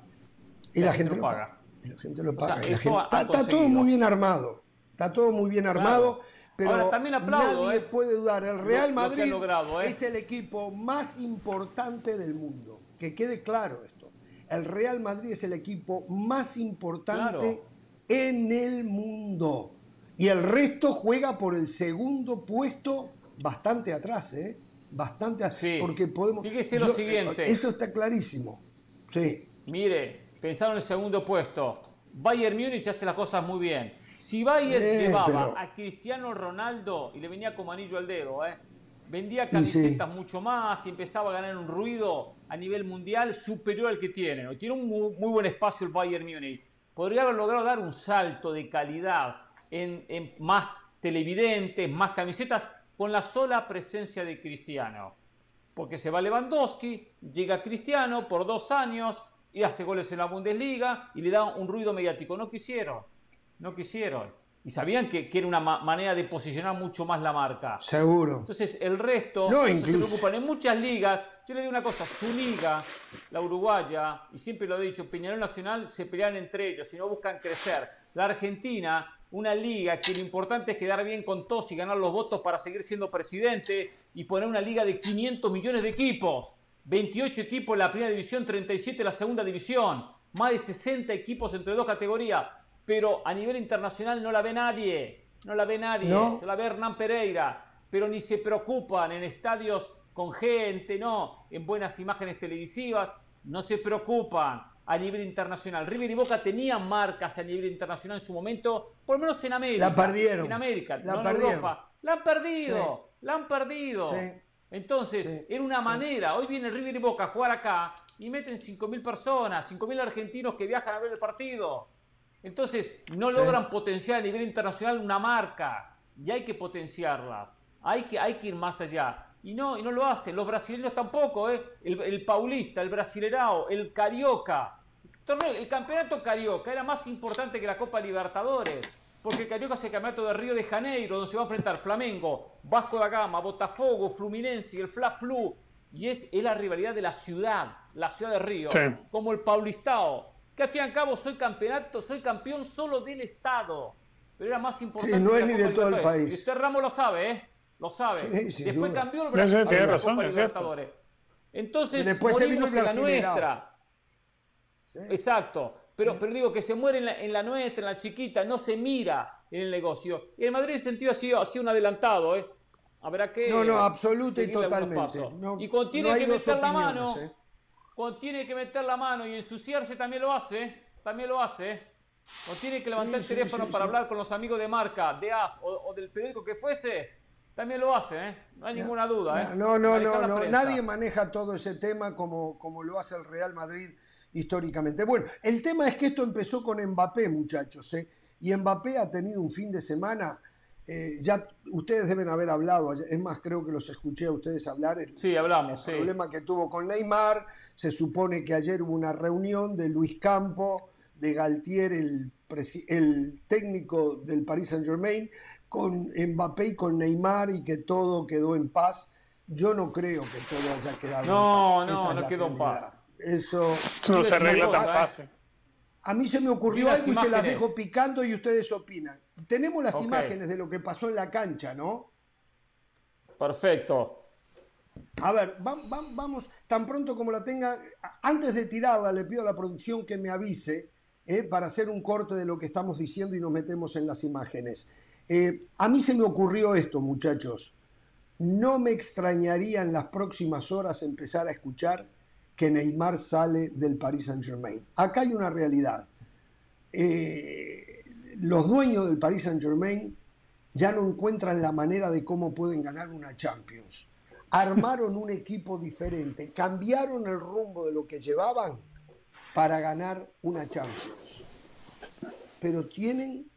Y la, gente, lo paga. Y la gente lo paga. está, todo muy bien armado. Está todo muy bien armado. Pero también aplaudo, nadie ¿eh? puede dudar, el Real Madrid ¿eh? es el equipo más importante del mundo. Que quede claro esto. El Real Madrid es el equipo más importante en el mundo. Y el resto juega por el segundo puesto bastante atrás, ¿eh? Bastante atrás. Porque podemos. Fíjese lo siguiente. Eso está clarísimo. Sí. Mire, pensaron en el segundo puesto. Bayern Múnich hace las cosas muy bien. Si Bayern llevaba a Cristiano Ronaldo y le venía como anillo al dedo, ¿eh? vendía camisetas mucho más y empezaba a ganar un ruido a nivel mundial superior al que tiene. Tiene un muy, buen espacio el Bayern Múnich. podría haber logrado dar un salto de calidad en, en más televidentes, más camisetas, con la sola presencia de Cristiano. Porque se va Lewandowski, llega Cristiano por dos años y hace goles en la Bundesliga y le da un ruido mediático. No quisieron, no quisieron. Y sabían que, que era una manera de posicionar mucho más la marca. Seguro. Entonces el resto no, se preocupan. En muchas ligas, yo le digo una cosa, su liga, la uruguaya, y siempre lo he dicho, Peñarol Nacional se pelean entre ellos y no buscan crecer. La Argentina una liga que lo importante es quedar bien con todos y ganar los votos para seguir siendo presidente y poner una liga de 500 millones de equipos. 28 equipos en la primera división, 37 en la segunda división, más de 60 equipos entre dos categorías, pero a nivel internacional no la ve nadie, no la ve nadie, no, la ve Hernán Pereira, pero ni se preocupan en estadios con gente, no, en buenas imágenes televisivas, no se preocupan a nivel internacional. River y Boca tenían marcas a nivel internacional en su momento, por lo menos en América. La perdieron. En América, la no en Europa. La han perdido, la han perdido. Entonces, era una manera. Hoy viene River y Boca a jugar acá y meten 5.000 personas, 5.000 argentinos que viajan a ver el partido. Entonces, no logran potenciar a nivel internacional una marca y hay que potenciarlas. Hay que, hay que ir más allá. Y no, y no lo hacen. Los brasileños tampoco, ¿eh? El, paulista, el brasilerao, el carioca. El campeonato carioca era más importante que la Copa Libertadores. Porque el carioca es el campeonato de Río de Janeiro, donde se va a enfrentar Flamengo, Vasco da Gama, Botafogo, Fluminense, el Fla Flu. Y es, la rivalidad de la ciudad, la ciudad de Río. Como el paulistao. Que al fin y al cabo soy campeonato, soy campeón solo del Estado. Pero era más importante. Sí, no es ni de todo el país. Y usted Ramos lo sabe, ¿eh? lo sabe. Después cambió el Brasil tiene razón, es Entonces, después se vino en la nuestra. Exacto. Pero, pero digo que se muere en la, en la, nuestra, en la chiquita, no se mira en el negocio. Y el Madrid en sentido ha sido, ha sido un adelantado, ¿eh? Habrá que. No, no, absoluto y totalmente. y cuando tiene que meter la mano, ¿eh? Cuando tiene que meter la mano y ensuciarse también lo hace, también lo hace. O tiene que levantar el teléfono para hablar con los amigos de marca, de AS o, o del periódico que fuese, también lo hace, ¿eh? No hay ninguna duda, ¿eh? No, no, no, no. Nadie maneja todo ese tema como, como lo hace el Real Madrid históricamente. Bueno, el tema es que esto empezó con Mbappé, muchachos, ¿eh? Y Mbappé ha tenido un fin de semana. Eh, ya ustedes deben haber hablado, es más, creo que los escuché a ustedes hablar. El, sí, hablamos. El problema que tuvo con Neymar. Se supone que ayer hubo una reunión de Luis Campo, de Galtier, el, el técnico del Paris Saint Germain, con Mbappé y con Neymar y que todo quedó en paz. Yo no creo que todo haya quedado no, en paz. No, no, no quedó en paz. Eso no se arregla tan fácil. A mí se me ocurrió algo y se las dejo picando y ustedes opinan. Tenemos las imágenes de lo que pasó en la cancha, ¿no? Perfecto. A ver, vamos, tan pronto como la tenga, antes de tirarla le pido a la producción que me avise eh, para hacer un corte de lo que estamos diciendo y nos metemos en las imágenes. Eh, a mí se me ocurrió esto, muchachos. No me extrañaría en las próximas horas empezar a escuchar que Neymar sale del Paris Saint Germain. Acá hay una realidad. Eh, los dueños del Paris Saint Germain ya no encuentran la manera de cómo pueden ganar una Champions. Armaron un equipo diferente, cambiaron el rumbo de lo que llevaban para ganar una Champions. Pero tienen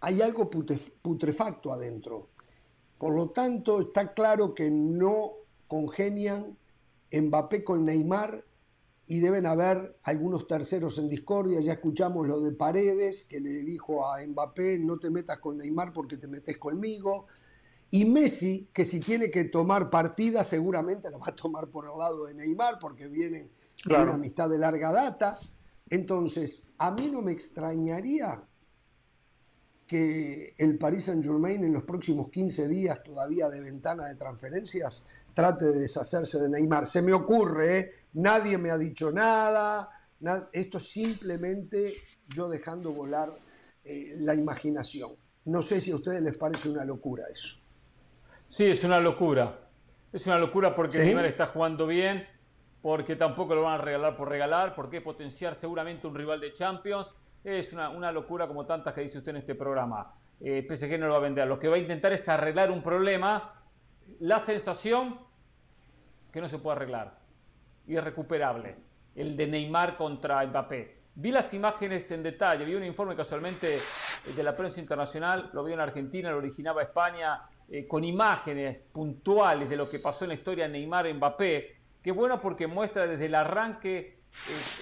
hay algo putrefacto adentro. Por lo tanto, está claro que no congenian Mbappé con Neymar y deben haber algunos terceros en discordia. Ya escuchamos lo de Paredes, que le dijo a Mbappé, no te metas con Neymar porque te metes conmigo. Y Messi, que si tiene que tomar partida, seguramente la va a tomar por el lado de Neymar, porque vienen una amistad de larga data. Entonces, a mí no me extrañaría que el Paris Saint Germain en los próximos 15 días todavía de ventana de transferencias trate de deshacerse de Neymar. Se me ocurre, ¿eh? nadie me ha dicho nada, esto simplemente yo dejando volar eh, la imaginación. No sé si a ustedes les parece una locura eso. Sí, es una locura. Es una locura porque Neymar está jugando bien, porque tampoco lo van a regalar por regalar, porque potenciar seguramente un rival de Champions es una, locura como tantas que dice usted en este programa. Eh, PSG no lo va a vender. Lo que va a intentar es arreglar un problema. La sensación que no se puede arreglar. Irrecuperable. El de Neymar contra Mbappé. Vi las imágenes en detalle, vi un informe casualmente eh, de la prensa internacional, lo vi en Argentina, lo originaba España, eh, con imágenes puntuales de lo que pasó en la historia de Neymar Mbappé, que bueno porque muestra desde el arranque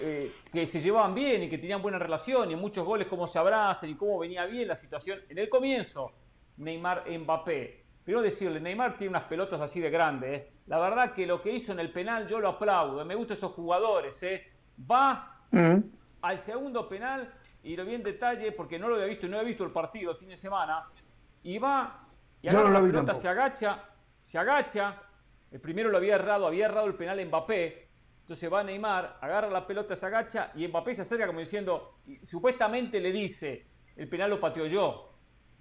eh, que se llevaban bien y que tenían buena relación y muchos goles cómo se abrazan y cómo venía bien la situación en el comienzo, Neymar Mbappé. Pero decirle, Neymar tiene unas pelotas así de grandes. La verdad que lo que hizo en el penal yo lo aplaudo. Me gustan esos jugadores. Va al segundo penal y lo vi en detalle porque no lo había visto y no había visto el partido el fin de semana. Y va y Yo no la vi pelota, se agacha, se agacha. El primero lo había errado, había errado el penal Mbappé. Entonces va Neymar, agarra la pelota, se agacha y Mbappé se acerca como diciendo, y supuestamente le dice, el penal lo pateó yo.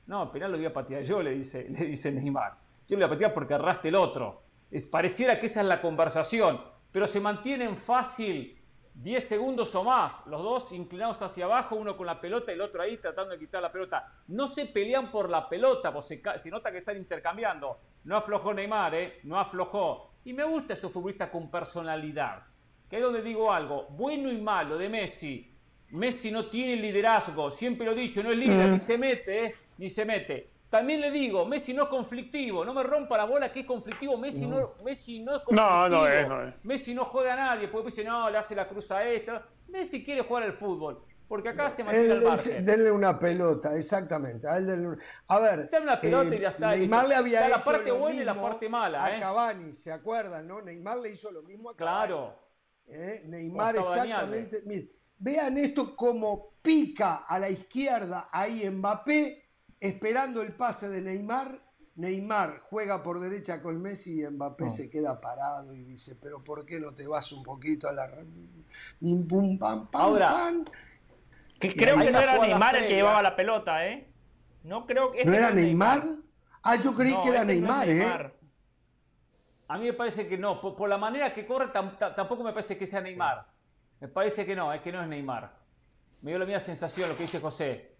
No, el penal lo voy a patear yo, le dice, le dice Neymar. Yo lo voy a patear porque erraste el otro. Es, pareciera que esa es la conversación, pero se mantienen fácil 10 segundos o más, los dos inclinados hacia abajo, uno con la pelota y el otro ahí tratando de quitar la pelota. No se pelean por la pelota, pues se, nota que están intercambiando. No aflojó Neymar, ¿eh? No aflojó. Y me gusta esos futbolistas con personalidad. Que es donde digo algo, bueno y malo de Messi. Messi no tiene liderazgo, siempre lo he dicho, no es líder, ni se mete, ¿eh? ni se mete. También le digo, Messi no es conflictivo, no me rompa la bola que es conflictivo, Messi no, Messi no es conflictivo. No, no es, no es. Messi no juega a nadie, porque dice, no, le hace la cruz a esta. Messi quiere jugar al fútbol, porque acá se mantiene él- margen. denle una pelota, exactamente. A, él denle a ver, Dame una pelota y ya está, Neymar le había Está la hecho parte lo buena y la parte mala, a ¿eh? Cavani, ¿se acuerdan, no? Neymar le hizo lo mismo a Cavani. Claro. ¿eh? Neymar exactamente. Mire, vean esto como pica a la izquierda ahí Mbappé, esperando el pase de Neymar. Neymar juega por derecha con Messi y Mbappé se queda parado y dice, pero ¿por qué no te vas un poquito a la... Ni pum, pam, pam, Ahora, pam"? Que creo que no era Neymar el que llevaba la pelota, ¿eh? No creo que... ¿No era Neymar? Ah, yo creí No, que era no Neymar, ¿eh? A mí me parece que no, por, por la manera que corre tam- ta- tampoco me parece que sea Neymar. Me parece que no, es que no es Neymar. Me dio la misma sensación lo que dice José.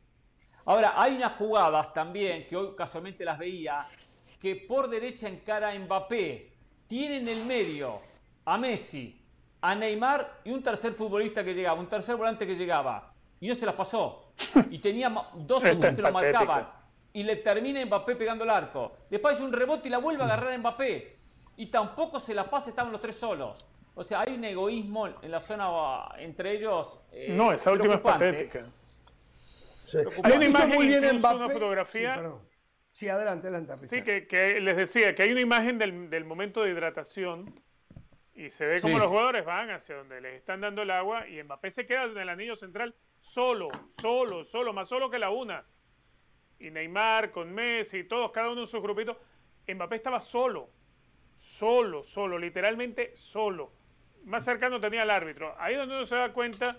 Ahora, hay unas jugadas también, que hoy casualmente las veía, que por derecha encara a Mbappé. Tiene en el medio a Messi, a Neymar y un tercer futbolista que llegaba, un tercer volante que llegaba. Y no se las pasó. Y tenía dos es que lo marcaban. Y le termina Mbappé pegando el arco. Después un rebote y la vuelve a agarrar a Mbappé. Y tampoco se la pasa, estaban los tres solos. O sea, hay un egoísmo en la zona entre ellos. eh, No, esa última es patética. Sí. Hay una imagen, muy bien Mbappé. una fotografía. Sí, perdón. Sí, adelante, adelante. Sí, Richard. que, que les decía que hay una imagen del, del momento de hidratación y se ve como Sí. los jugadores van hacia donde les están dando el agua y Mbappé se queda en el anillo central solo, solo, solo, más solo que la una. Y Neymar con Messi, todos, cada uno en sus grupitos. Mbappé estaba solo, solo, solo, literalmente solo. Más cercano tenía al árbitro. Ahí es donde uno se da cuenta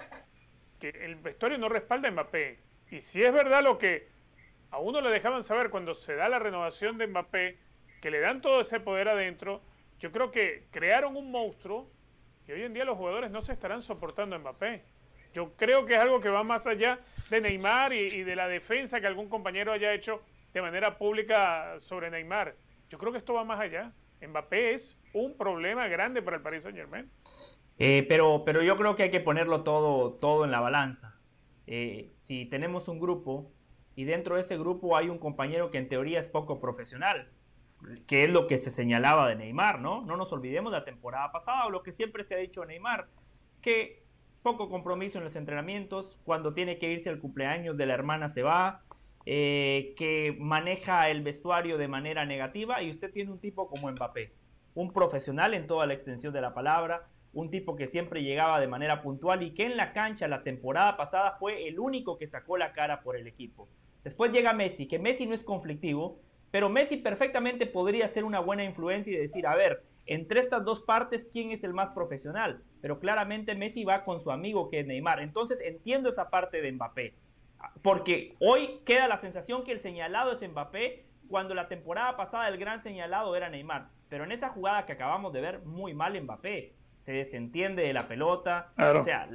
que el vestuario no respalda a Mbappé. Y si es verdad lo que a uno le dejaban saber cuando se da la renovación de Mbappé, que le dan todo ese poder adentro, yo creo que crearon un monstruo y hoy en día los jugadores no se estarán soportando a Mbappé. Yo creo que es algo que va más allá de Neymar y, de la defensa que algún compañero haya hecho de manera pública sobre Neymar. Yo creo que esto va más allá. Mbappé es un problema grande para el Paris Saint Germain. Eh, pero, pero yo creo que hay que ponerlo todo, todo en la balanza. Eh, si tenemos un grupo y dentro de ese grupo hay un compañero que en teoría es poco profesional, que es lo que se señalaba de Neymar, ¿no? No nos olvidemos de la temporada pasada o lo que siempre se ha dicho de Neymar, que poco compromiso en los entrenamientos, cuando tiene que irse al cumpleaños de la hermana se va, eh, que maneja el vestuario de manera negativa y usted tiene un tipo como Mbappé, un profesional en toda la extensión de la palabra, un tipo que siempre llegaba de manera puntual y que en la cancha la temporada pasada fue el único que sacó la cara por el equipo. Después llega Messi, que Messi no es conflictivo, pero Messi perfectamente podría ser una buena influencia y decir, a ver, entre estas dos partes, ¿quién es el más profesional? Pero claramente Messi va con su amigo que es Neymar. Entonces entiendo esa parte de Mbappé. Porque hoy queda la sensación que el señalado es Mbappé, cuando la temporada pasada el gran señalado era Neymar. Pero en esa jugada que acabamos de ver, muy mal Mbappé. Se desentiende de la pelota, Claro. o sea,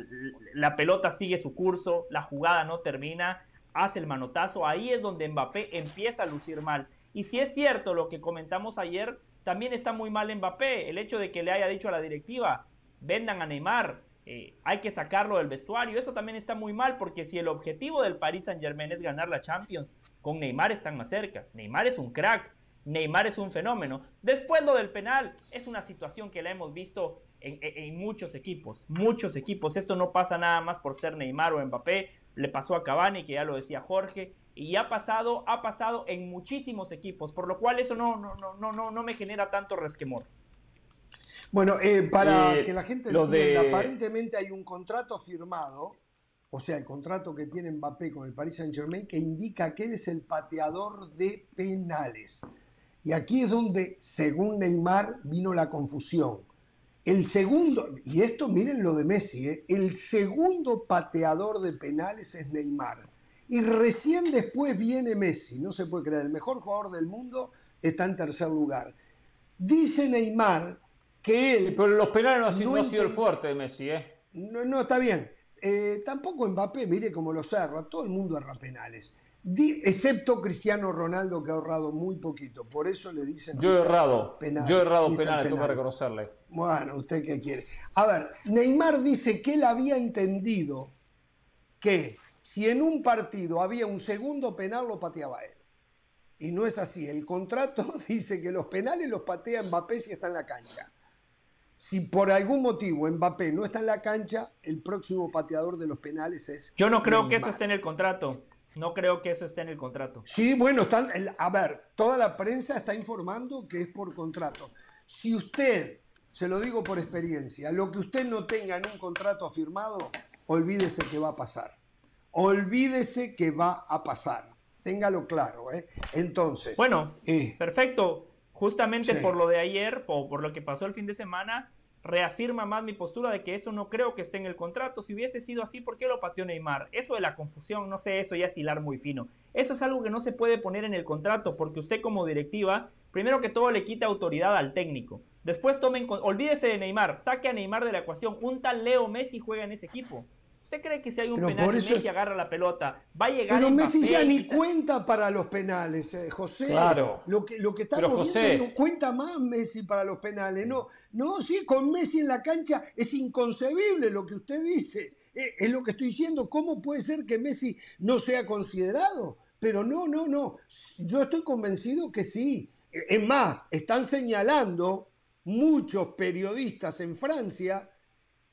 la pelota sigue su curso, la jugada no termina, hace el manotazo, ahí es donde Mbappé empieza a lucir mal. Y si es cierto lo que comentamos ayer, también está muy mal Mbappé, el hecho de que le haya dicho a la directiva, vendan a Neymar, eh, hay que sacarlo del vestuario. Eso también está muy mal porque si el objetivo del Paris Saint Germain es ganar la Champions, con Neymar están más cerca. Neymar es un crack, Neymar es un fenómeno. Después lo del penal es una situación que la hemos visto en, en, muchos equipos, muchos equipos. Esto no pasa nada más por ser Neymar o Mbappé, le pasó a Cavani, que ya lo decía Jorge, y ha pasado, ha pasado en muchísimos equipos, por lo cual eso no, no, no, no, no me genera tanto resquemor. Bueno, eh, para eh, que la gente entienda, aparentemente hay un contrato firmado, o sea, el contrato que tiene Mbappé con el Paris Saint Germain, que indica que él es el pateador de penales. Y aquí es donde, según Neymar, vino la confusión. El segundo, y esto miren lo de Messi, ¿eh? el segundo pateador de penales es Neymar. Y recién después viene Messi, no se puede creer, el mejor jugador del mundo está en tercer lugar. Dice Neymar que él... pero los penales no, ha sido, el fuerte de Messi, ¿eh? No, no está bien. Eh, tampoco Mbappé, mire cómo lo cerra, todo el mundo erra penales excepto Cristiano Ronaldo que ha ahorrado muy poquito. Por eso le dicen. Yo he errado. yo he errado penales, tengo que reconocerle. Bueno, ¿usted qué quiere? A ver, Neymar dice que él había entendido que si en un partido había un segundo penal, lo pateaba él. Y no es así. El contrato [LAUGHS] dice que los penales los patea Mbappé si está en la cancha. Si por algún motivo Mbappé no está en la cancha, el próximo pateador de los penales es. Yo no creo que eso esté en el contrato. No creo que eso esté en el contrato. Sí, bueno, están, a ver, toda la prensa está informando que es por contrato. Si usted, se lo digo por experiencia, lo que usted no tenga en un contrato firmado, olvídese que va a pasar. Olvídese que va a pasar. Téngalo claro, ¿eh? Entonces. Bueno, eh, perfecto. Justamente por lo de ayer o por lo que pasó el fin de semana, reafirma más mi postura de que eso no creo que esté en el contrato. Si hubiese sido así, ¿por qué lo pateó Neymar? Eso de la confusión, no sé, eso ya es muy fino. Eso es algo que no se puede poner en el contrato porque usted como directiva, primero que todo le quita autoridad al técnico. Después tomen, olvídese de Neymar, saque a Neymar de la ecuación. Un tal Leo Messi juega en ese equipo. ¿Usted cree que si hay un penal y Messi agarra la pelota, va a llegar Pero Messi ya ni cuenta para los penales, eh, José. Claro. Lo que, lo que estamos viendo no cuenta más Messi para los penales. No, no, sí, con Messi en la cancha es inconcebible lo que usted dice. Eh, es lo que estoy diciendo. ¿Cómo puede ser que Messi no sea considerado? Pero no, no, no. Yo estoy convencido que sí. Es más, están señalando muchos periodistas en Francia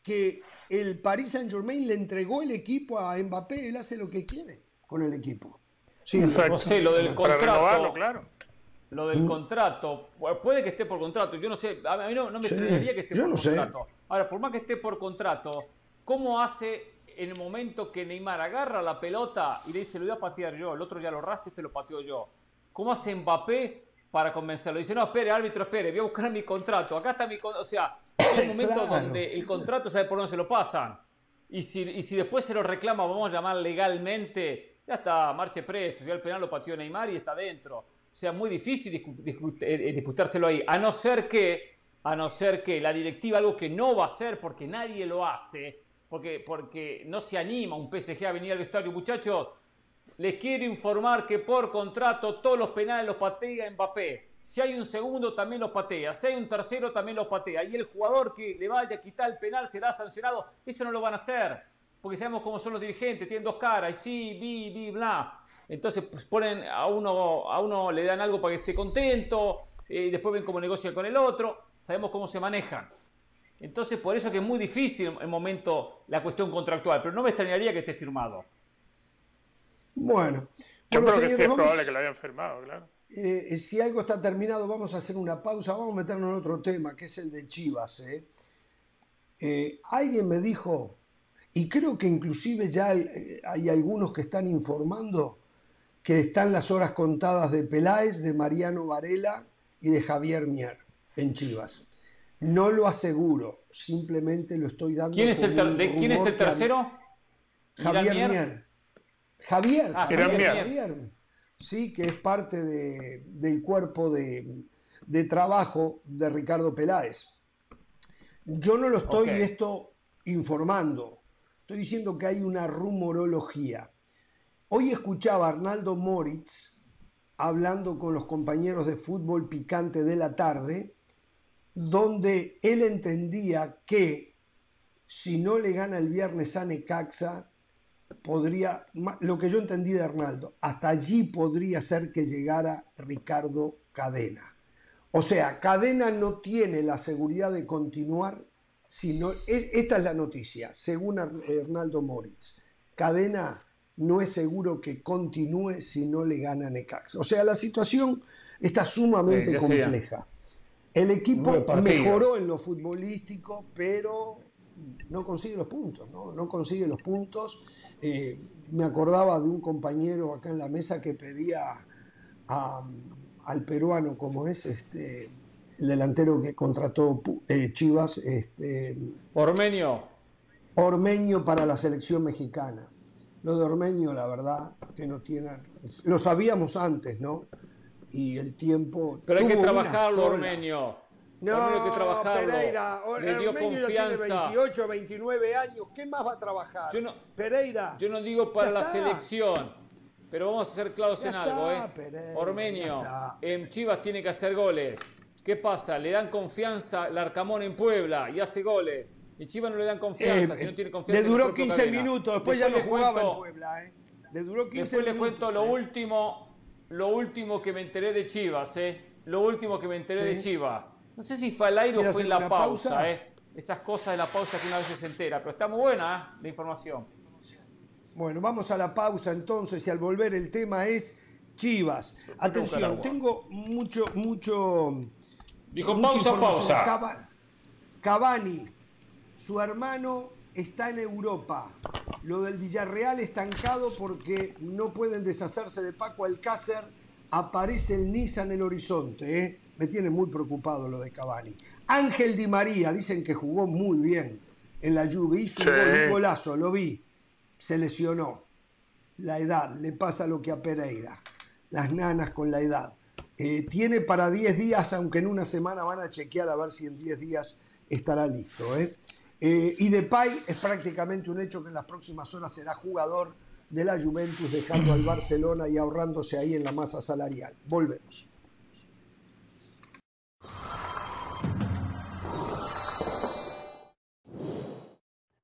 que el Paris Saint Germain le entregó el equipo a Mbappé, él hace lo que quiere con el equipo. Sí, no sé, lo del contrato. claro. Lo del mm. contrato, puede que esté por contrato, yo no sé, a mí no, me extrañaría que esté por contrato. Ahora, por más que esté por contrato, ¿cómo hace en el momento que Neymar agarra la pelota y le dice, lo voy a patear yo, el otro ya lo raste, este lo pateo yo? ¿Cómo hace Mbappé para convencerlo? Dice, no, espere, árbitro, espere, voy a buscar mi contrato, acá está mi contrato, o sea, hay [COUGHS] un momento donde el contrato sabe por dónde se lo pasan. Y si, y si después se lo reclama, vamos a llamar legalmente, ya está, marche preso, ya el penal lo pateó Neymar y está dentro. O sea, muy difícil eh, eh, disputárselo ahí, a no ser que, a no ser que la directiva, algo que no va a hacer porque nadie lo hace, porque, porque no se anima un PSG a venir al vestuario, muchachos, les quiero informar que por contrato todos los penales los patea Mbappé. Si hay un segundo, también lo patea. Si hay un tercero, también lo patea. Y el jugador que le vaya a quitar el penal será sancionado. Eso no lo van a hacer. Porque sabemos cómo son los dirigentes. Tienen dos caras. Y sí, bi, bi, bla. Entonces pues, ponen a uno, a uno le dan algo para que esté contento. Y eh, después ven cómo negocia con el otro. Sabemos cómo se manejan. Entonces, por eso que es muy difícil el momento la cuestión contractual. Pero no me extrañaría que esté firmado. Bueno. Yo creo que sí es probable que lo hayan firmado, claro. Eh, si algo está terminado, vamos a hacer una pausa, vamos a meternos en otro tema, que es el de Chivas. ¿eh? Eh, alguien me dijo, y creo que inclusive ya hay, algunos que están informando que están las horas contadas de Peláez, de Mariano Varela y de Javier Mier en Chivas. No lo aseguro, simplemente lo estoy dando. ¿Quién es el, ¿quién es el tercero? Javier Mier. Javier, ah, Javier ¿sí? que es parte del cuerpo de, trabajo de Ricardo Peláez. Yo no lo estoy esto informando, estoy diciendo que hay una rumorología. Hoy escuchaba a Arnaldo Moritz hablando con los compañeros de fútbol picante de la tarde, donde él entendía que si no le gana el viernes a Necaxa, podría, lo que yo entendí de Arnaldo, hasta allí podría ser que llegara Ricardo Cadena. O sea, Cadena no tiene la seguridad de continuar, sino, esta es la noticia, según Arnaldo Moritz. Cadena no es seguro que continúe si no le gana a Necaxa. O sea, la situación está sumamente compleja. El equipo mejoró en lo futbolístico, pero no consigue los puntos, ¿no? No consigue los puntos. Eh, me acordaba de un compañero acá en la mesa que pedía al peruano, como es este el delantero que contrató eh, Chivas, este, Ormeño. Ormeño para la selección mexicana. Lo de Ormeño, la verdad, que no tiene. Lo sabíamos antes, ¿no? Y el tiempo. Pero hay que trabajarlo, Ormeño. No, hay que trabajarlo. Pereira, Le dio Ormeño confianza. ya tiene 28, 29 años. ¿Qué más va a trabajar? Yo no, Pereira. Yo no digo para la selección, pero vamos a ser claros en algo, ¿eh? Pereira, Ormeño, en Chivas tiene que hacer goles. ¿Qué pasa? Le dan confianza al Arcamón en Puebla y hace goles. Y Chivas no le dan confianza, eh, si no tiene confianza. Le duró 15 minutos, después, ya no jugaba en Puebla. ¿eh? Le duró 15 después le cuento lo, ¿eh? último, lo último que me enteré de Chivas. ¿eh? Lo último que me enteré de Chivas. No sé si fue al aire o fue en la pausa. ¿eh? Esas cosas de la pausa que una vez se entera. Pero está muy buena ¿eh? la información. Bueno, vamos a la pausa entonces y al volver el tema es Chivas. Atención, tengo mucho, mucho... Dijo pausa, pausa. Cavani su hermano está en Europa. Lo del Villarreal estancado porque no pueden deshacerse de Paco Alcácer. Aparece el Niza en el horizonte. ¿eh? Me tiene muy preocupado lo de Cavani. Ángel Di María, dicen que jugó muy bien en la lluvia. Hizo un, golazo, lo vi. Se lesionó. La edad, le pasa lo que a Pereira. Las nanas con la edad. Eh, tiene para 10 días, aunque en una semana van a chequear a ver si en 10 días estará listo. ¿eh? Eh, y Depay es prácticamente un hecho que en las próximas horas será jugador de la Juventus, dejando al Barcelona y ahorrándose ahí en la masa salarial. Volvemos.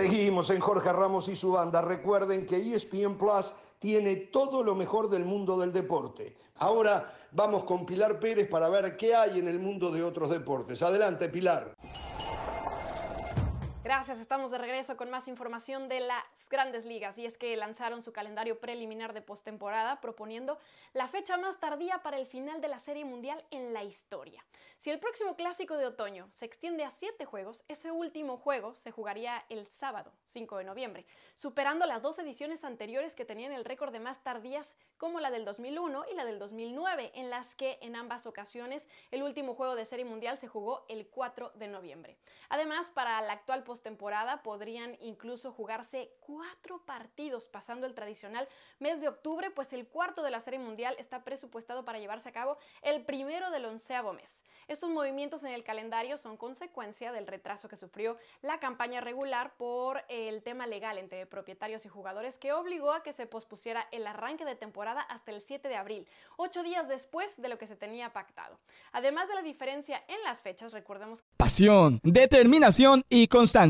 Seguimos en Jorge Ramos y su banda. Recuerden que ESPN Plus tiene todo lo mejor del mundo del deporte. Ahora vamos con Pilar Pérez para ver qué hay en el mundo de otros deportes. Adelante, Pilar. Gracias, estamos de regreso con más información de las grandes ligas y es que lanzaron su calendario preliminar de postemporada proponiendo la fecha más tardía para el final de la Serie Mundial en la historia. Si el próximo clásico de otoño se extiende a siete juegos, ese último juego se jugaría el sábado 5 de noviembre, superando las dos ediciones anteriores que tenían el récord de más tardías como la del 2001 y la del 2009, en las que en ambas ocasiones el último juego de Serie Mundial se jugó el 4 de noviembre. Además, para la actual postemporada podrían incluso jugarse cuatro partidos, pasando el tradicional mes de octubre, pues el cuarto de la Serie Mundial está presupuestado para llevarse a cabo el primero del onceavo mes. Estos movimientos en el calendario son consecuencia del retraso que sufrió la campaña regular por el tema legal entre propietarios y jugadores que obligó a que se pospusiera el arranque de temporada hasta el 7 de abril, ocho días después de lo que se tenía pactado. Además de la diferencia en las fechas, recordemos... Pasión, determinación y constancia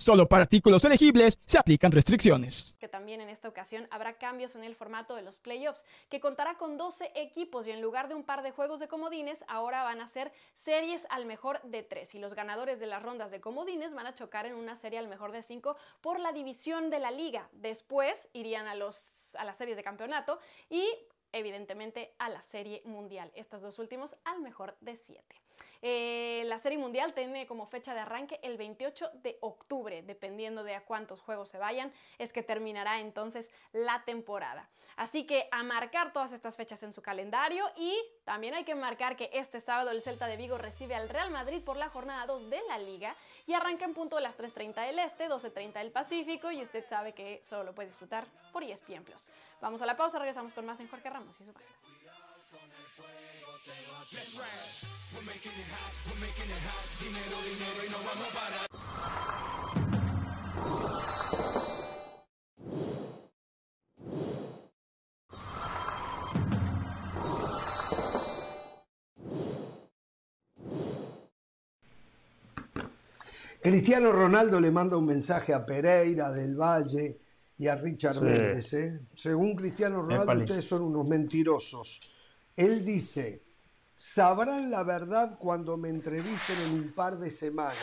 Solo para artículos elegibles se aplican restricciones. Que también en esta ocasión habrá cambios en el formato de los playoffs, que contará con 12 equipos y en lugar de un par de juegos de comodines, ahora van a ser series al mejor de 3 y los ganadores de las rondas de comodines van a chocar en una serie al mejor de 5 por la división de la liga. Después irían a, los, a las series de campeonato y evidentemente a la serie mundial. Estos dos últimos al mejor de 7. Eh, la Serie Mundial tiene como fecha de arranque el 28 de octubre, dependiendo de a cuántos juegos se vayan, es que terminará entonces la temporada. Así que a marcar todas estas fechas en su calendario y también hay que marcar que este sábado el Celta de Vigo recibe al Real Madrid por la jornada 2 de la liga y arranca en punto de las 3.30 del Este, 12.30 del Pacífico y usted sabe que solo lo puede disfrutar por ESPN Plus. Vamos a la pausa, regresamos con más en Jorge Ramos y su Cristiano Ronaldo le manda un mensaje a Pereira del Valle y a Richard Méndez. ¿eh? Según Cristiano Ronaldo, ustedes son unos mentirosos. Él dice, sabrán la verdad cuando me entrevisten en un par de semanas.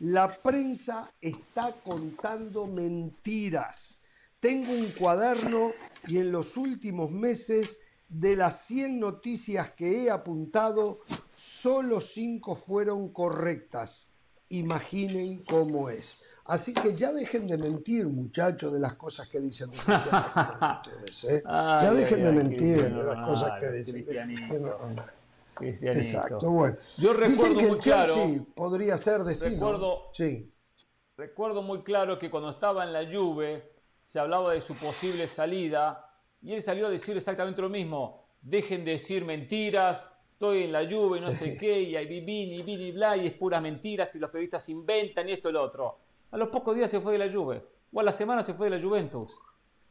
La prensa está contando mentiras. Tengo un cuaderno y en los últimos meses de las 100 noticias que he apuntado, solo 5 fueron correctas. Imaginen cómo es. Así que ya dejen de mentir, muchachos, de las cosas que dicen ustedes. ¿eh? [LAUGHS] ya dejen de mentir de las cosas que dicen. Exacto, bueno. Yo recuerdo Dicen que el muy claro, Chelsea podría ser destino. Recuerdo, sí. recuerdo muy claro que cuando estaba en la Juve se hablaba de su posible salida y él salió a decir exactamente lo mismo. Dejen de decir mentiras, estoy en la Juve y no sé qué, y hay bibini, y bini, bla, y es puras mentiras y los periodistas inventan y esto y lo otro. A los pocos días se fue de la Juve, o a la semana se fue de la Juventus.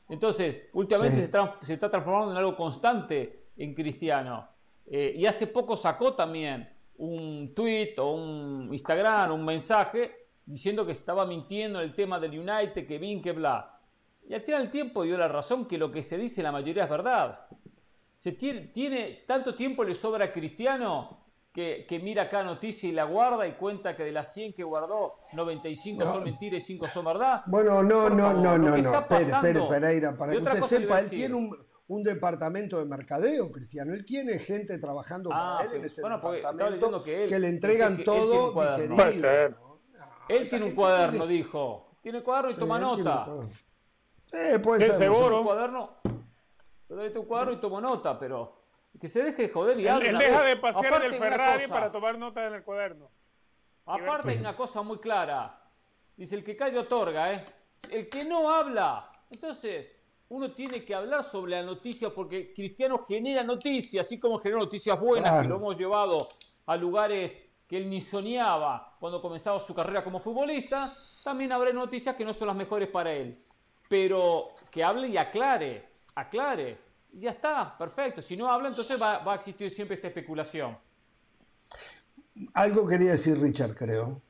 Entonces, últimamente Sí. se, se está transformando en algo constante en Cristiano. Eh, y hace poco sacó también un tweet o un Instagram, un mensaje diciendo que estaba mintiendo en el tema del United, que bien, que bla. Y al final del tiempo dio la razón que lo que se dice la mayoría es verdad. Se tiene, tiene tanto tiempo le sobra a Cristiano que, que mira cada noticia y la guarda y cuenta que de las 100 que guardó, 95 No. son mentiras y 5 son verdad. Bueno, no, no, favor, no, no, no. pasando- Pereira, para que usted sepa, él tiene un, un departamento de mercadeo, Cristiano. Él tiene gente trabajando Ah, para él en ese bueno, departamento que él- le entregan que él tiene todo un cuaderno. digerido. Puede ser. ¿no? Él tiene un cuaderno, tiene- dijo. Tiene cuaderno y Sí, toma él nota. cuaderno. Sí, puede ser. seguro. Un cuaderno. Pero él tiene un cuaderno y tomo nota, pero que se deje de joder y Él, hable él una deja vez. de pasear Aparte en el Ferrari cosa, para tomar notas en el cuaderno. Aparte hay una cosa muy clara. Dice el que calla otorga, ¿eh? El que no habla. Entonces, uno tiene que hablar sobre la noticia porque Cristiano genera noticias, así como generó noticias buenas Claro. que lo hemos llevado a lugares que él ni soñaba cuando comenzaba su carrera como futbolista. También habrá noticias que no son las mejores para él. Pero que hable y aclare, aclare. Y ya está, perfecto. Si no habla, entonces va, va a existir siempre esta especulación. Algo quería decir Richard, creo.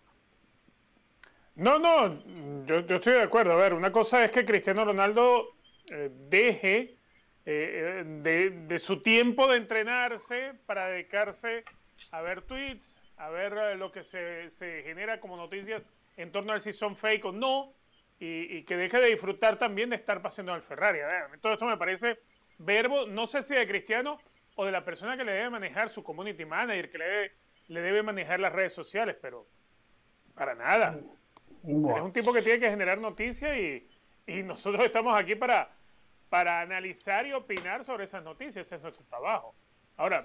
No, no, yo, yo estoy de acuerdo. A ver, una cosa es que Cristiano Ronaldo eh, deje eh, eh, de, de su tiempo de entrenarse para dedicarse a ver tweets, a ver lo que se, se genera como noticias en torno al si son fake o no, y, y que deje de disfrutar también de estar paseando al Ferrari. A ver, todo esto me parece verbo, no sé si de Cristiano o de la persona que le debe manejar su community manager, que le debe, le debe manejar las redes sociales, pero para nada. Es un tipo que tiene que generar noticias y, y nosotros estamos aquí para, para analizar y opinar sobre esas noticias. Ese es nuestro trabajo. Ahora,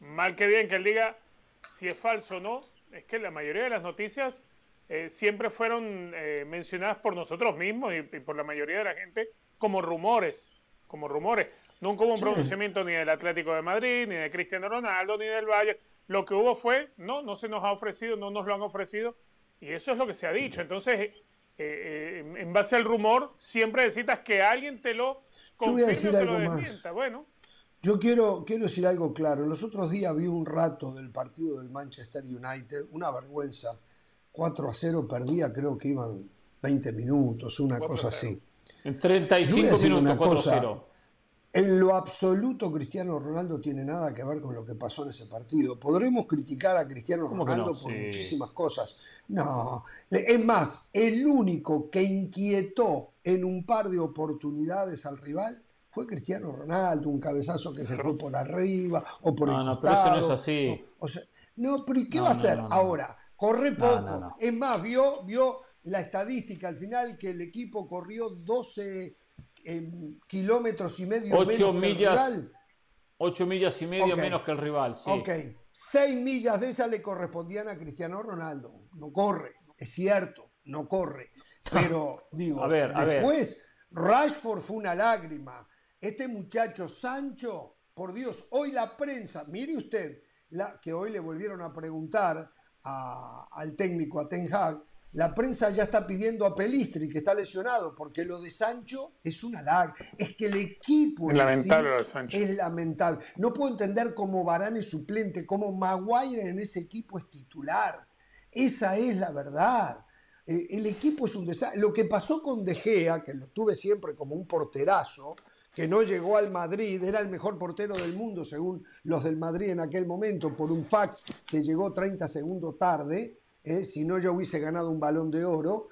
mal que bien que él diga si es falso o no, es que la mayoría de las noticias eh, siempre fueron eh, mencionadas por nosotros mismos y, y por la mayoría de la gente como rumores, como rumores. Nunca hubo un pronunciamiento ni del Atlético de Madrid, ni de Cristiano Ronaldo, ni del Valle. Lo que hubo fue, no, no se nos ha ofrecido, no nos lo han ofrecido, y eso es lo que se ha dicho. Entonces, eh, en base al rumor, siempre necesitas que alguien te lo Yo voy a decir algo más. Bueno, Yo quiero, quiero decir algo claro. Los otros días vi un rato del partido del Manchester United, una vergüenza. 4 a 0 perdía, creo que iban 20 minutos, una 4 a cosa 0. así. En Yo voy a 35 decir minutos, una cosa. 4-0. En lo absoluto, Cristiano Ronaldo tiene nada que ver con lo que pasó en ese partido. Podremos criticar a Cristiano ¿Cómo que Ronaldo no? por Sí. muchísimas cosas. No, es más, el único que inquietó en un par de oportunidades al rival fue Cristiano Ronaldo, un cabezazo que se fue por arriba o por el No, no, pero eso no es así. O, o sea, no, pero ¿y qué No, va a no, hacer no, no. ahora? Corre No, poco. no, no. Es más, vio, vio la estadística al final que el equipo corrió 12 kilómetros y medio Ocho menos que el millas. rival. 8 millas y medio menos que el rival, sí. Ok, 6 millas de esas le correspondían a Cristiano Ronaldo. No corre, es cierto, no corre. Pero [LAUGHS] digo, A ver, a ver. después Rashford fue una lágrima. Este muchacho Sancho, por Dios, hoy la prensa, mire usted, la, que hoy le volvieron a preguntar a- al técnico, a Ten Hag, la prensa ya está pidiendo a Pelistri, que está lesionado, porque lo de Sancho es una lágrima. Es que el equipo Es en lamentable sí lo de Sancho. es lamentable. No puedo entender cómo Varane es suplente, cómo Maguire en ese equipo es titular. Esa es la verdad. Eh, el equipo es un desastre. Lo que pasó con De Gea, que lo tuve siempre como un porterazo, que no llegó al Madrid, era el mejor portero del mundo según los del Madrid en aquel momento, por un fax que llegó 30 segundos tarde, eh, si no yo hubiese ganado un balón de oro.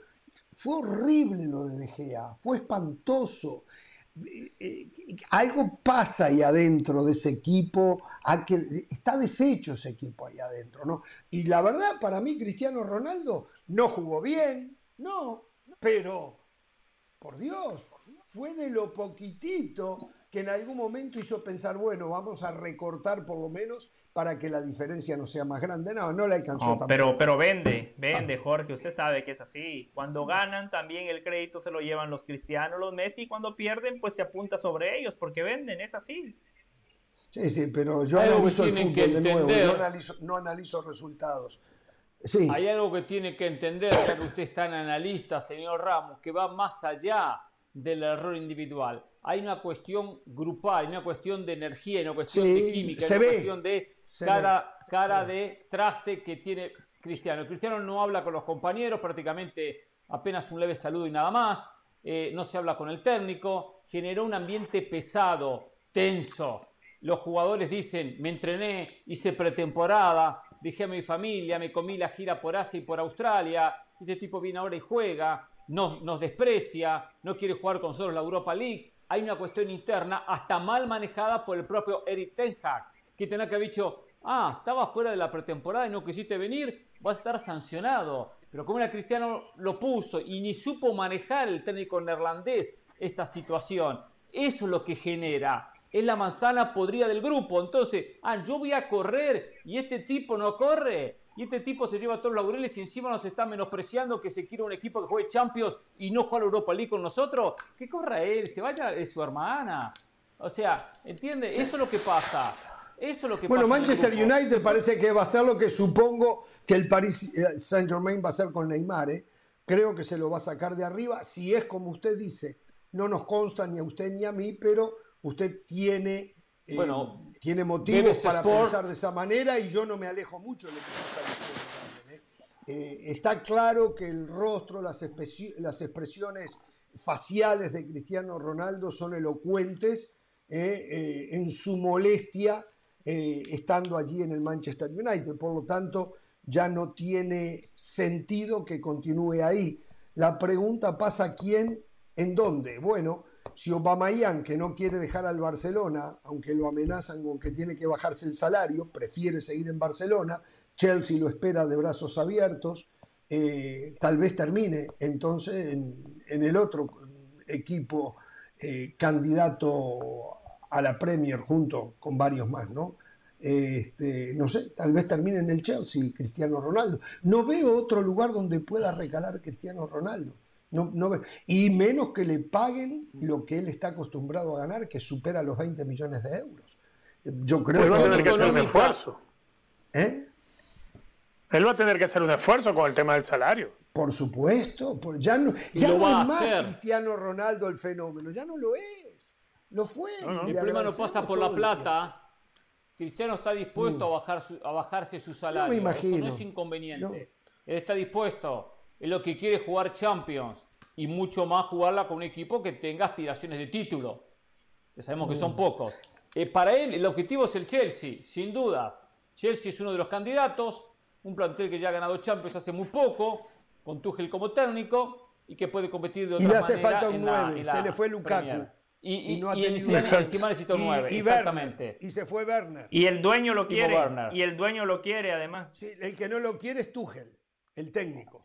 Fue horrible lo de De Gea, fue espantoso. Eh, eh, algo pasa ahí adentro de ese equipo, a que está deshecho ese equipo ahí adentro, ¿no? Y la verdad, para mí, Cristiano Ronaldo no jugó bien, no, pero, por Dios, fue de lo poquitito que en algún momento hizo pensar, bueno, vamos a recortar por lo menos para que la diferencia no sea más grande. No, no le alcanzó No, tampoco. pero, pero vende, vende, Jorge. Usted sabe que es así. Cuando ganan, también el crédito se lo llevan los cristianos, los Messi. Y cuando pierden, pues se apunta sobre ellos, porque venden, es así. Sí, sí, pero yo analizo el fútbol que de nuevo, entender. no analizo, no analizo resultados. Sí, Hay algo que tiene que entender, ya que usted es tan analista, señor Ramos, que va más allá del error individual. Hay una cuestión grupal, hay una cuestión de energía, hay una cuestión Sí, de química, una ve, cuestión de se cara, ve, de traste que tiene Cristiano. Cristiano no habla con los compañeros, prácticamente apenas un leve saludo y nada más. Eh, no se habla con el técnico. Generó un ambiente pesado, tenso. Los jugadores dicen, me entrené, hice pretemporada, dejé a mi familia, me comí la gira por Asia y por Australia. Este tipo viene ahora y juega, nos, nos desprecia, no quiere jugar con nosotros la Europa League. Hay una cuestión interna, hasta mal manejada por el propio Eric Ten Hag, que tenía que haber dicho, ah, estaba fuera de la pretemporada y no quisiste venir, vas a estar sancionado. Pero como era Cristiano lo puso y ni supo manejar el técnico neerlandés esta situación, eso es lo que genera. Es la manzana podrida del grupo. Entonces, ah, yo voy a correr y este tipo no corre. Y este tipo se lleva todos los laureles y encima nos está menospreciando que se quiere un equipo que juegue Champions y no juega la Europa League con nosotros. Que corra él, se vaya de su hermana. O sea, ¿entiende? Eso es lo que pasa. Eso es lo que Bueno, pasa Manchester. United parece que va a ser lo que supongo que el Paris eh, Saint Germain va a hacer con Neymar. ¿eh? Creo que se lo va a sacar de arriba. Si es como usted dice, no nos consta ni a usted ni a mí, pero usted tiene, eh, Bueno, tiene motivos para Sport- pensar de esa manera y yo no me alejo mucho de lo que está diciendo también. está claro que el rostro, las, expresiones faciales de Cristiano Ronaldo son elocuentes en su molestia eh, estando allí en el Manchester United. Por lo tanto, ya no tiene sentido que continúe ahí. La pregunta pasa quién, en dónde. Bueno, si Aubameyang, que no quiere dejar al Barcelona, aunque lo amenazan con que tiene que bajarse el salario, prefiere seguir en Barcelona, Chelsea lo espera de brazos abiertos, eh, tal vez termine entonces en, en el otro equipo eh, candidato a la Premier junto con varios más, ¿no? Este, no sé, tal vez termine en el Chelsea Cristiano Ronaldo. No veo otro lugar donde pueda recalar Cristiano Ronaldo. No, no veo. Y menos que le paguen lo que él está acostumbrado a ganar, que supera los 20 millones de euros. Yo creo Él va a que... tener que hacer un esfuerzo. ¿Eh? Él va a tener que hacer un esfuerzo con el tema del salario. Por supuesto, por- ya no, ya no es más. Cristiano Ronaldo el fenómeno, ya no lo es. Lo fue. No, no. y El le problema no pasa por la plata. Cristiano está dispuesto a, bajar su- a bajarse su salario. Eso imagino. no es inconveniente. No. Él está dispuesto. Es lo que quiere jugar Champions. Y mucho más jugarla con un equipo que tenga aspiraciones de título. Que sabemos que son pocos. Eh, para él, el objetivo es el Chelsea, sin dudas. Chelsea es uno de los candidatos. Un plantel que ya ha ganado Champions hace muy poco. Con Tuchel como técnico. Y que puede competir de Y otra le hace manera falta un en la- 9, en la se le fue Lukaku. Premier. Y, no ha y tenido- encima, encima Y- 9. y exactamente. Werner, y se fue Werner. Y el dueño lo quiere. Werner. Y el dueño lo quiere además. Sí, el que no lo quiere es Tuchel, el técnico.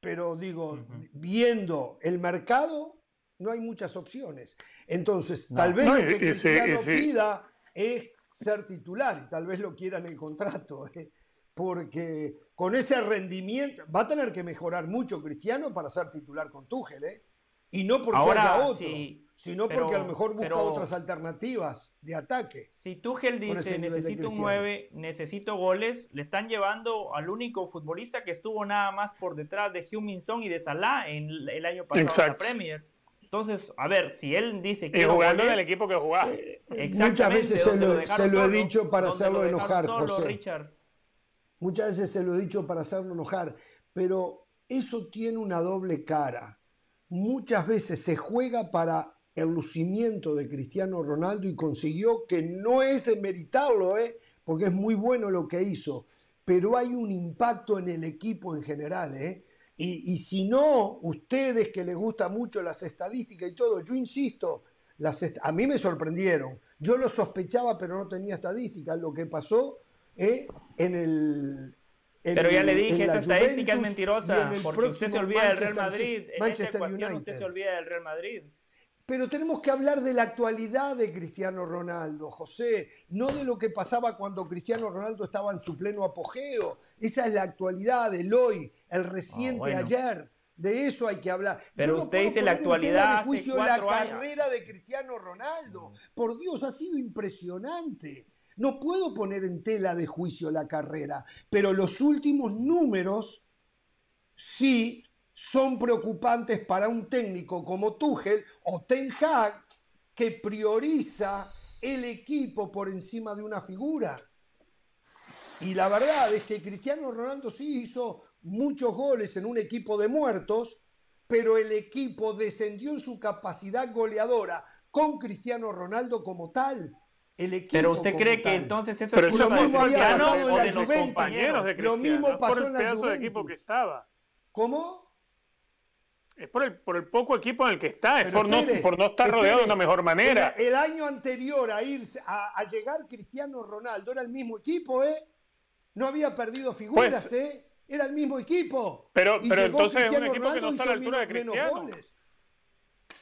Pero digo, viendo el mercado, no hay muchas opciones. Entonces, tal vez No, lo que Cristiano sí. pida es ser titular y tal vez lo quiera en el contrato. [LAUGHS] ¿eh? Porque con ese rendimiento va a tener que mejorar mucho Cristiano para ser titular con Tuchel, ¿eh? Y no porque Ahora, haya otro, sí, sino pero- porque a lo mejor busca pero- otras alternativas de ataque. Si Tuchel dice necesito un Cristiano". 9, necesito goles, le están llevando al único futbolista que estuvo nada más por detrás de Heung-Min Son y de Salah en el año pasado en la Exacto. Premier. Entonces, a ver, si él dice Y que jugando en el equipo que jugaba. Muchas veces se lo, se lo he dicho para hacerlo hacerlo enojar, solo, José. Richard. Muchas veces se lo he dicho para hacerlo enojar, pero eso tiene una doble cara. Muchas veces se juega para el lucimiento de Cristiano Ronaldo y consiguió que no es de meritarlo, ¿eh? porque es muy bueno lo que hizo, pero hay un impacto en el equipo en general. ¿eh? Y, y si no, ustedes que les gustan mucho las estadísticas y todo, yo insisto, las a mí me sorprendieron. Yo lo sospechaba, pero no tenía estadísticas. Lo que pasó ¿eh? en el. en Pero ya le dije, la esa estadística es mentirosa, porque usted se olvida del Real Madrid. En esa Manchester ecuación usted United. se olvida del Real Madrid. Pero tenemos que hablar de la actualidad de Cristiano Ronaldo, José, no de lo que pasaba cuando Cristiano Ronaldo estaba en su pleno apogeo. Esa es la actualidad del hoy, el reciente Ah, bueno. ayer. De eso hay que hablar. Pero no usted dice la en actualidad hace juicio la años. carrera de Cristiano Ronaldo. Por Dios, ha sido impresionante. No puedo poner en tela de juicio la carrera, pero los últimos números sí son preocupantes para un técnico como Tuchel o Ten Hag que prioriza el equipo por encima de una figura. Y la verdad es que Cristiano Ronaldo sí hizo muchos goles en un equipo de muertos, pero el equipo descendió en su capacidad goleadora con Cristiano Ronaldo como tal. El equipo Pero usted cree que tal. entonces eso Pero es lo mismo había pasado en la de los Juventus. compañeros de compañeros. Cristiano. Lo mismo pasó el en la pedazo de Juventus. equipo que estaba. ¿Cómo? Es por el, por el poco equipo en el que está, es por no, espere, por no estar rodeado de espere. una mejor manera. El, el año anterior a irse a, a llegar Cristiano Ronaldo era el mismo equipo, ¿eh? No había perdido figuras, Pues- ¿eh? Era el mismo equipo. Pero- Y pero entonces es un Cristiano equipo que no Ronaldo, está a la altura de Cristiano. goles.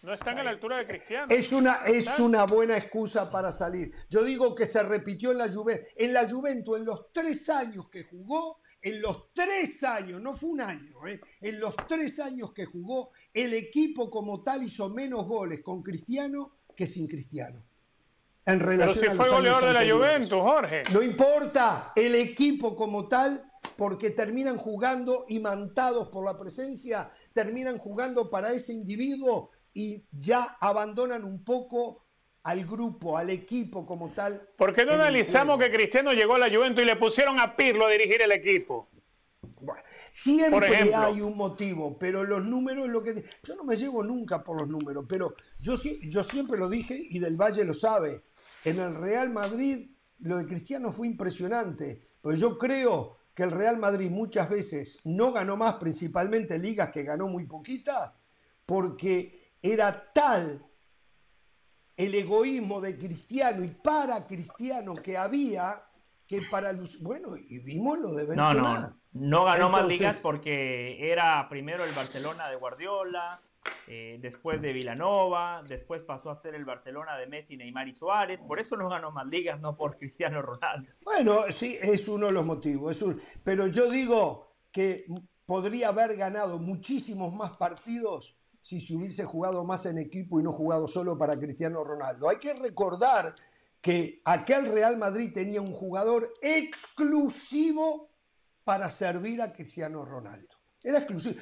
No están a la altura de Cristiano. Es una, es una buena excusa para salir. Yo digo que se repitió en la Juventus. En la Juventus, en los tres años que jugó, en los tres años, no fue un año, ¿eh? en los tres años que jugó, el equipo como tal hizo menos goles con Cristiano que sin Cristiano. En Pero relación si a fue goleador de la. Juventus, Jorge. No importa el equipo como tal, porque terminan jugando imantados por la presencia, terminan jugando para ese individuo y ya abandonan un poco al grupo, al equipo como tal. ¿Por qué no analizamos que Cristiano llegó a la Juventus y le pusieron a Pirlo a dirigir el equipo? Bueno, siempre hay un motivo, pero los números lo que yo no me llevo nunca por los números, pero yo siempre lo dije y del Valle lo sabe. En el Real Madrid lo de Cristiano fue impresionante, pero yo creo que el Real Madrid muchas veces no ganó más, principalmente ligas que ganó muy poquitas, porque era tal el egoísmo de Cristiano y para Cristiano que había que para los bueno y vimos lo de No, Benzema. no. No ganó más ligas porque era primero el Barcelona de Guardiola, eh, después de Villanova, después pasó a ser el Barcelona de Messi, Neymar y Suárez. Por eso no ganó más ligas, no por Cristiano Ronaldo. Bueno, sí, es uno de los motivos. es un- pero yo digo que podría haber ganado muchísimos más partidos si se hubiese jugado más en equipo y no jugado solo para Cristiano Ronaldo. Hay que recordar que aquel Real Madrid tenía un jugador exclusivo para servir a Cristiano Ronaldo. Era exclusivo.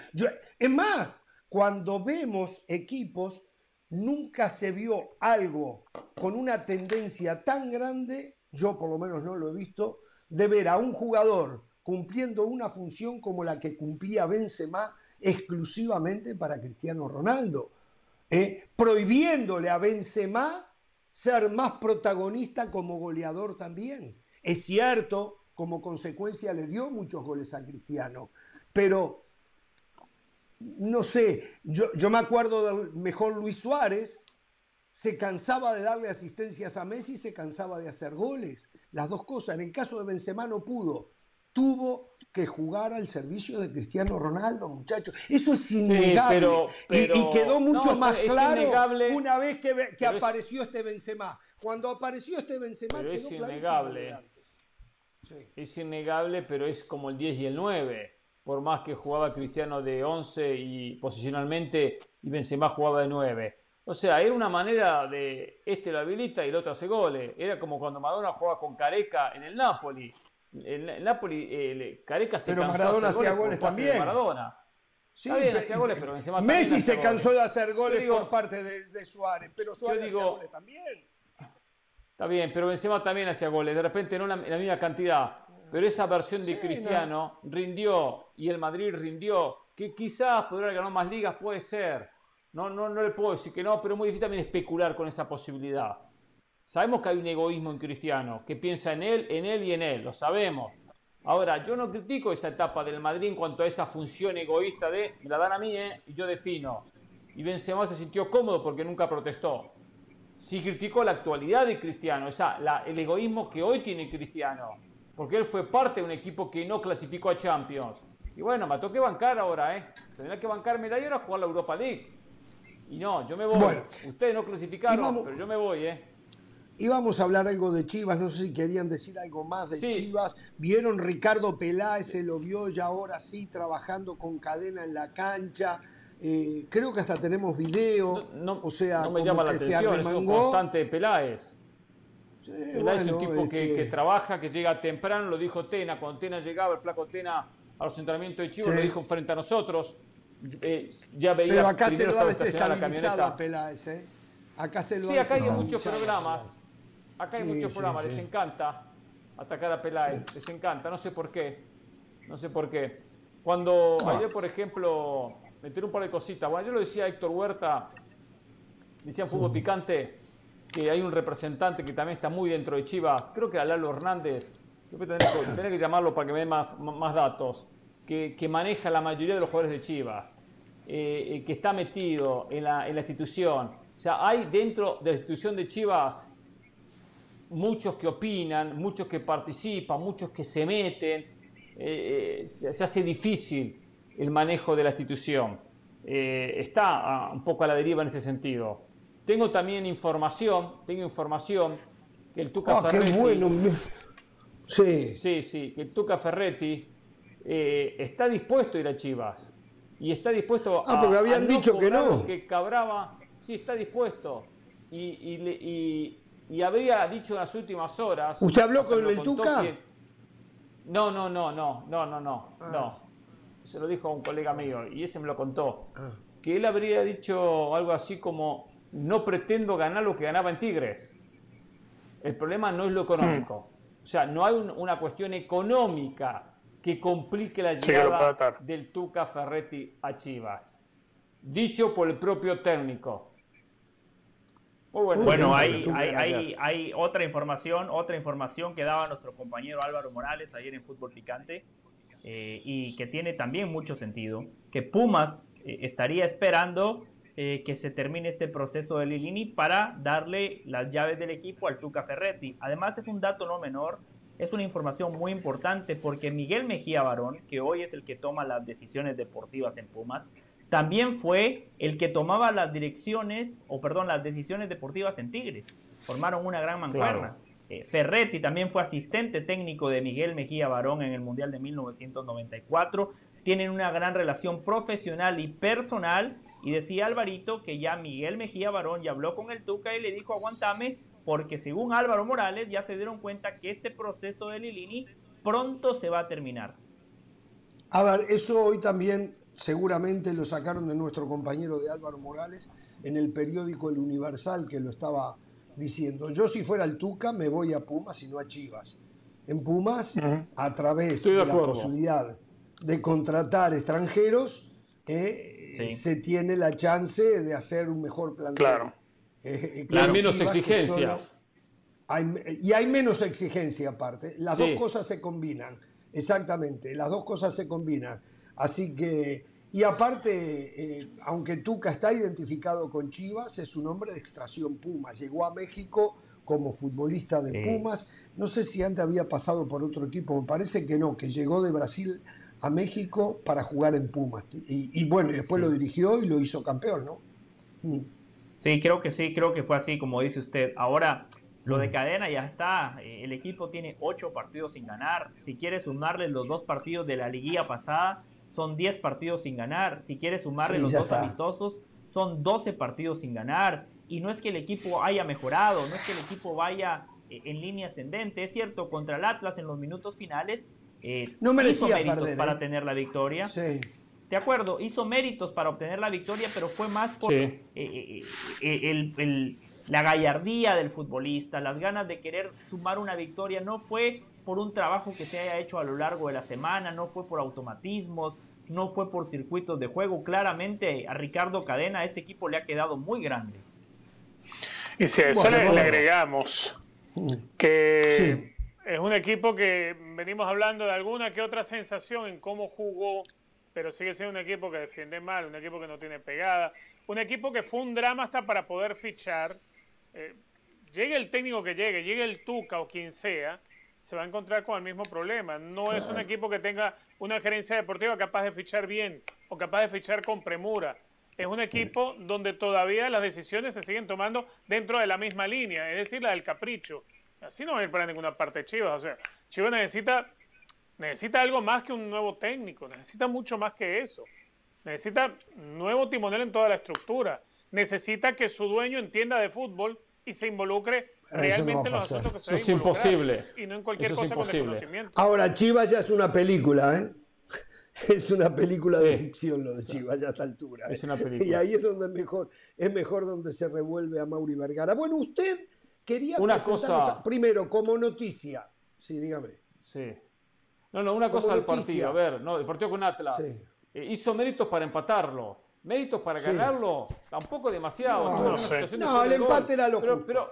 Es más, cuando vemos equipos nunca se vio algo con una tendencia tan grande, yo por lo menos no lo he visto, de ver a un jugador cumpliendo una función como la que cumplía Benzema exclusivamente para Cristiano Ronaldo, ¿eh? prohibiéndole a Benzema ser más protagonista como goleador también. Es cierto, como consecuencia le dio muchos goles a Cristiano, pero no sé, yo, yo me acuerdo del mejor Luis Suárez, se cansaba de darle asistencias a Messi y se cansaba de hacer goles. Las dos cosas. En el caso de Benzema no pudo. Tuvo que jugar al servicio de Cristiano Ronaldo, muchachos. Eso es innegable. y, quedó mucho más claro una vez que, que apareció este Benzema. Cuando apareció este Benzema pero es innegable. Es innegable, pero es como el 10 y el 9 por más que jugaba Cristiano de 11 y posicionalmente y Benzema jugaba de 9. O sea, era una manera de este lo habilita y el otro hace goles. Era como cuando Maradona jugaba con Careca en el Napoli. En el Napoli, eh, Careca se pero cansó Maradona hacía goles también. Maradona. Sí, hacía goles, pero Benzema Messi se cansó de hacer goles por parte de, Suárez, pero Suárez hacía goles también. Está bien, pero Benzema también hacía goles, de repente no la, la misma cantidad pero esa versión de Cristiano rindió y el Madrid rindió, que quizás podría haber ganado más ligas, puede ser. No, no, no le puedo decir que no, pero es muy difícil también especular con esa posibilidad. Sabemos que hay un egoísmo en Cristiano, que piensa en él, en él y en él, lo sabemos. Ahora, yo no critico esa etapa del Madrid en cuanto a esa función egoísta de, me la dan a mí, ¿eh? y yo defino. Y Benzema se sintió cómodo porque nunca protestó. Sí criticó la actualidad de Cristiano, o sea, el egoísmo que hoy tiene Cristiano porque él fue parte de un equipo que no clasificó a Champions. Y bueno, me que bancar ahora, ¿eh? Tendrá que bancarme la y ahora jugar la Europa League. Y no, yo me voy. Ustedes no clasificaron, pero yo me voy, ¿eh? Íbamos a hablar algo de Chivas, no sé si querían decir algo más de Chivas. Vieron Ricardo Peláez, se lo vio ya ahora sí trabajando con cadena en la cancha. Eh, creo que hasta tenemos video. No, o sea, no me llama la atención, es constante de Peláez es un tipo que, trabaja, que llega temprano, lo dijo Tena, cuando Tena llegaba, el flaco Tena a los entrenamientos de Chivas, lo dijo frente a nosotros. Eh, ya veía Pero acá se lo ha desestabilizado a Peláez, ¿eh? Acá se lo Sí, acá hay muchos programas. Acá hay muchos programas, les encanta atacar a Peláez, les encanta, no sé por qué. No sé por qué. Cuando ayer, por ejemplo, meter un par de cositas, bueno, yo lo decía Héctor Huerta, decían fútbol picante, que hay un representante que también está muy dentro de Chivas, creo que a Lalo Hernández, yo tener que, que llamarlo para que me dé más, más datos, que, que, maneja la mayoría de los jugadores de Chivas, eh, eh, que está metido en la, en la institución. O sea, hay dentro de la institución de Chivas muchos que opinan, muchos que participan, muchos que se meten. Eh, se, hace difícil el manejo de la institución. está ah, un poco a la deriva en ese sentido. Tengo también información, tengo información que el Tuca ah, Ferretti. Qué bueno. Sí. Sí, sí, que el Tuca Ferretti eh, está dispuesto a ir a Chivas. Y está dispuesto ah, a. porque habían dicho que no. Que Cabraba, sí, está dispuesto. Y, y, habría dicho en las últimas horas. ¿Usted habló con el Tuca? No, no, no, no, no, no, no, ah. no. Se lo dijo a un colega mío y ese me lo contó. Que él habría dicho algo así como no pretendo ganar lo que ganaba en Tigres. El problema no es lo económico. O sea, no hay una cuestión económica que complique la llegada del Tuca Ferretti a Chivas. Dicho por el propio técnico. Bueno, hay, hay, otra información, otra información que daba nuestro compañero Álvaro Morales ayer en Fútbol Picante eh, y que tiene también mucho sentido, que Pumas eh, estaría esperando eh, que se termine este proceso de Lilini para darle las llaves del equipo al Tuca Ferretti. Además es un dato no menor, es una información muy importante porque Miguel Mejía Barón, que hoy es el que toma las decisiones deportivas en Pumas, también fue el que tomaba las direcciones, o perdón, las decisiones deportivas en Tigres. Formaron una gran mancuerna. Eh, Ferretti también fue asistente técnico de Miguel Mejía Barón en el Mundial de 1994 tienen una gran relación profesional y personal. Y decía Alvarito que ya Miguel Mejía Barón ya habló con el Tuca y le dijo aguantame, porque según Álvaro Morales ya se dieron cuenta que este proceso de Lilini pronto se va a terminar. A ver, eso hoy también seguramente lo sacaron de nuestro compañero de Álvaro Morales, en el periódico El Universal que lo estaba diciendo. Yo si fuera el Tuca me voy a Pumas y no a Chivas. En Pumas, a través Estoy de de, la posibilidad de contratar extranjeros, eh, Sí. se tiene la chance de hacer un mejor plantel. Claro. Eh, Y hay menos exigencias. solo- hay- y hay menos exigencia aparte. Las Sí. dos cosas se combinan. Exactamente, las dos cosas se combinan. Así que, y aparte, eh, aunque Tuca está identificado con Chivas, es un hombre de extracción Pumas. Llegó a México como futbolista de Sí. Pumas. No sé si antes había pasado por otro equipo, me parece que no, que llegó de Brasil a México para jugar en Pumas. Y, y bueno, y después lo dirigió y lo hizo campeón, ¿no? Mm. Sí, creo que sí, creo que fue así como dice usted. Ahora, lo de cadena ya está. Eh, El equipo tiene ocho partidos sin ganar. Si quiere sumarle los dos partidos de la liguilla pasada, son 10 partidos sin ganar. Si quiere sumarle Sí, los dos está. amistosos, son 12 partidos sin ganar. Y no es que el equipo haya mejorado, no es que el equipo vaya eh, en línea ascendente. Es cierto, contra el Atlas en los minutos finales eh, No merecía hizo méritos perder, para ¿eh? tener la victoria. Sí. De acuerdo, hizo méritos para obtener la victoria, pero fue más por Sí. eh, eh, eh, el- el- la gallardía del futbolista, las ganas de querer sumar una victoria. No fue por un trabajo que se haya hecho a lo largo de la semana, no fue por automatismos, no fue por circuitos de juego. Claramente a Ricardo Cadena este equipo le ha quedado muy grande. Y si a eso Bueno, le, agregamos que Sí. es un equipo que venimos hablando de alguna que otra sensación en cómo jugó, pero sigue siendo un equipo que defiende mal, un equipo que no tiene pegada, un equipo que fue un drama hasta para poder fichar. Eh, llegue el técnico que llegue, llegue el Tuca o quien sea, se va a encontrar con el mismo problema. No es un equipo que tenga una gerencia deportiva capaz de fichar bien o capaz de fichar con premura. Es un equipo donde todavía las decisiones se siguen tomando dentro de la misma línea, es decir, la del capricho. Así no va a ir para ninguna parte Chivas. O sea, Chivas necesita, necesita algo más que un nuevo técnico, necesita mucho más que eso. Necesita nuevo timonel en toda la estructura. Necesita que su dueño entienda de fútbol y se involucre no realmente en los asuntos que se Eso es imposible. Y no en cualquier Eso es cosa con desconocimiento. Ahora, Chivas ya es una película, ¿eh? [LAUGHS] Es una película de ficción lo de Chivas ya a esta altura. ¿eh? Es una película. Y ahí es donde es mejor, es mejor donde se revuelve a Mauri Vergara. Bueno, usted quería Una cosa- a- primero como noticia. Sí, dígame. Sí. No, no, una Como cosa del partido. A ver, no, el partido con Atlas. Sí. Eh, hizo méritos para empatarlo. Méritos para Sí. ganarlo, tampoco demasiado. No, no sé. el empate era lo pero, justo. pero,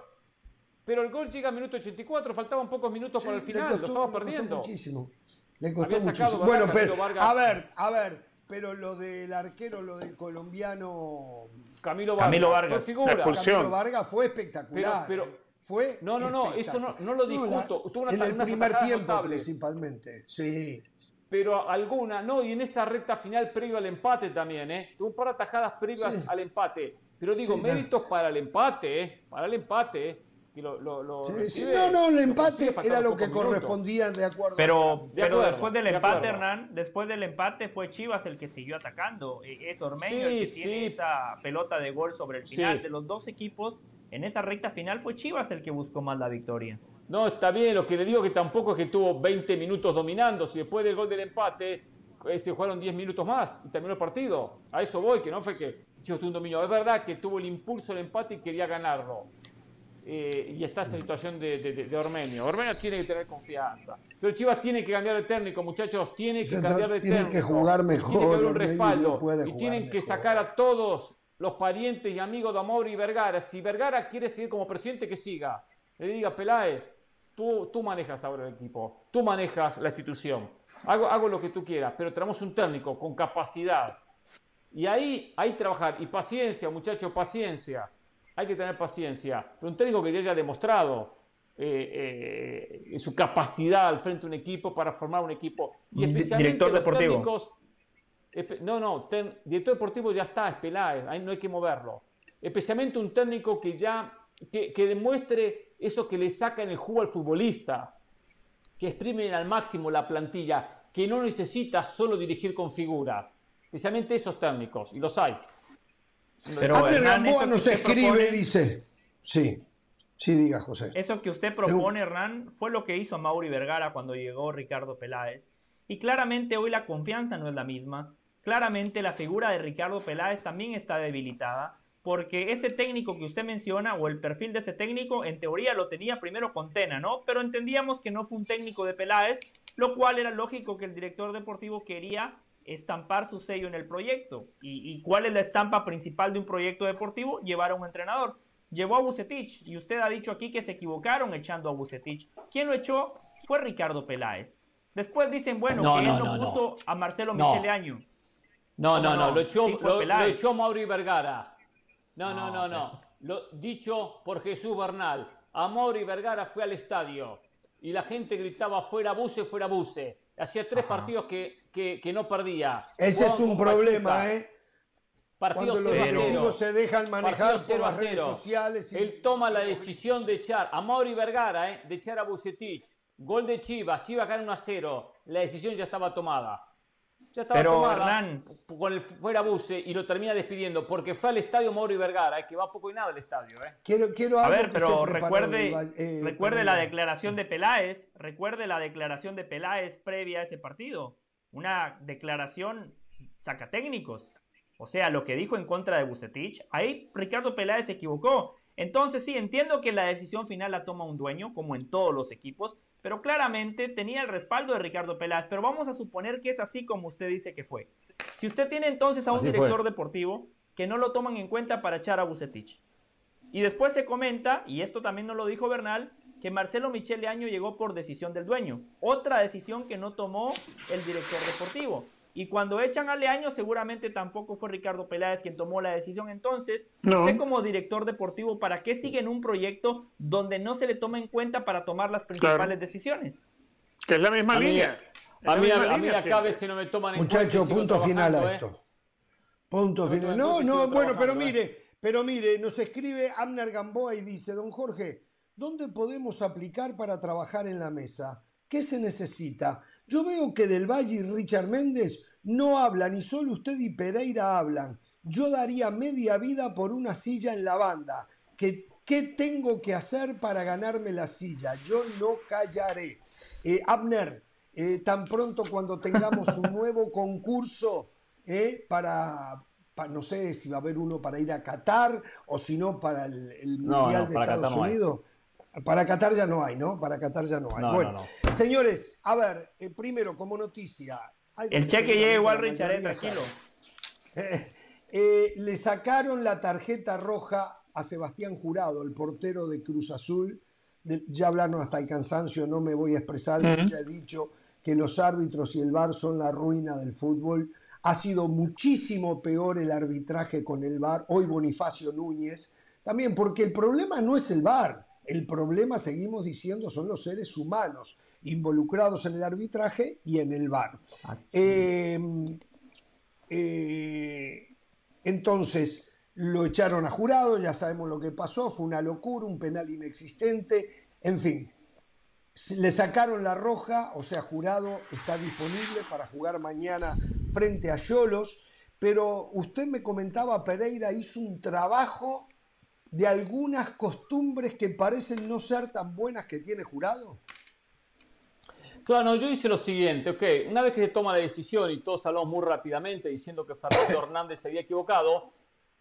pero el gol llega a minuto 84, faltaban pocos minutos para el final, costó- lo estaba le costó perdiendo. muchísimo. Le costó muchísimo. Vargas, Bueno, pero, Camilo Vargas. a ver, a ver, pero lo del arquero, lo del colombiano Camilo Vargas, Camilo Vargas. fue figura. La expulsión. Camilo Vargas fue espectacular. Pero- pero- ¿eh? Fue No, no, no, eso no- no lo la- discuto. Tuvo una- en el primer tiempo principalmente. Sí. Pero alguna, no, y en esa recta final previo al empate también, ¿eh? Tuvo un par de atajadas previas Sí. al empate. Pero digo, Sí, méritos para el empate, ¿eh? Para el empate, ¿eh? Que lo, lo- lo Sí, sí. recibe- No, no, el empate era lo que minutos. correspondía de acuerdo. Pero, De pero acuerdo, después del de empate, acuerdo. Hernán, después del empate fue Chivas el que siguió atacando. Eh, Es Ormeño Sí, el que sí. tiene esa pelota de gol sobre el final. Sí. De los dos equipos, en esa recta final fue Chivas el que buscó más la victoria. No, está bien, lo que le digo que tampoco es que tuvo 20 minutos dominando. Si después del gol del empate eh, se jugaron 10 minutos más y terminó el partido. A eso voy, que no fue que Chivas tuvo un dominio. Es verdad que tuvo el impulso del empate y quería ganarlo. Eh, y está esa situación de, de, de- Ormeño. Ormeño tiene que tener confianza. Pero Chivas tiene que cambiar de técnico, muchachos. Tiene que cambiar de tiene técnico. que jugar Tiene mejor, que haber un respaldo. no y tienen que mejor. sacar a todos los parientes y amigos de Amor y Vergara. Si Vergara quiere seguir como presidente, que siga. Le diga, Peláez, tú, tú manejas ahora el equipo. Tú manejas la institución. Hago, hago lo que tú quieras, pero tenemos un técnico con capacidad. Y ahí hay trabajar. Y paciencia, muchachos, paciencia. Hay que tener paciencia. Pero un técnico que ya haya demostrado eh, eh, su capacidad al frente de un equipo para formar un equipo. Y especialmente director los deportivo. técnicos- no, no, ten- director deportivo ya está, es Peláez, ahí no hay que moverlo. Especialmente un técnico que ya, que, que demuestre eso que le saca en el jugo al futbolista, que exprimen al máximo la plantilla, que no necesita solo dirigir con figuras. Especialmente esos técnicos, y los hay. Pero Hernán, Gamboa nos escribe, propone- dice. Sí, sí, diga José. Eso que usted propone, Hernán, fue lo que hizo Mauri Vergara cuando llegó Ricardo Peláez. Y claramente hoy la confianza no es la misma. Claramente la figura de Ricardo Peláez también está debilitada. Porque ese técnico que usted menciona o el perfil de ese técnico en teoría lo tenía primero con Tena, ¿no? Pero entendíamos que no fue un técnico de Peláez, lo cual era lógico que el director deportivo quería estampar su sello en el proyecto. ¿Y, cuál es la estampa principal de un proyecto deportivo? Llevar a un entrenador. Llevó a Bucetich y usted ha dicho aquí que se equivocaron echando a Bucetich. ¿Quién lo echó? Fue Ricardo Peláez. Después dicen, bueno, que él no, puso a Marcelo Michele Año. No, no, no, lo echó, lo, echó Mauri Vergara. No, no, no, no. Lo dicho por Jesús Bernal. A Mauri Vergara fue al estadio y la gente gritaba fuera Buse, fuera Buse. Hacía tres partidos que, que, no perdía. Ese es un problema, ¿eh? Cuando los directivos se dejan manejar por las redes sociales. Él toma la decisión de echar a Mauri Vergara, ¿eh? de echar a Bucetich. Gol de Chivas, Chivas gana 1 a 0. La decisión ya estaba tomada. Ya estaba Pero, tomada con el fuera Buse y lo termina despidiendo porque fue al estadio Mauri Vergara, ¿eh? que va poco y nada al estadio. ¿eh? Quiero, quiero a ver, pero recuerde, eh, recuerde la declaración de Peláez, recuerde la declaración de Peláez previa a ese partido. Una declaración saca técnicos. O sea, lo que dijo en contra de Bucetich, ahí Ricardo Peláez se equivocó. Entonces sí, entiendo que la decisión final la toma un dueño, como en todos los equipos, pero claramente tenía el respaldo de Ricardo Peláez. Pero vamos a suponer que es así como usted dice que fue. Si usted tiene entonces a un director deportivo que no lo toman en cuenta para echar a Bucetich. Y después se comenta, y esto también nos lo dijo Bernal, que Marcelo Michele Año llegó por decisión del dueño. Otra decisión que no tomó el director deportivo. Y cuando echan a Leaño, seguramente tampoco fue Ricardo Peláez quien tomó la decisión. Entonces, usted como director deportivo, ¿para qué sigue en un proyecto donde no se le toma en cuenta para tomar las principales decisiones? Que es la misma línea. a, mí, a, mí acá a veces no me toman en cuenta. Muchacho, punto final a ¿eh? esto. Punto final. No, no, bueno, pero ¿eh? mire, pero mire, nos escribe Amner Gamboa y dice, don Jorge, ¿dónde podemos aplicar para trabajar en la mesa? ¿Qué se necesita? Yo veo que Del Valle y Richard Méndez no hablan y solo usted y Pereira hablan. Yo daría media vida por una silla en la banda. ¿Qué, qué tengo que hacer para ganarme la silla? Yo no callaré. Eh, Abner, eh, tan pronto cuando tengamos un nuevo concurso eh, para, no sé si va a haber uno para ir a Qatar o si no para el, Mundial de Estados Unidos. Para Qatar ya no hay, ¿no? Para Qatar ya no hay. bueno, señores, a ver, eh, primero como noticia. El cheque llega igual, Richard, eh, tranquilo. [LAUGHS] Eh, le sacaron la tarjeta roja a Sebastián Jurado, el portero de Cruz Azul. ya hablaron hasta el cansancio, no me voy a expresar, ya he dicho que los árbitros y el VAR son la ruina del fútbol. Ha sido muchísimo peor el arbitraje con el VAR, hoy Bonifacio Núñez, también porque el problema no es el VAR, el problema, seguimos diciendo, son los seres humanos involucrados en el arbitraje y en el VAR. Em, eh, entonces, lo echaron a jurado, ya sabemos lo que pasó, fue una locura, un penal inexistente, en fin. Le sacaron la roja, o sea, jurado está disponible para jugar mañana frente a Yolos, pero usted me comentaba, Pereira hizo un trabajo de algunas costumbres que parecen no ser tan buenas que tiene jurado? Claro, yo hice lo siguiente, ok, una vez que se toma la decisión y todos hablamos muy rápidamente diciendo que Fernando [COUGHS] Hernández se había equivocado,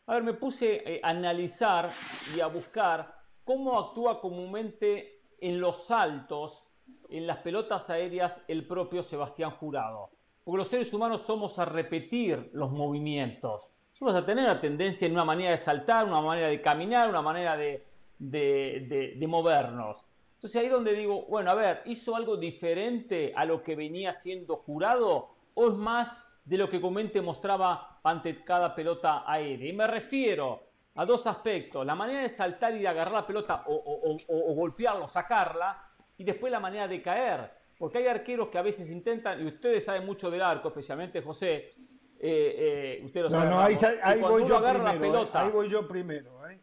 a ver, me puse eh, a analizar y a buscar cómo actúa comúnmente en los saltos, en las pelotas aéreas, el propio Sebastián Jurado. Porque los seres humanos somos a repetir los movimientos vamos a tener una tendencia en una manera de saltar, una manera de caminar, una manera de, de, movernos. Entonces ahí donde digo, bueno, a ver, ¿hizo algo diferente a lo que venía siendo jurado o es más de lo que Comente mostraba ante cada pelota aérea? Y me refiero a dos aspectos, la manera de saltar y de agarrar la pelota o, o, o, golpearlo, sacarla, y después la manera de caer. Porque hay arqueros que a veces intentan, y ustedes saben mucho del arco, especialmente José, eh, eh, usted lo no, sabe, no, ahí, ahí voy yo primero. La pelota, ahí voy yo primero. ¿eh?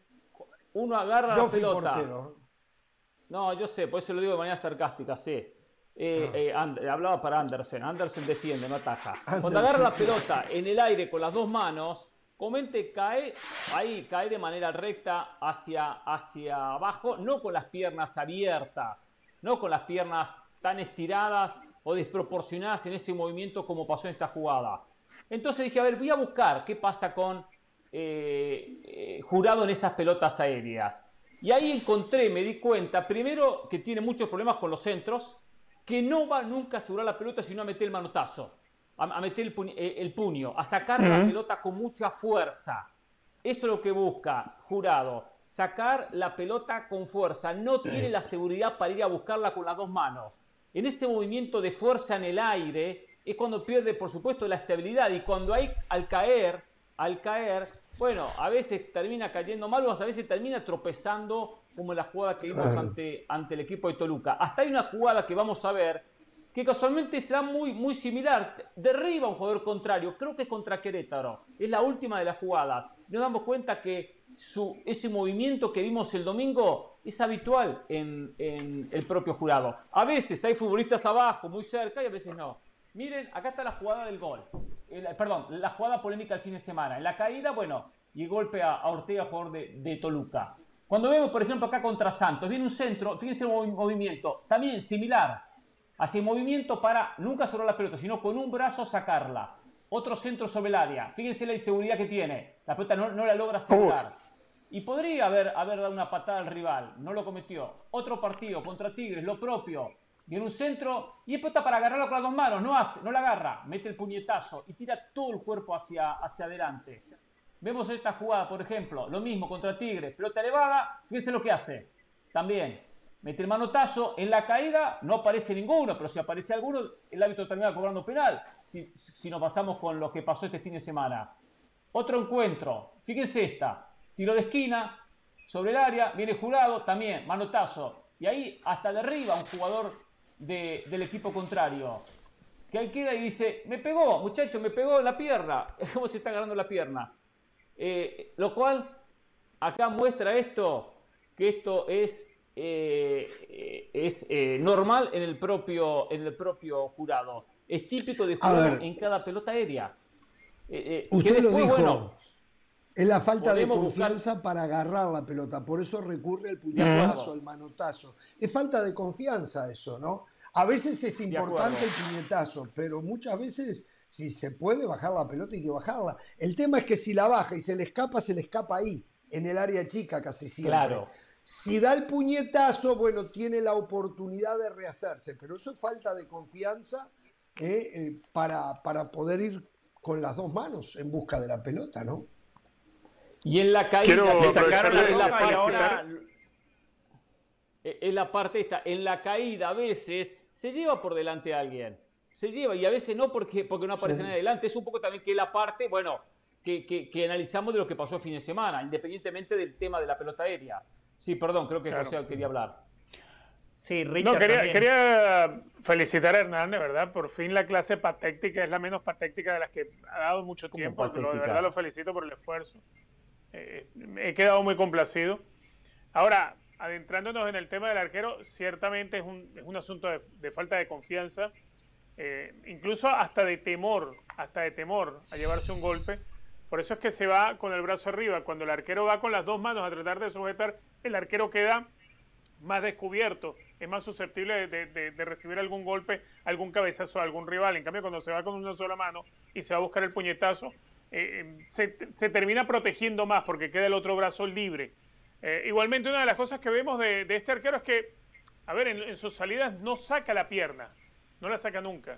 Uno agarra yo la pelota. No, yo sé, por eso lo digo de manera sarcástica, sí. Eh, ah. hablaba para Andersen. Andersen defiende, no ataja. Cuando agarra la pelota en el aire con las dos manos, Comente cae ahí, cae de manera recta hacia, hacia abajo, no con las piernas abiertas, no con las piernas tan estiradas o desproporcionadas en ese movimiento como pasó en esta jugada. Entonces dije, a ver, voy a buscar qué pasa con eh, eh, jurado en esas pelotas aéreas. Y ahí encontré, me di cuenta, primero que tiene muchos problemas con los centros, que no va nunca a asegurar la pelota sino a meter el manotazo, a, meter el, puño, a sacar la pelota con mucha fuerza. Eso es lo que busca Jurado, sacar la pelota con fuerza. No tiene la seguridad para ir a buscarla con las dos manos. En ese movimiento de fuerza en el aire es cuando pierde, por supuesto, la estabilidad. Y cuando hay, al caer, al caer, bueno, a veces termina cayendo mal, o a veces termina tropezando como en la jugada que vimos ante, ante el equipo de Toluca. Hasta hay una jugada que vamos a ver que casualmente será muy, muy similar. Derriba a un jugador contrario, creo que es contra Querétaro. Es la última de las jugadas. Nos damos cuenta que su, ese movimiento que vimos el domingo es habitual en, en el propio jurado. A veces hay futbolistas abajo, muy cerca, y a veces no. Miren, acá está la jugada del gol. perdón, la jugada polémica el fin de semana. En la caída, bueno, y golpe a, Ortega, jugador de, de, Toluca. Cuando vemos, por ejemplo, acá contra Santos, viene un centro, fíjense el movimiento, también similar. Hace movimiento para nunca sobre la pelota, sino con un brazo sacarla. Otro centro sobre el área. Fíjense la inseguridad que tiene. La pelota no, la logra sacar. Y podría haber, haber dado una patada al rival. No lo cometió. Otro partido contra Tigres, lo propio Viene un centro y es para agarrarlo con las dos manos. No, hace, no la agarra, mete el puñetazo y tira todo el cuerpo hacia, hacia adelante. Vemos esta jugada, por ejemplo, lo mismo contra Tigres, pelota elevada, fíjense lo que hace. También mete el manotazo, en la caída no aparece ninguno, pero si aparece alguno, el árbitro termina cobrando penal. Si, si nos pasamos con lo que pasó este fin de semana. Otro encuentro, fíjense esta, tiro de esquina, sobre el área, viene jurado, también manotazo. Y ahí hasta derriba un jugador del equipo contrario. Que ahí queda y dice, me pegó, muchacho, me pegó la pierna. [LAUGHS] ¿Cómo se está agarrando la pierna? Eh, lo cual acá muestra esto, que esto es, eh, es eh, normal en el, propio, en el propio jurado. Es típico de jugar en cada pelota aérea. usted lo dijo. Es la falta de confianza para agarrar la pelota, por eso recurre al puñetazo, al manotazo. Es falta de confianza eso, ¿no? A veces es importante el puñetazo, pero muchas veces si se puede bajar la pelota hay que bajarla. El tema es que si la baja y se le escapa, se le escapa ahí, en el área chica casi siempre. Claro. Si da el puñetazo, bueno, tiene la oportunidad de rehacerse, pero eso es falta de confianza eh, eh, para, para poder ir con las dos manos en busca de la pelota, ¿no? Y en la caída le sacaron la, la, es la parte esta, en la caída a veces se lleva por delante a alguien. Se lleva, y a veces no porque, porque no aparece en adelante. Es un poco también que la parte, bueno, que, que, analizamos de lo que pasó el fin de semana, independientemente del tema de la pelota aérea. Sí, perdón, creo que José quería hablar. Sí, Richard. No, quería, quería, felicitar a Hernán, de verdad. Por fin la clase patética es la menos patética de las que ha dado mucho tiempo. de verdad lo felicito por el esfuerzo. Eh, he quedado muy complacido. Ahora, adentrándonos en el tema del arquero, ciertamente es un, es un asunto de, falta de confianza, eh, incluso hasta de temor, hasta de temor a llevarse un golpe. Por eso es que se va con el brazo arriba. Cuando el arquero va con las dos manos a tratar de sujetar, el arquero queda más descubierto, es más susceptible de, recibir algún golpe, algún cabezazo a algún rival. En cambio, cuando se va con una sola mano y se va a buscar el puñetazo, eh, se, se, termina protegiendo más porque queda el otro brazo libre. Eh, igualmente, una de las cosas que vemos de, este arquero es que, a ver, en, sus salidas no saca la pierna, no la saca nunca.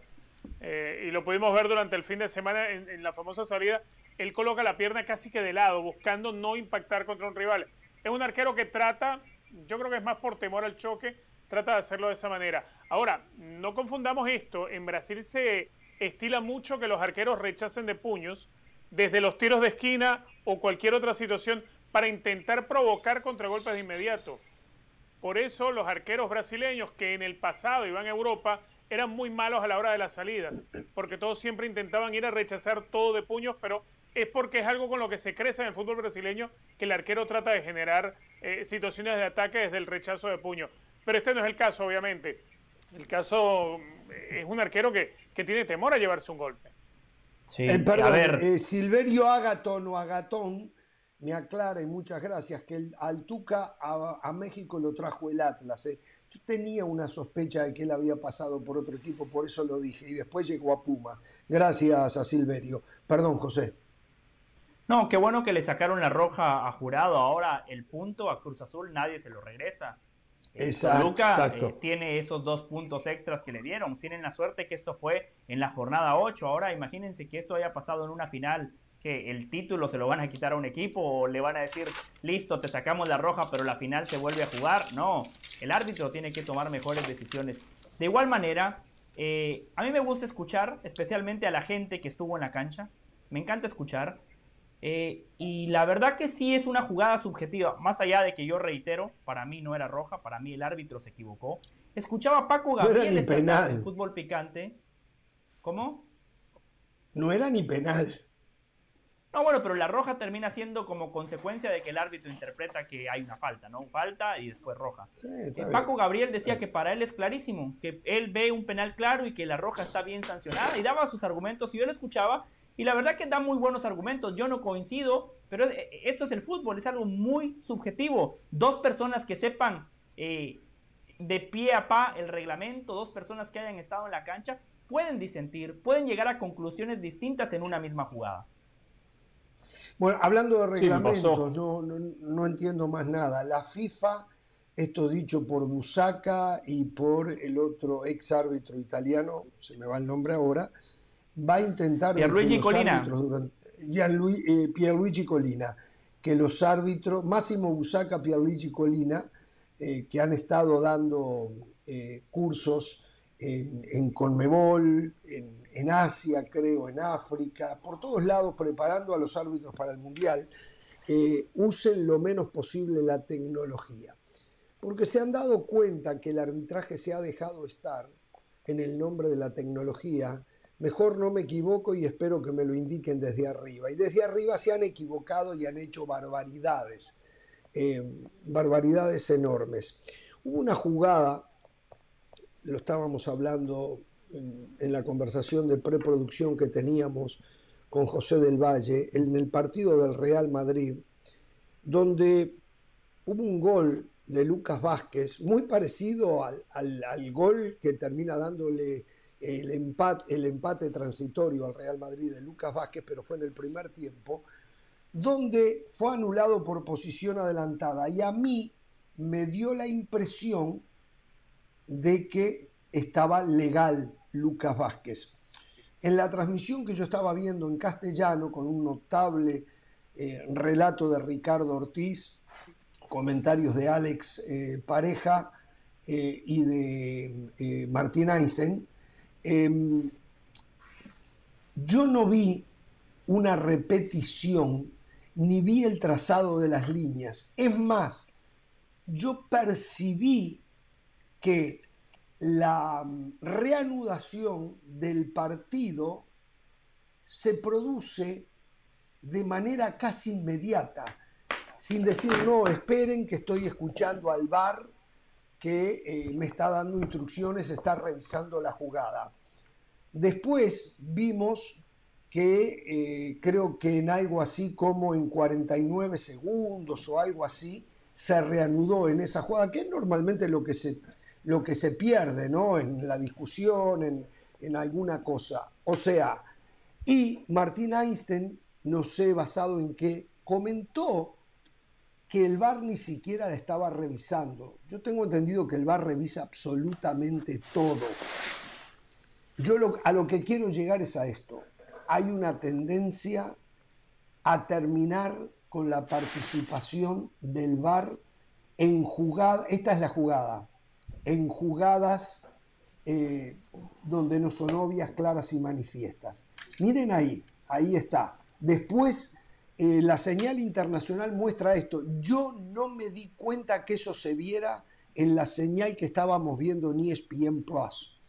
Eh, y lo pudimos ver durante el fin de semana en, la famosa salida. Él coloca la pierna casi que de lado, buscando no impactar contra un rival. Es un arquero que trata, yo creo que es más por temor al choque, trata de hacerlo de esa manera. Ahora, no confundamos esto. En Brasil se estila mucho que los arqueros rechacen de puños desde los tiros de esquina o cualquier otra situación para intentar provocar contragolpes de inmediato. Por eso los arqueros brasileños que en el pasado iban a Europa eran muy malos a la hora de las salidas, porque todos siempre intentaban ir a rechazar todo de puños, pero es porque es algo con lo que se crece en el fútbol brasileño que el arquero trata de generar eh, situaciones de ataque desde el rechazo de puño. Pero este no es el caso, obviamente. El caso eh, es un arquero que, tiene temor a llevarse un golpe. Sí, eh, perdón, a ver. Silverio Agatón o Agatón me aclara y muchas gracias que el, al Tuca a, México lo trajo el Atlas. ¿eh? Yo tenía una sospecha de que él había pasado por otro equipo, por eso lo dije, y después llegó a Puma. Gracias a Silverio. Perdón, José. No, qué bueno que le sacaron la roja a Jurado. Ahora el punto a Cruz Azul nadie se lo regresa. Eh, exacto, eh, tiene esos dos puntos extras que le dieron. Tienen la suerte que esto fue en la jornada 8. Ahora imagínense que esto haya pasado en una final, que el título se lo van a quitar a un equipo o le van a decir, listo, te sacamos la roja, pero la final se vuelve a jugar. No, el árbitro tiene que tomar mejores decisiones. De igual manera, eh, a mí me gusta escuchar, especialmente a la gente que estuvo en la cancha. Me encanta escuchar. Eh, y la verdad que sí es una jugada subjetiva, más allá de que yo reitero, para mí no era roja, para mí el árbitro se equivocó. Escuchaba a Paco Gabriel no fútbol picante. ¿Cómo? No era ni penal. No, bueno, pero la roja termina siendo como consecuencia de que el árbitro interpreta que hay una falta, ¿no? Falta y después roja. Paco Gabriel decía que para él es clarísimo, que él ve un penal claro y que la roja está bien sancionada y daba sus argumentos y yo lo escuchaba y la verdad que da muy buenos argumentos. Yo no coincido, pero eh, esto es el fútbol, es algo muy subjetivo. Dos personas que sepan eh, de pie a pa el reglamento, dos personas que hayan estado en la cancha, pueden disentir, pueden llegar a conclusiones distintas en una misma jugada. Bueno, hablando de reglamentos, no, no, entiendo más nada. La FIFA, esto dicho por Busaca y por el otro ex árbitro italiano, se me va el nombre ahora, va a intentar... Pierluigi Colina. Eh, Pierluigi Colina, que los árbitros, Máximo Busaca, Pierluigi Colina, eh, que han estado dando eh, cursos en, Conmebol, en, Asia, creo, en África, por todos lados preparando a los árbitros para el Mundial, usen lo menos posible la tecnología. Porque se han dado cuenta que el arbitraje se ha dejado estar en el nombre de la tecnología mejor no me equivoco y espero que me lo indiquen desde arriba. Y desde arriba se han equivocado y han hecho barbaridades, eh, barbaridades enormes. Hubo una jugada, lo estábamos hablando en, en la conversación de preproducción que teníamos con José del Valle, en el partido del Real Madrid, donde hubo un gol de Lucas Vázquez, muy parecido al, al, al gol que termina dándole el empate, el empate transitorio al Real Madrid de Lucas Vázquez, pero fue en el primer tiempo, donde fue anulado por posición adelantada. Y a mí me dio la impresión de que estaba legal Lucas Vázquez. En la transmisión que yo estaba viendo en castellano, con un notable eh, relato de Ricardo Ortiz, comentarios de Alex eh, Pareja eh, y de Martín Einstein, Em, yo no vi una repetición ni vi el trazado de las líneas. Es más, yo percibí que la mm, reanudación del partido se produce de manera casi inmediata, sin decir, no, esperen que estoy escuchando al bar que eh, me está dando instrucciones, está revisando la jugada. Después vimos que eh, creo que en algo así como en 49 segundos o algo así, se reanudó en esa jugada, que es normalmente lo que se, lo que se pierde ¿no? en la discusión, en, en alguna cosa. O sea, y Martín Einstein, no sé basado en qué, comentó que el VAR ni siquiera la estaba revisando. Yo tengo entendido que el VAR revisa absolutamente todo. Yo a lo que quiero llegar es a esto. Hay una tendencia a terminar con la participación del VAR en jugadas, esta es la jugada, en jugadas eh, donde no son obvias, claras y manifiestas. Miren ahí, ahí está. Después eh, la señal internacional muestra esto. Yo no me di cuenta que eso se viera en la señal que estábamos viendo en ESPN Plus.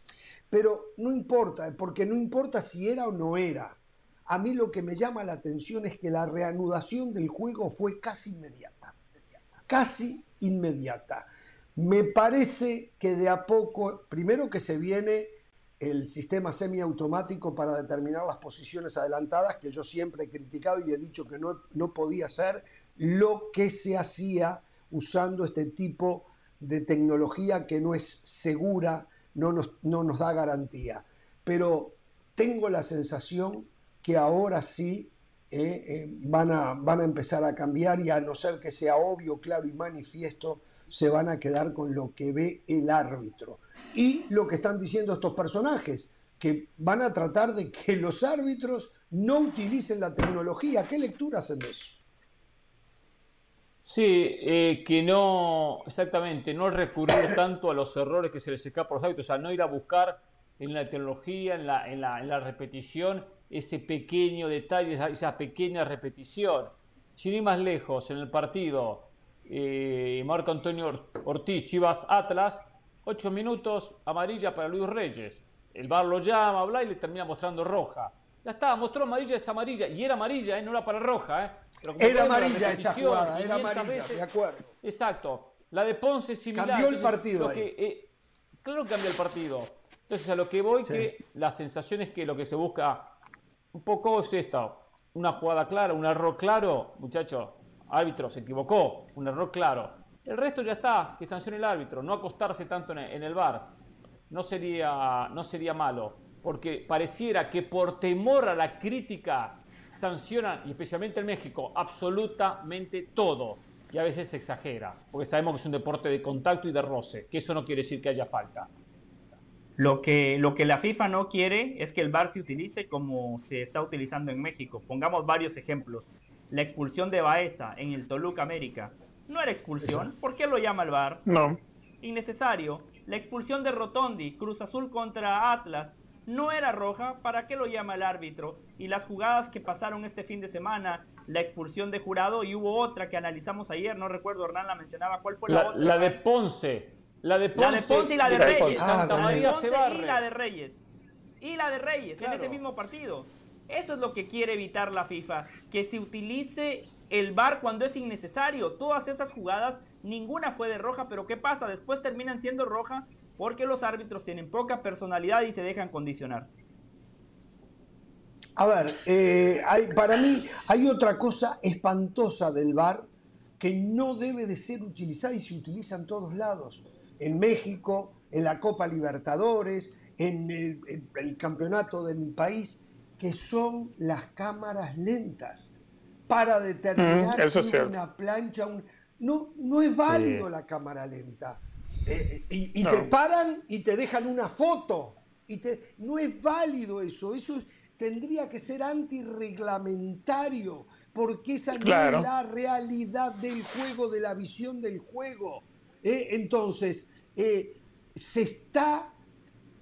Pero no importa, porque no importa si era o no era. A mí lo que me llama la atención es que la reanudación del juego fue casi inmediata. Casi inmediata. Me parece que de a poco, primero que se viene el sistema semiautomático para determinar las posiciones adelantadas, que yo siempre he criticado y he dicho que no, no podía ser lo que se hacía usando este tipo de tecnología que no es segura, no nos, no nos da garantía. Pero tengo la sensación que ahora sí eh, eh, van, a, van a empezar a cambiar y a no ser que sea obvio, claro y manifiesto, se van a quedar con lo que ve el árbitro. Y lo que están diciendo estos personajes, que van a tratar de que los árbitros no utilicen la tecnología. ¿Qué lectura hacen de eso? Sí, eh, que no, exactamente, no recurrir tanto a los errores que se les escapa a los árbitros, o sea, no ir a buscar en la tecnología, en la, en la, en la repetición, ese pequeño detalle, esa, pequeña repetición. Sin ir más lejos, en el partido, eh, Marco Antonio Ortiz, Chivas Atlas, ocho minutos, amarilla para Luis Reyes. El bar lo llama, habla y le termina mostrando roja. Ya está, mostró amarilla, es amarilla. Y era amarilla, ¿eh? no era para roja. ¿eh? Era amarilla esa jugada, era amarilla, de acuerdo. Exacto. La de Ponce es similar. Cambió el partido ahí. Eh, claro que cambió el partido. Entonces, a lo que voy, que la sensación es que lo que se busca un poco es esta. Una jugada clara, un error claro. Muchachos, árbitro se equivocó. Un error claro. El resto ya está, que sancione el árbitro. No acostarse tanto en el bar. No sería, no sería malo. Porque pareciera que por temor a la crítica sancionan, y especialmente en México, absolutamente todo. Y a veces se exagera, porque sabemos que es un deporte de contacto y de roce, que eso no quiere decir que haya falta. Lo que, lo que la FIFA no quiere es que el VAR se utilice como se está utilizando en México. Pongamos varios ejemplos. La expulsión de Baeza en el Toluca América. No era expulsión. ¿Por qué lo llama el VAR? No. Innecesario. La expulsión de Rotondi, Cruz Azul contra Atlas. No era roja, ¿para qué lo llama el árbitro? Y las jugadas que pasaron este fin de semana, la expulsión de jurado y hubo otra que analizamos ayer, no recuerdo, Hernán la mencionaba, ¿cuál fue la, otra? La de Ponce, la de Ponce, y la de Reyes. Santa María se Y la de Reyes. Y la de Reyes en ese mismo partido. Eso es lo que quiere evitar la FIFA, que se utilice el VAR cuando es innecesario. Todas esas jugadas, ninguna fue de roja, pero ¿qué pasa? Después terminan siendo roja porque los árbitros tienen poca personalidad y se dejan condicionar. A ver, eh, para mí hay otra cosa espantosa del VAR que no debe de ser utilizada y se utiliza en todos lados en México, en la Copa Libertadores, en el, campeonato de mi país, que son las cámaras lentas para determinar mm, si una plancha, no, no es válido la cámara lenta. Eh, eh, y, te paran y te dejan una foto. Y te, no es válido eso. Eso tendría que ser antirreglamentario, porque esa no es la realidad del juego, de la visión del juego. Eh, entonces, eh, se está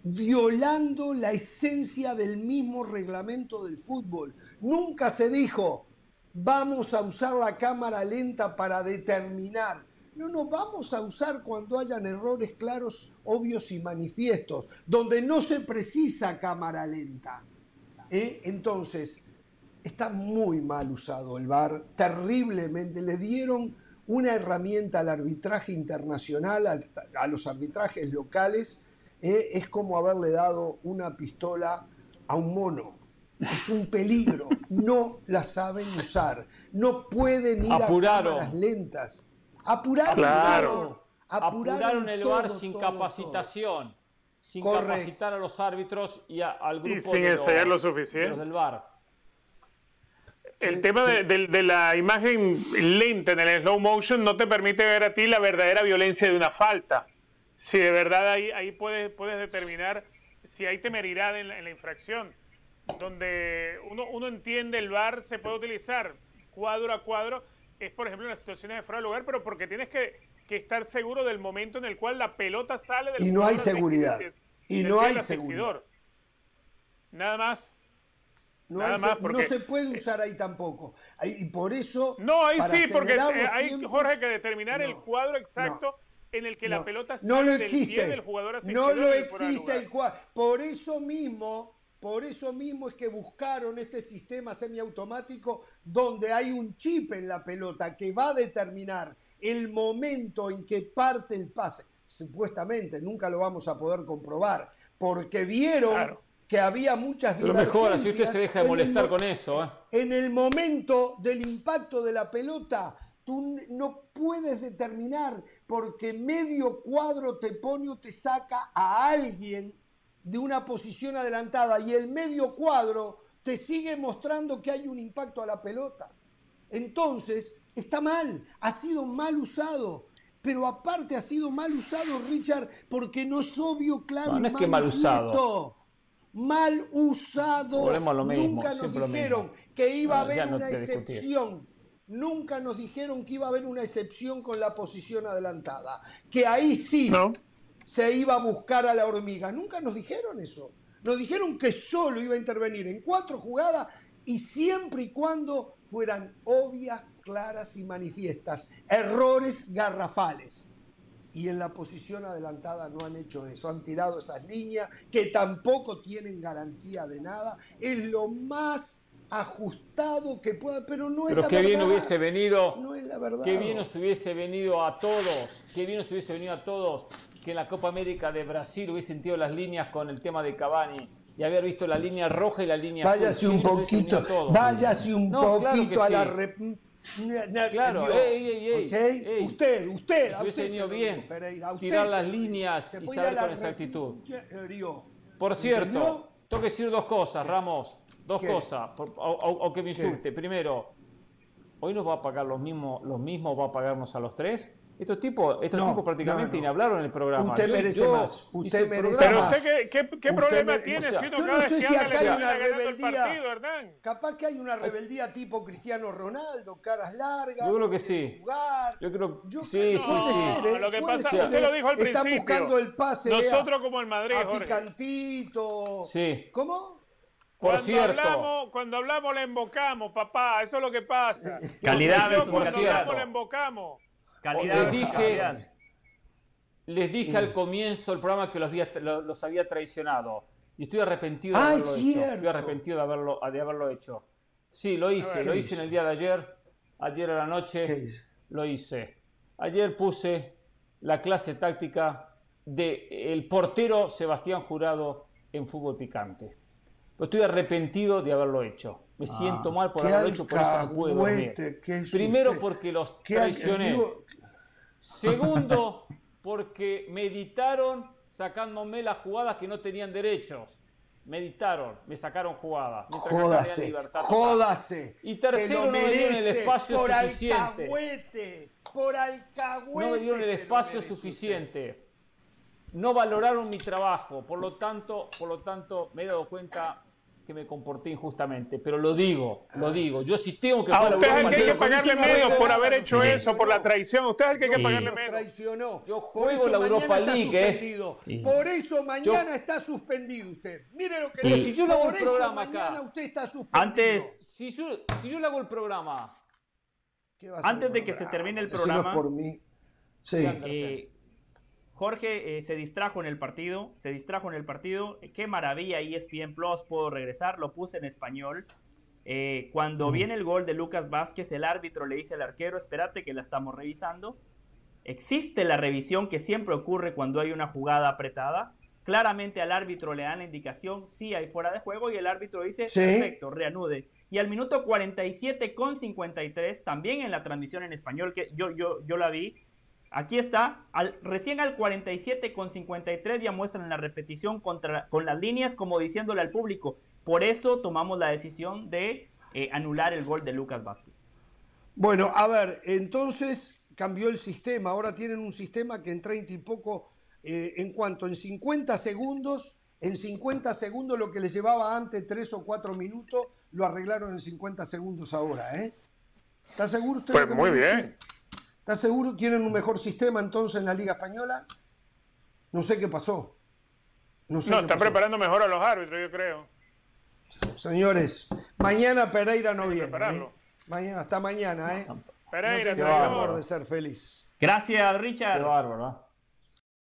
violando la esencia del mismo reglamento del fútbol. Nunca se dijo, vamos a usar la cámara lenta para determinar. No, no, vamos a usar cuando hayan errores claros, obvios y manifiestos, donde no se precisa cámara lenta. ¿Eh? Entonces, está muy mal usado el VAR, terriblemente. Le dieron una herramienta al arbitraje internacional, a, los arbitrajes locales, eh, es como haberle dado una pistola a un mono. Es un peligro, no la saben usar, no pueden ir a cámaras lentas. Apuraron, claro. apuraron, el VAR sin capacitación, sin capacitar a los árbitros y al grupo y sin ensayar lo suficiente. del VAR el tema de, la imagen lenta en el slow motion no te permite ver a ti la verdadera violencia de una falta. Si de verdad ahí, ahí puedes, puedes determinar si hay temeridad en la, infracción. Donde uno, uno, entiende el VAR se puede utilizar cuadro a cuadro, es por ejemplo en las situaciones de fuera de lugar, pero porque tienes que, estar seguro del momento en el cual la pelota sale del Y no hay seguridad. Y no hay seguridad. Nada más. No, se puede usar ahí tampoco. y por eso. No, ahí sí, porque eh, hay, Jorge, que determinar el cuadro exacto en el que la pelota no lo existe. del jugador No lo existe el cuadro. Por eso mismo, por eso mismo es que buscaron este sistema semiautomático donde hay un chip en la pelota que va a determinar el momento en que parte el pase. Supuestamente, nunca lo vamos a poder comprobar, porque vieron que había muchas divergencias. Lo mejor, si usted se deja de molestar con eso. ¿eh? En el momento del impacto de la pelota, tú no puedes determinar porque medio cuadro te pone o te saca a alguien de una posición adelantada y el medio cuadro te sigue mostrando que hay un impacto a la pelota. Entonces, está mal, ha sido mal usado. Pero aparte ha sido mal usado, Richard, porque no es obvio, claro. No, no es que mal usado. Mal usado. Mismo, Nunca nos dijeron que iba a haber no una excepción. Nunca nos dijeron que iba a haber una excepción con la posición adelantada. Que ahí sí No. se iba a buscar a la hormiga. Nunca nos dijeron eso. Nos dijeron que solo iba a intervenir en cuatro jugadas y siempre y cuando fueran obvias, claras y manifiestas. Errores garrafales. Y en la posición adelantada no han hecho eso. Han tirado esas líneas que tampoco tienen garantía de nada. Es lo más ajustado que pueda, pero no es la qué bien verdad. hubiese venido, No es la verdad. qué bien nos hubiese venido a todos, qué bien nos hubiese venido a todos que en la Copa América de Brasil hubiesen sentido las líneas con el tema de Cavani y haber visto la línea roja y la línea azul. Váyase Qué un bien hubiese poquito, todos. váyase un No, claro que poquito a la sí. Claro, ey. Usted, usted, a hubiese usted se bien digo, Pereira, a usted tirar las líneas y saber con exactitud. Dios. Por cierto, ¿Entendió? tengo que decir dos cosas, Ramos. Dos ¿Qué? cosas, por- o, o- o que me ¿Qué? insulte. Primero, ¿hoy nos va a pagar los mismos, los mismos va a pagarnos a los tres? Estos tipos, estos No, tipos prácticamente no, no. ni hablaron en el programa. Usted merece más, usted merece. Pero más. usted, ¿qué, qué, qué Usted problema me- tiene o sea, si uno yo no cada vez sé que si habla acá hay una rebeldía. partido, Hernán? Capaz que hay una rebeldía tipo Cristiano Ronaldo, caras largas. Yo creo que sí. Jugar. Yo creo Yo sí, ser, ¿eh? Lo que Puede pasa, ser, usted ¿eh? lo dijo al principio. buscando el pase. vea, Nosotros como el Madrid, a Jorge. picantito. Sí. ¿Cómo? Por cuando cierto, Hablamos, cuando hablamos la embocamos, papá. Eso es lo que pasa. Calidad versus cuando cierto. hablamos la embocamos. Calidad les dije, calidad. les dije al comienzo del programa que los había, lo- los había traicionado. Y estoy arrepentido de Ah, haberlo es hecho. cierto. Estoy arrepentido de haberlo, de haberlo hecho. Sí, lo hice. ver, Lo ¿qué hice en el día de ayer. Ayer a la ¿Qué noche lo hice. Ayer puse la clase táctica de el portero Sebastián Jurado en fútbol picante. Pero estoy arrepentido de haberlo hecho. Me siento mal por haberlo hecho, por eso no pude dormir. Primero usted. porque los ¿Qué al- traicioné. digo, Segundo, [LAUGHS] porque meditaron sacándome las jugadas que no tenían derechos. Meditaron, me sacaron jugadas. Jódase, libertad jódase. Y tercero, se lo no me dieron el espacio por suficiente. alcahuete, por alcahuete. No me dieron el espacio suficiente. No valoraron mi trabajo. Por lo tanto, por lo tanto, me he dado cuenta que me comporté injustamente. Pero lo digo, lo digo. Yo sí tengo que A usted es el Europa que hay que pagarle menos por haber hecho eso, por la traición. Usted es el que hay que Sí. pagarle Nos menos. traicionó. Yo Por juego eso la Europa está League, ¿eh? suspendido. Sí. Por eso mañana está suspendido usted. Mire lo que Pero le si yo le hago Por eso programa acá. mañana usted está suspendido. Antes, Si yo, si yo le hago el programa, ¿Qué va a ser Antes de el que se termine el programa. por mí. Sí. eh, Jorge eh, se distrajo en el partido, se distrajo en el partido. Eh, Qué maravilla ESPN Plus, puedo regresar, lo puse en español. Eh, cuando viene el gol de Lucas Vázquez, el árbitro le dice al arquero, espérate que la estamos revisando. Existe la revisión que siempre ocurre cuando hay una jugada apretada. Claramente al árbitro le dan la indicación, sí hay fuera de juego y el árbitro dice, Sí. perfecto, reanude. Y al minuto 47 con 53, también en la transmisión en español, que yo, yo, yo la vi, Aquí está, al- recién al 47 con 53 ya muestran la repetición contra, con las líneas como diciéndole al público. Por eso tomamos la decisión de eh, anular el gol de Lucas Vázquez. Bueno, a ver, entonces cambió el sistema. Ahora tienen un sistema que en 30 y poco, eh, en cuanto en 50 segundos, en 50 segundos lo que les llevaba antes 3 o 4 minutos, lo arreglaron en 50 segundos ahora, ¿eh? ¿Está seguro usted? Pues muy dice? Bien. ¿Está seguro? ¿Tienen un mejor sistema entonces en la Liga Española? No sé qué pasó. No sé No, qué están pasó. preparando mejor a los árbitros, yo creo. Señores, mañana Pereira no viene. ¿eh? Mañana, hasta mañana, ¿eh? Pereira, no te tenga bárbaro. temor ayudo. de ser feliz. Gracias, qué Richard. bárbaro. ¿eh?